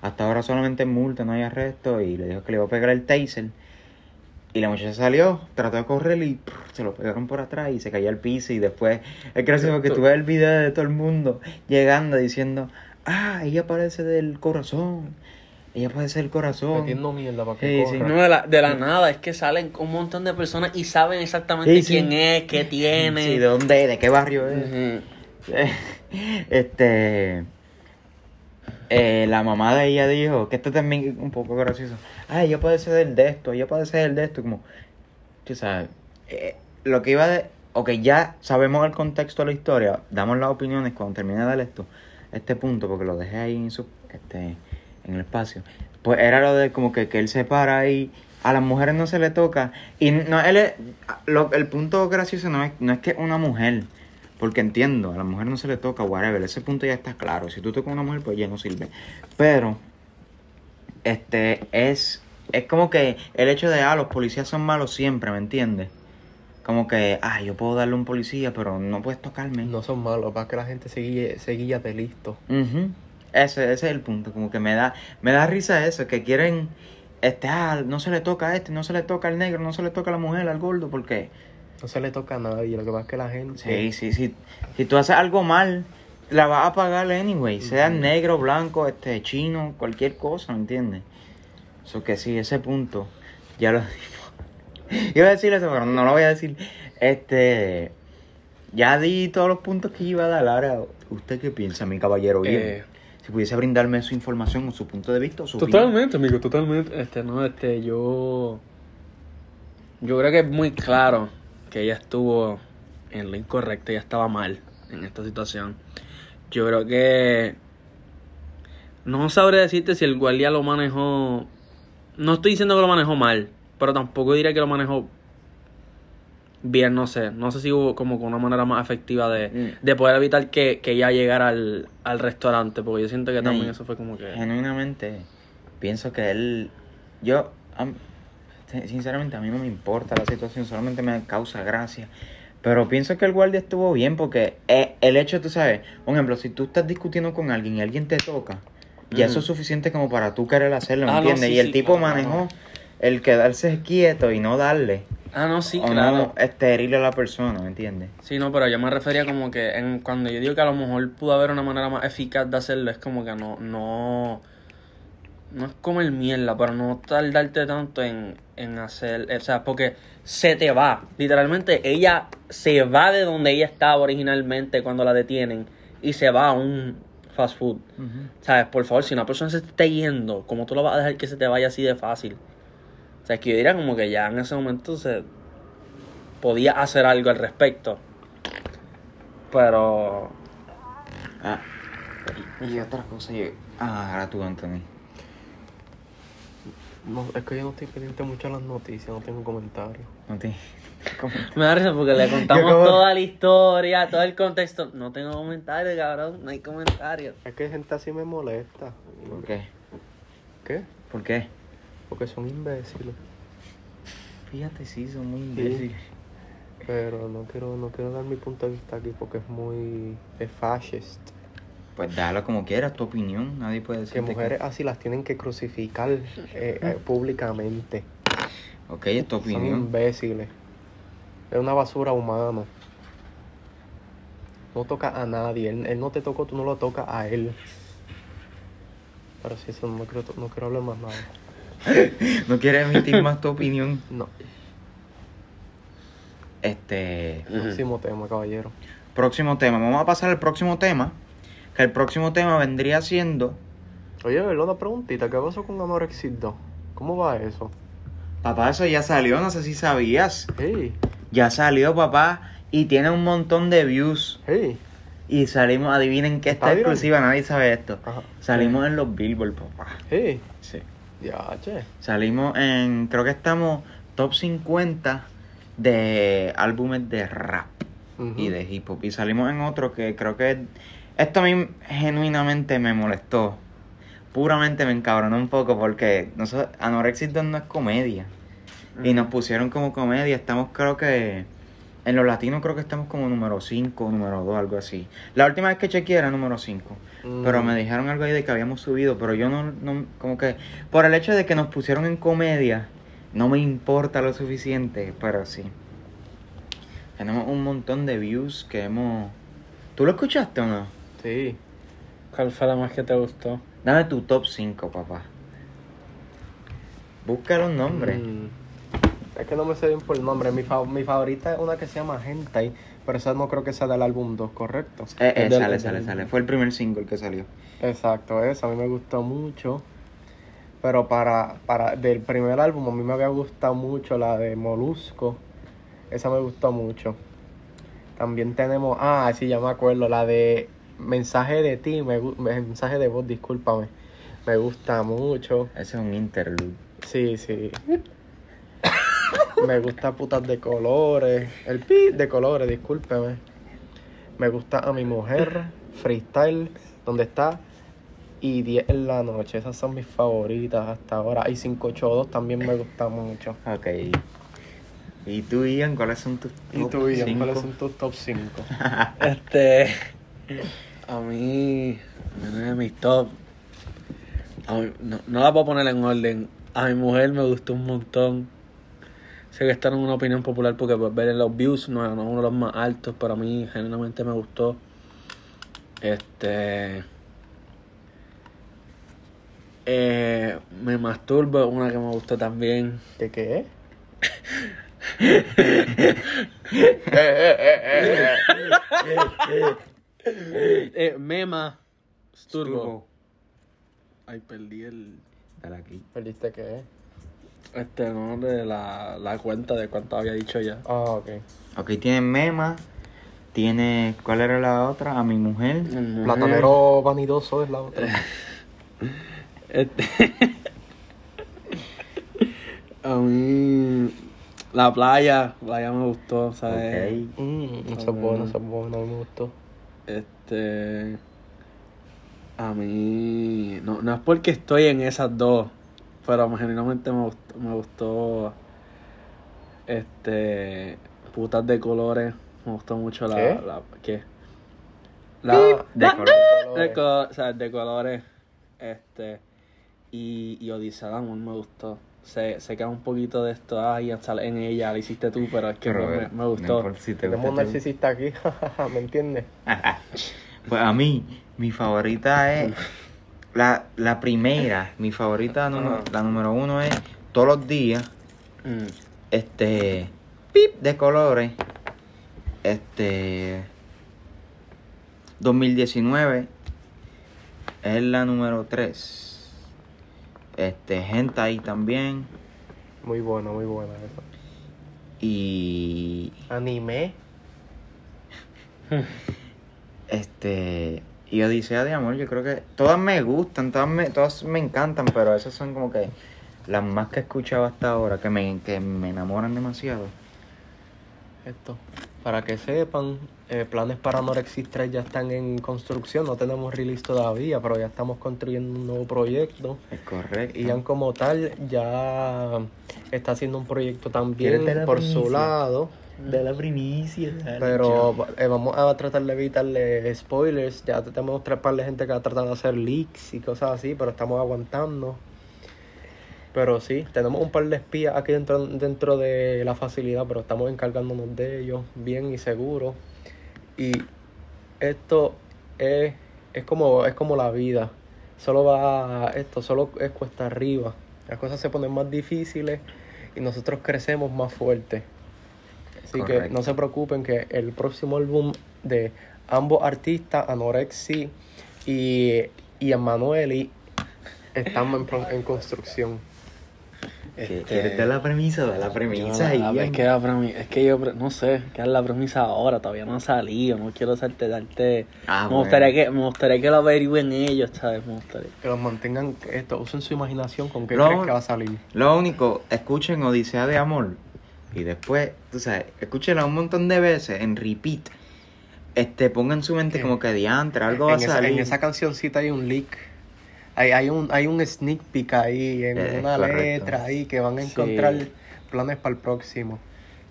Speaker 3: hasta ahora solamente multa, no hay arresto y le dijo que le iba a pegar el taser. Y la muchacha salió, trató de correr y prr, se lo pegaron por atrás y se cayó al piso y después es gracioso porque tú ves el video de todo el mundo llegando diciendo, ah, ella parece del corazón. ella puede ser el corazón.
Speaker 10: Metiendo mierda para que
Speaker 3: Sí,
Speaker 10: corra.
Speaker 3: sí.
Speaker 2: No, de la, de la nada, es que salen un montón de personas y saben exactamente
Speaker 3: Sí, sí.
Speaker 2: quién es, qué tiene.
Speaker 3: Sí, de dónde, de qué barrio es.
Speaker 2: Ujú. [laughs]
Speaker 3: este eh, la mamá de ella dijo que esto también es un poco gracioso ay ella puede ser el de esto ella puede ser el de esto como tú sabes eh, lo que iba de ok ya sabemos el contexto de la historia damos las opiniones cuando termine de dar esto este punto porque lo dejé ahí en su este en el espacio pues era lo de como que, que él se para ahí a las mujeres no se le toca y no él es- lo- el punto gracioso no es no es que una mujer porque entiendo, a la mujer no se le toca, whatever. Ese punto ya está claro. Si tú tocas a una mujer, pues ya no sirve. Pero, este, es, es como que el hecho de, ah, los policías son malos siempre, ¿me entiendes? Como que, ah, yo puedo darle a un policía, pero no puedes tocarme.
Speaker 10: No son malos, para que la gente se guíe, se guía de listo.
Speaker 3: Ujú. ese, ese es el punto. Como que me da, me da risa eso, que quieren, este, ah, no se le toca a este, no se le toca al negro, no se le toca a la mujer, al gordo, porque...
Speaker 10: No se le toca a nadie, lo que pasa es que la gente...
Speaker 3: Sí, sí, sí. Si tú haces algo mal, la vas a pagar anyway. Sea negro, blanco, este, chino, cualquier cosa, ¿me entiendes? Eso que sí, ese punto, ya lo digo. [laughs] Iba a decir eso, pero no lo voy a decir. Este, ya di todos los puntos que iba a dar. Ahora, ¿usted qué piensa, mi caballero? Bien.
Speaker 2: Eh.
Speaker 3: Si pudiese brindarme su información o su punto de vista o su opinión.
Speaker 2: Totalmente, amigo, totalmente. Este, no, este, yo. Yo creo que es muy claro que ella estuvo en lo incorrecto, ella estaba mal en esta situación. Yo creo que. No sabré decirte si el guardia lo manejó. No estoy diciendo que lo manejó mal, pero tampoco diría que lo manejó bien, no sé. No sé si hubo como una manera más efectiva de,
Speaker 3: Mm.
Speaker 2: de poder evitar que, que ella llegara al, al restaurante, porque yo siento que también eso fue como que.
Speaker 3: Genuinamente, pienso que él. Yo, sinceramente, a mí no me importa la situación, solamente me causa gracia. Pero pienso que el guardia estuvo bien porque eh, el hecho, tú sabes, por ejemplo, si tú estás discutiendo con alguien y alguien te toca, ya eso es suficiente como para tú querer hacerlo, ¿me
Speaker 2: Ah, no,
Speaker 3: entiendes?
Speaker 2: sí,
Speaker 3: y el
Speaker 2: sí,
Speaker 3: tipo
Speaker 2: claro,
Speaker 3: manejó el quedarse quieto y no darle.
Speaker 2: Ah, no, sí,
Speaker 3: o
Speaker 2: claro.
Speaker 3: no este, herirle a la persona, ¿me entiendes?
Speaker 2: Sí, no, pero yo me refería como que en, cuando yo digo que a lo mejor pudo haber una manera más eficaz de hacerlo, es como que no, no, no es como el mierda, pero no tardarte tanto en, en hacer, o sea, porque se te va, literalmente ella se va de donde ella estaba originalmente cuando la detienen y se va a un fast food, ¿sabes? Por favor, si una persona se está yendo, ¿cómo tú lo vas a dejar que se te vaya así de fácil? O sea, que yo diría como que ya en ese momento se podía hacer algo al respecto. Pero
Speaker 3: Ah, y, y otra cosa, yo... Ah, ahora tú, Anthony.
Speaker 10: No, es que yo no estoy pendiente mucho a las noticias, no tengo comentarios.
Speaker 3: No te... [laughs] ¿Cómo?
Speaker 2: me da risa porque le contamos toda la historia, todo el contexto. No tengo comentarios, cabrón, no hay comentarios.
Speaker 10: Es que gente así me molesta.
Speaker 3: ¿Por qué?
Speaker 10: ¿Qué?
Speaker 3: ¿Por qué?
Speaker 10: Porque son imbéciles.
Speaker 3: Fíjate, sí, son muy imbéciles.
Speaker 10: Pero no quiero, no quiero dar mi punto de vista aquí porque es muy... es fascist.
Speaker 3: Pues dalo como quieras, tu opinión. Nadie puede decir
Speaker 10: Que mujeres así las tienen que crucificar eh, eh, públicamente.
Speaker 3: Ok, es tu
Speaker 10: Son
Speaker 3: opinión.
Speaker 10: imbéciles. Es una basura humana. No toca a nadie. Él, él no te tocó, tú no lo tocas a él. Pero sí, eso no quiero, no quiero hablar más nada. [laughs]
Speaker 3: No quieres emitir más tu opinión.
Speaker 10: No.
Speaker 3: Este.
Speaker 10: Próximo tema, caballero.
Speaker 3: Próximo tema. Vamos a pasar al próximo tema. Que el próximo tema vendría siendo.
Speaker 10: Oye, ¿verdad? Una preguntita. ¿Qué pasó con Anorexid 2? ¿Cómo va eso?
Speaker 3: Papá, eso ya salió, no sé si sabías.
Speaker 10: Hey,
Speaker 3: Ya salió, papá. Y tiene un montón de views.
Speaker 10: hey.
Speaker 3: Y salimos, adivinen que
Speaker 10: ¿Está
Speaker 3: está
Speaker 10: viral?
Speaker 3: exclusiva, nadie sabe esto.
Speaker 10: Ajá.
Speaker 3: Salimos en los Billboard, papá.
Speaker 10: Hey.
Speaker 3: Sí.
Speaker 10: Ya, che.
Speaker 3: Salimos en, creo que estamos top 50 de álbumes de rap y de hip hop. Y salimos en otro que creo que esto a mí genuinamente me molestó. Puramente me encabronó un poco porque nosotros, Anorexia 2 no es comedia. Y nos pusieron como comedia. Estamos creo que... En los latinos creo que estamos como número 5, número 2, algo así. La última vez que chequeé era número 5.
Speaker 10: Mm.
Speaker 3: Pero me dijeron algo ahí de que habíamos subido, pero yo no, no, como que, por el hecho de que nos pusieron en comedia, no me importa lo suficiente, pero sí. Tenemos un montón de views que hemos... ¿Tú lo escuchaste o no?
Speaker 10: Sí.
Speaker 2: ¿Cuál fue la más que te gustó?
Speaker 3: Dame tu top 5, papá. Busca los nombres.
Speaker 5: Mm. Es que no me sé bien por el nombre. Mi, fa- mi favorita es una que se llama Hentai, pero esa no creo que sea del álbum 2, ¿correcto?
Speaker 3: Eh, eh,
Speaker 11: del-
Speaker 3: sale, sale, sale. Fue el primer single que salió.
Speaker 5: Exacto, esa a mí me gustó mucho. Pero para, para del primer álbum a mí me había gustado mucho la de Molusco. Esa me gustó mucho. También tenemos, ah, sí, ya me acuerdo, la de Mensaje de ti, me, mensaje de voz, discúlpame. Me gusta mucho.
Speaker 3: Ese es un interlude.
Speaker 5: Sí, sí. Me gusta putas de colores. El pi de colores, discúlpeme. Me gusta a mi mujer. Freestyle, donde está. Y 10 en la noche. Esas son mis favoritas hasta ahora. Y 582 también me gusta mucho.
Speaker 3: Ok. ¿Y tú, Ian, cuáles son tus
Speaker 5: ¿Y
Speaker 3: top
Speaker 5: tú, Ian,
Speaker 3: cinco?
Speaker 5: cuáles son tus top 5? [laughs]
Speaker 2: Este. A mí. Una de mis top. a mí- no, no la puedo poner en orden. A mi mujer me gustó un montón. Sé que está en una opinión popular porque pues, ver los views no, no es uno de los más altos, pero a mí genuinamente me gustó. Este. Eh, me masturbo, una que me gustó también.
Speaker 5: ¿Qué qué?
Speaker 2: Eh, Mema Sturbo.
Speaker 3: Sturbo.
Speaker 2: Ay, perdí el.
Speaker 3: Dale aquí.
Speaker 5: ¿Perdiste qué?
Speaker 2: Este, no, de la, la cuenta de cuánto había dicho ya.
Speaker 5: Ah, ok.
Speaker 3: Ok, tiene Mema. Tiene. ¿Cuál era la otra? A mi mujer.
Speaker 5: Platanero vanidoso es la otra. [laughs]
Speaker 2: Este. [laughs] a mí. La playa, playa me gustó, ¿sabes?
Speaker 3: Ok.
Speaker 5: Mm, eso es bueno, eso es bueno, me gustó.
Speaker 2: Este. A mí. No, no es porque estoy en esas dos, pero genuinamente me gustó, me gustó. Este. Putas de colores. Me gustó mucho la.
Speaker 5: ¿Qué?
Speaker 2: la ¿Qué? La.
Speaker 3: De color.
Speaker 2: De, co- o sea, de colores. Este. Y, y Odisea de Amor me gustó. Se, se queda un poquito de esto. Ay, sale en ella, la hiciste tú, pero es que
Speaker 3: Pero,
Speaker 2: me, me
Speaker 3: no
Speaker 2: gustó.
Speaker 3: importa si te
Speaker 5: Tenemos un narcisista aquí, [laughs] ¿me entiendes? [laughs]
Speaker 3: Pues a mí, mi favorita es la, la primera. Mi favorita, número- la número uno es todos los días.
Speaker 2: Mm.
Speaker 3: Este. Pip de colores. Este. 2019 es la número 3. Este, Hentai también.
Speaker 5: Muy bueno, muy buena eso.
Speaker 3: Y.
Speaker 5: Anime. [laughs]
Speaker 3: Este. Y Odisea de Amor, yo creo que todas me gustan, todas me, todas me encantan, pero esas son como que las más que he escuchado hasta ahora, que me, que me enamoran demasiado.
Speaker 5: Esto. Para que sepan, eh, planes para Norexis 3 ya están en construcción. No tenemos release todavía, pero ya estamos construyendo un nuevo proyecto.
Speaker 3: Es correcto.
Speaker 5: Y Ian como tal ya está haciendo un proyecto también
Speaker 3: ¿Quieres dar la
Speaker 5: por su lado.
Speaker 3: de la primicia.
Speaker 5: Pero eh, vamos a tratar de evitarle spoilers. Ya tenemos tres par de gente que ha tratado de hacer leaks y cosas así, pero estamos aguantando. Pero sí, tenemos un par de espías aquí dentro, dentro de la facilidad, pero estamos encargándonos de ellos bien y seguro. Y esto es, es como es como la vida. Solo va esto, solo es cuesta arriba. Las cosas se ponen más difíciles y nosotros crecemos más fuerte. Así que no se preocupen que el próximo álbum de ambos artistas, Anorexi y, y Emanueli, estamos en, en construcción.
Speaker 2: Este,
Speaker 3: ¿Quieres dar la premisa? Da la premisa.
Speaker 2: Yo, a ver,
Speaker 3: Ian.
Speaker 2: es que, la premi- es que yo no sé, que es la premisa ahora, todavía no ha salido, no quiero hacerte darte.
Speaker 3: Ah,
Speaker 2: me
Speaker 3: bueno.
Speaker 2: gustaría que, me gustaría que lo averigüen ellos, ¿sabes? Me gustaría.
Speaker 5: Que los mantengan, esto, usen su imaginación con qué
Speaker 3: No.
Speaker 5: crees que va a salir.
Speaker 3: Lo único, escuchen Odisea de Amor. Y después, tú sabes, escúchenla un montón de veces en repeat. Este, pongan su mente como que diantre, algo va a
Speaker 5: en, esa,
Speaker 3: salir.
Speaker 5: en esa cancioncita hay un leak. Hay, hay, un, hay un sneak peek ahí, en
Speaker 3: Eh,
Speaker 5: una
Speaker 3: correcto.
Speaker 5: letra ahí, que van a
Speaker 2: Sí.
Speaker 5: encontrar planes para el próximo.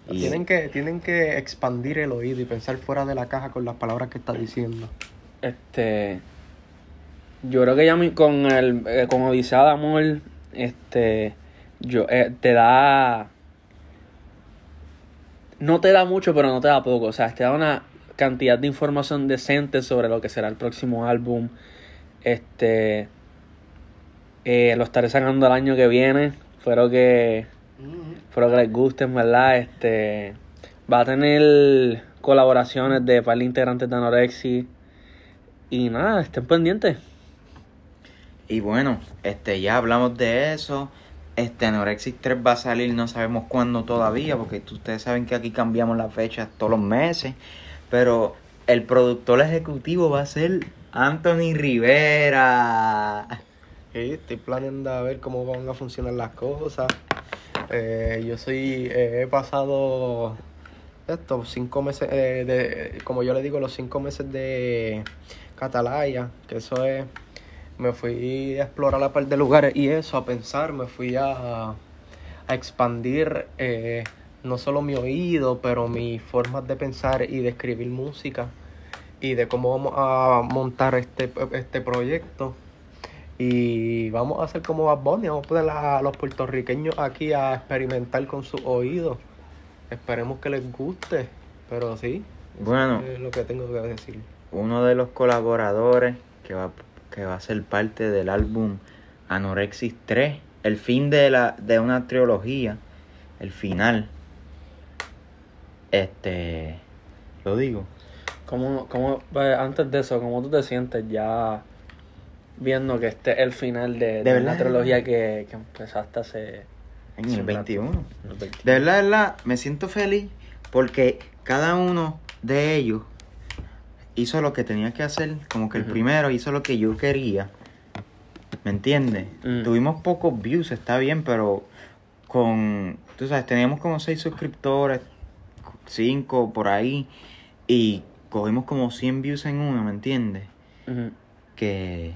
Speaker 3: Y-
Speaker 5: Tienen, que, tienen que expandir el oído y pensar fuera de la caja con las palabras que está diciendo.
Speaker 2: Este. Yo creo que ya con el eh, con Odisea de Amor, este. Yo, eh, te da. No te da mucho, pero no te da poco. O sea, te da una cantidad de información decente sobre lo que será el próximo álbum. Este. Eh, lo estaré sacando el año que viene. Espero que, espero que les guste, verdad. Este, va a tener colaboraciones de par de integrantes de Anorexi. Y nada, estén pendientes.
Speaker 3: Y bueno, este ya hablamos de eso. Este Anorexis 3 va a salir, no sabemos cuándo todavía, porque ustedes saben que aquí cambiamos las fechas todos los meses. Pero el productor ejecutivo va a ser Anthony Rivera.
Speaker 5: Sí, estoy planeando a ver cómo van a funcionar las cosas. Eh, yo soy, eh, he pasado estos cinco meses, eh, de, como yo le digo, los cinco meses de Catalaya, que eso es, me fui a explorar la par de lugares y eso, a pensar, me fui a, expandir eh, no solo mi oído, pero mis formas de pensar y de escribir música y de cómo vamos a montar este, este proyecto. Y vamos a hacer como Bad Bunny, vamos a poner a los puertorriqueños aquí a experimentar con sus oídos. Esperemos que les guste, pero sí,
Speaker 3: Bueno.
Speaker 5: es lo que tengo que decir.
Speaker 3: Uno de los colaboradores que va, que va a ser parte del álbum Anorexis 3, el fin de, la, de una trilogía, el final. Este, lo digo.
Speaker 2: ¿Cómo, cómo, eh, antes de eso, ¿cómo tú te sientes ya viendo que este es el final de, una trilogía que, que empezaste hace...
Speaker 3: En
Speaker 2: hace
Speaker 3: el
Speaker 2: un rato?
Speaker 3: 21.
Speaker 2: En el 21.
Speaker 3: De verdad, de verdad, me siento feliz porque cada uno de ellos hizo lo que tenía que hacer. Como que el primero hizo lo que yo quería. ¿Me entiendes?
Speaker 2: Mm.
Speaker 3: Tuvimos pocos views, está bien, pero con. Tú sabes, teníamos como seis suscriptores, cinco por ahí, y cogimos como 100 views en uno, ¿me entiendes? Que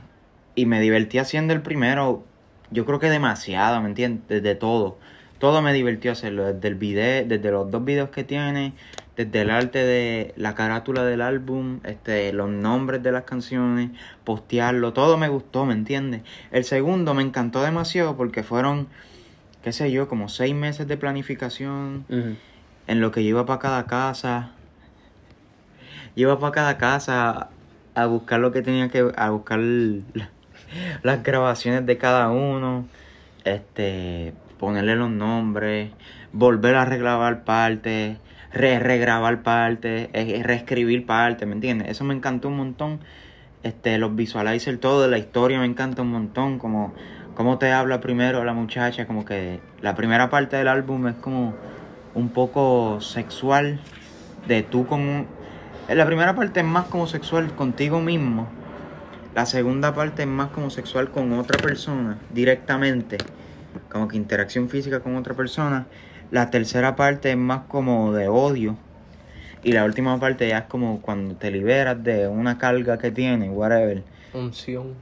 Speaker 3: y me divertí haciendo el primero yo creo que demasiado me entiendes desde todo. Todo me divertió hacerlo desde el video desde los dos videos que tiene desde el arte de la carátula del álbum este los nombres de las canciones postearlo todo me gustó me entiendes el segundo me encantó demasiado porque fueron qué sé yo como seis meses de planificación en lo que yo iba para cada casa. Yo iba para cada casa a buscar lo que tenía que, a buscar las grabaciones de cada uno, este, ponerle los nombres, volver a regrabar partes, re regrabar partes, eh, reescribir partes, ¿me entiendes? Eso me encantó un montón. Este, los visualizers, todo de la historia me encanta un montón, como te habla primero la muchacha, como que la primera parte del álbum es como un poco sexual de tú con la primera parte es más como sexual contigo mismo la segunda parte es más como sexual con otra persona directamente como que interacción física con otra persona la tercera parte es más como de odio y la última parte ya es como cuando te liberas de una carga que tienes whatever
Speaker 5: Unción.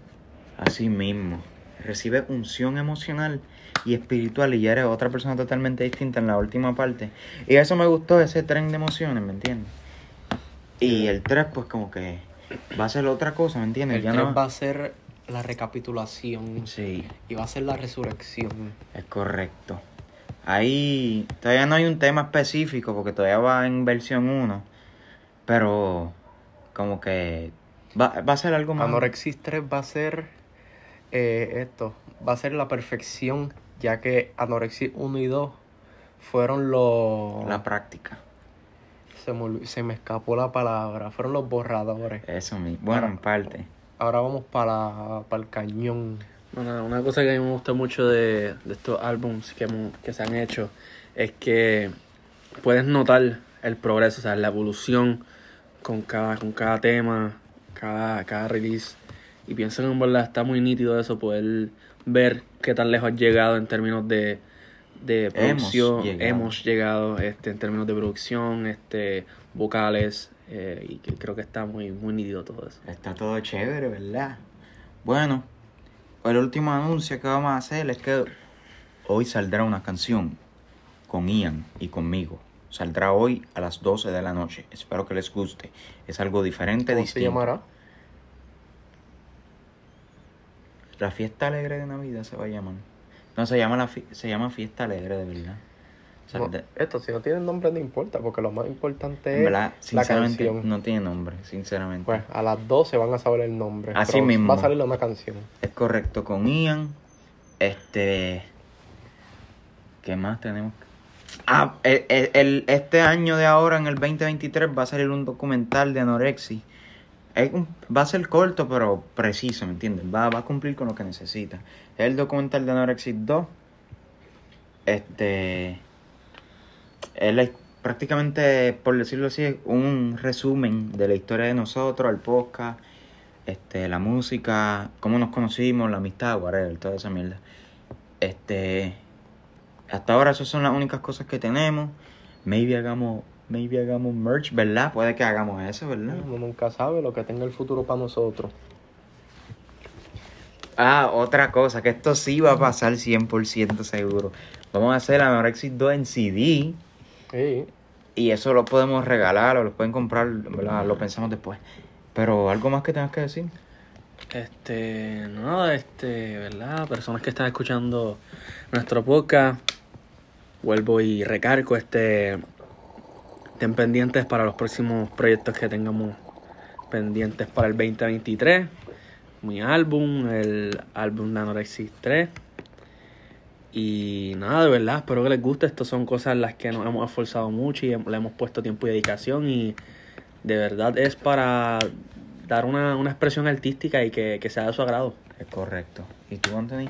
Speaker 3: Así mismo. Recibes unción emocional y espiritual y ya eres otra persona totalmente distinta en la última parte. Y eso me gustó, ese tren de emociones, ¿me entiendes? Y el 3 pues como que va a ser otra cosa, ¿me entiendes?
Speaker 5: El
Speaker 3: Ya
Speaker 5: 3
Speaker 3: no...
Speaker 5: va a ser la recapitulación
Speaker 3: Sí,
Speaker 5: y va a ser la resurrección.
Speaker 3: es correcto. Ahí todavía no hay un tema específico porque todavía va en versión 1. Pero como que va, va a ser algo más...
Speaker 5: Anorexis 3 va a ser eh, esto, va a ser la perfección, ya que Anorexis 1 y 2 fueron los...
Speaker 3: La práctica.
Speaker 5: Se me, se me escapó la palabra, fueron los borradores.
Speaker 3: Eso mismo. Bueno, en parte.
Speaker 5: Ahora vamos para, para el cañón.
Speaker 2: Bueno, una cosa que a mí me gusta mucho de, de estos álbums que, que se han hecho es que puedes notar el progreso, o sea, la evolución con cada, con cada tema, cada, cada release. Y pienso que en verdad está muy nítido eso, poder ver qué tan lejos has llegado en términos de, de
Speaker 3: Hemos
Speaker 2: producción.
Speaker 3: llegado.
Speaker 2: Hemos llegado este, en términos de producción, este, vocales, eh, y que creo que está muy, muy nítido todo eso.
Speaker 3: Está todo chévere, ¿verdad? Bueno, el último anuncio que vamos a hacer es que hoy saldrá una canción con Ian y conmigo. Saldrá hoy a las 12 de la noche. Espero que les guste. Es algo diferente,
Speaker 5: ¿Cómo se
Speaker 3: distinto.
Speaker 5: llamará?
Speaker 3: La fiesta alegre de Navidad se va a llamar. No, se llama, la fi- se llama fiesta alegre de verdad. O sea,
Speaker 5: No,
Speaker 3: de-
Speaker 5: esto, si no tiene nombre, no importa, porque lo más importante es
Speaker 3: verdad,
Speaker 5: la
Speaker 3: sinceramente,
Speaker 5: canción.
Speaker 3: no tiene nombre, sinceramente.
Speaker 5: Pues a las 12 van a saber el nombre.
Speaker 3: Así
Speaker 5: pero
Speaker 3: mismo.
Speaker 5: Va a salir una canción.
Speaker 3: Es correcto, con Ian. Este. ¿Qué más tenemos? Ah, el, el- el- este año de ahora, en el 2023, va a salir un documental de anorexia. Es un- va a ser corto, pero preciso, ¿me entiendes? Va, va a cumplir con lo que necesita. El documental de Anorexia 2. Este. Es prácticamente, por decirlo así, un resumen de la historia de nosotros, el podcast, este, la música, cómo nos conocimos, la amistad, whatever, toda esa mierda. Este. Hasta ahora esas son las únicas cosas que tenemos. Maybe hagamos, maybe hagamos merch, ¿verdad? Puede que hagamos eso, ¿verdad?
Speaker 5: Uno nunca sabe lo que tenga el futuro para nosotros.
Speaker 3: Ah, otra cosa, que esto sí va a pasar 100% seguro. Vamos a hacer Anorexis 2 en CD
Speaker 5: Sí.
Speaker 3: y eso lo podemos regalar o lo pueden comprar, ¿verdad? Lo pensamos después. Pero algo más que tengas que decir.
Speaker 2: Este, no, este, ¿verdad? Personas que están escuchando nuestro podcast, vuelvo y recargo, este, estén pendientes para los próximos proyectos que tengamos pendientes para el 2023. Mi álbum, el álbum de Anorexis 3. Y nada, de verdad, espero que les guste. Estas son cosas en las que nos hemos esforzado mucho y le hemos puesto tiempo y dedicación. Y de verdad es para dar una, una expresión artística y que, que sea de su agrado.
Speaker 3: Es correcto. ¿Y tú, Anthony?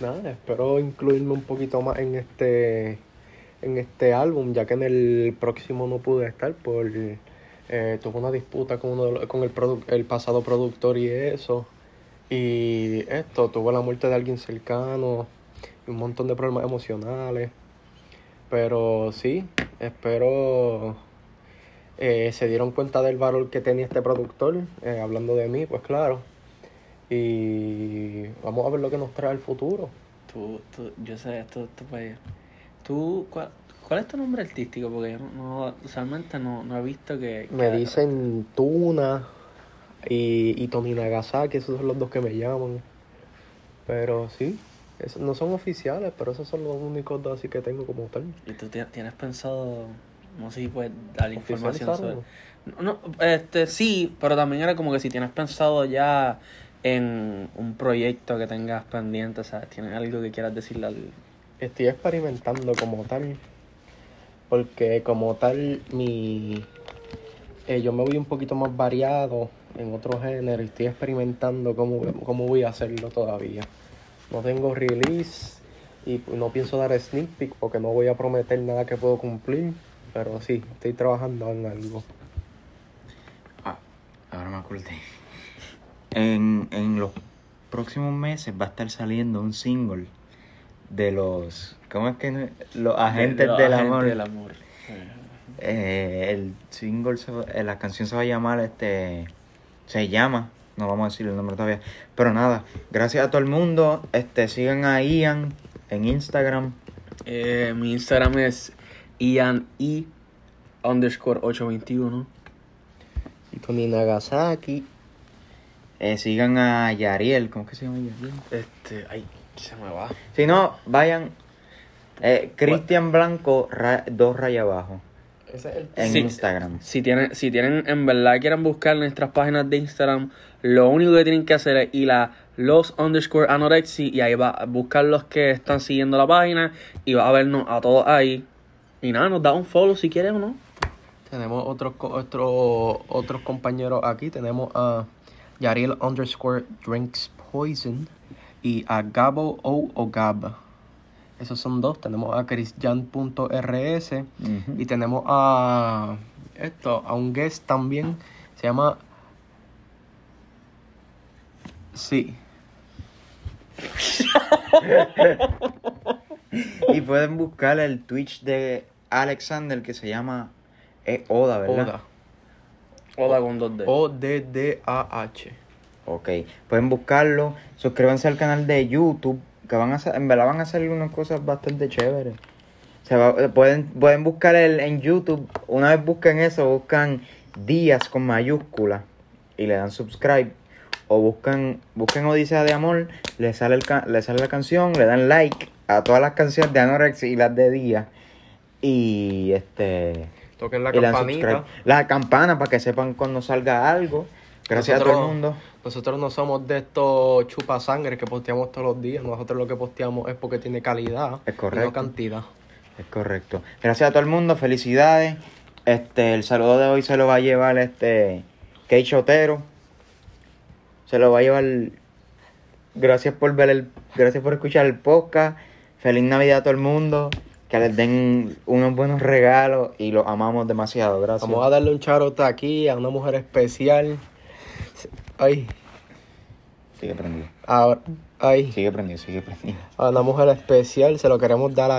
Speaker 5: Nada, espero incluirme un poquito más en este en este álbum, ya que en el próximo no pude estar por eh, tuve una disputa con uno con el el pasado productor y eso. Y esto, tuve la muerte de alguien cercano y un montón de problemas emocionales. Pero sí, espero eh, se dieron cuenta del valor que tenía este productor, eh, hablando de mí, pues claro. Y vamos a ver lo que nos trae el futuro.
Speaker 2: Tú, tú, yo sé, esto, pues, tú, ¿cuál, es tu nombre artístico? Porque yo no, usualmente no, no he visto que...
Speaker 5: Me dicen Tuna y, y Tony Nagasaki, esos son los dos que me llaman. Pero sí, esos no son oficiales, pero esos son los únicos dos así que tengo como tal.
Speaker 2: ¿Y tú ti- tienes pensado, no sé si puedes dar información sobre... No, no, este, sí, pero también era como que si tienes pensado ya en un proyecto que tengas pendiente, ¿sabes? ¿Tienes algo que quieras decirle al...
Speaker 5: Estoy experimentando como tal. Porque como tal, mi eh, yo me voy un poquito más variado en otro género estoy experimentando cómo, cómo voy a hacerlo todavía. No tengo release y no pienso dar sneak peek porque no voy a prometer nada que puedo cumplir. Pero sí, estoy trabajando en algo.
Speaker 3: Ah, ahora me acordé. En, en los próximos meses va a estar saliendo un single de los. ¿Cómo es que? Los agentes
Speaker 2: de los
Speaker 3: del
Speaker 2: agentes
Speaker 3: amor.
Speaker 2: del amor.
Speaker 3: Eh, el single, se eh, la canción se va a llamar, este, se llama, no vamos a decir el nombre todavía, pero nada, gracias a todo el mundo, este, sigan a Ian en Instagram,
Speaker 2: Eh, mi Instagram es Ian E underscore 821.
Speaker 5: Y Tony Nagasaki.
Speaker 3: eh, sigan a Yariel, ¿cómo es que se llama Yariel?
Speaker 2: Este, ay, se me va.
Speaker 3: Si no, vayan, eh, Cristian Blanco, ra- dos rayas abajo,
Speaker 5: Ese es el
Speaker 3: en. Instagram.
Speaker 2: Si tienen, si tienen, en verdad quieren buscar nuestras páginas de Instagram, lo único que tienen que hacer es ir a los underscore anorexia y ahí va a buscar los que están siguiendo la página y va a vernos a todos ahí. Y nada, nos da un follow si quieres o no.
Speaker 5: Tenemos otros otro- otros compañeros aquí. Tenemos a Yariel underscore drinks poison y a Gabo O o Gab. Esos son dos. Tenemos a christian.rs
Speaker 3: Ujú.
Speaker 5: y tenemos a esto, a un guest también. Se llama Sí. [laughs]
Speaker 3: Y pueden buscar el Twitch de Alexander que se llama Oda, ¿verdad?
Speaker 5: Oda.
Speaker 2: Hola con 2D.
Speaker 5: O D D A H.
Speaker 3: Ok, pueden buscarlo, suscríbanse al canal de YouTube, que van a en verdad van a salir unas cosas bastante chéveres. Se va- eh, pueden, pueden buscar el, en YouTube, una vez busquen eso, buscan Díaz con mayúscula y le dan subscribe. O buscan, busquen Odisea de Amor, le sale, el, le sale la canción, le dan like a todas las canciones de Anorexia y las de Díaz. Y este
Speaker 5: Toquen la campanita.
Speaker 3: La campana para que sepan cuando salga algo. Gracias a todo el mundo.
Speaker 5: Nosotros no somos de estos chupasangres que posteamos todos los días. Nosotros lo que posteamos es porque tiene calidad
Speaker 3: Es
Speaker 5: y
Speaker 3: correcto.
Speaker 5: no cantidad.
Speaker 3: Es correcto. Gracias a todo el mundo, felicidades. Este, el saludo de hoy se lo va a llevar este Kate Otero. Se lo va a llevar. Gracias por ver el, gracias por escuchar el podcast. Feliz Navidad a todo el mundo. Que les den unos buenos regalos y los amamos demasiado. Gracias.
Speaker 5: Vamos a darle un charote aquí a una mujer especial. Ay,
Speaker 3: Sigue prendido.
Speaker 5: ahora, ay,
Speaker 3: Sigue prendido, sigue prendido.
Speaker 5: a una mujer especial se lo queremos dar a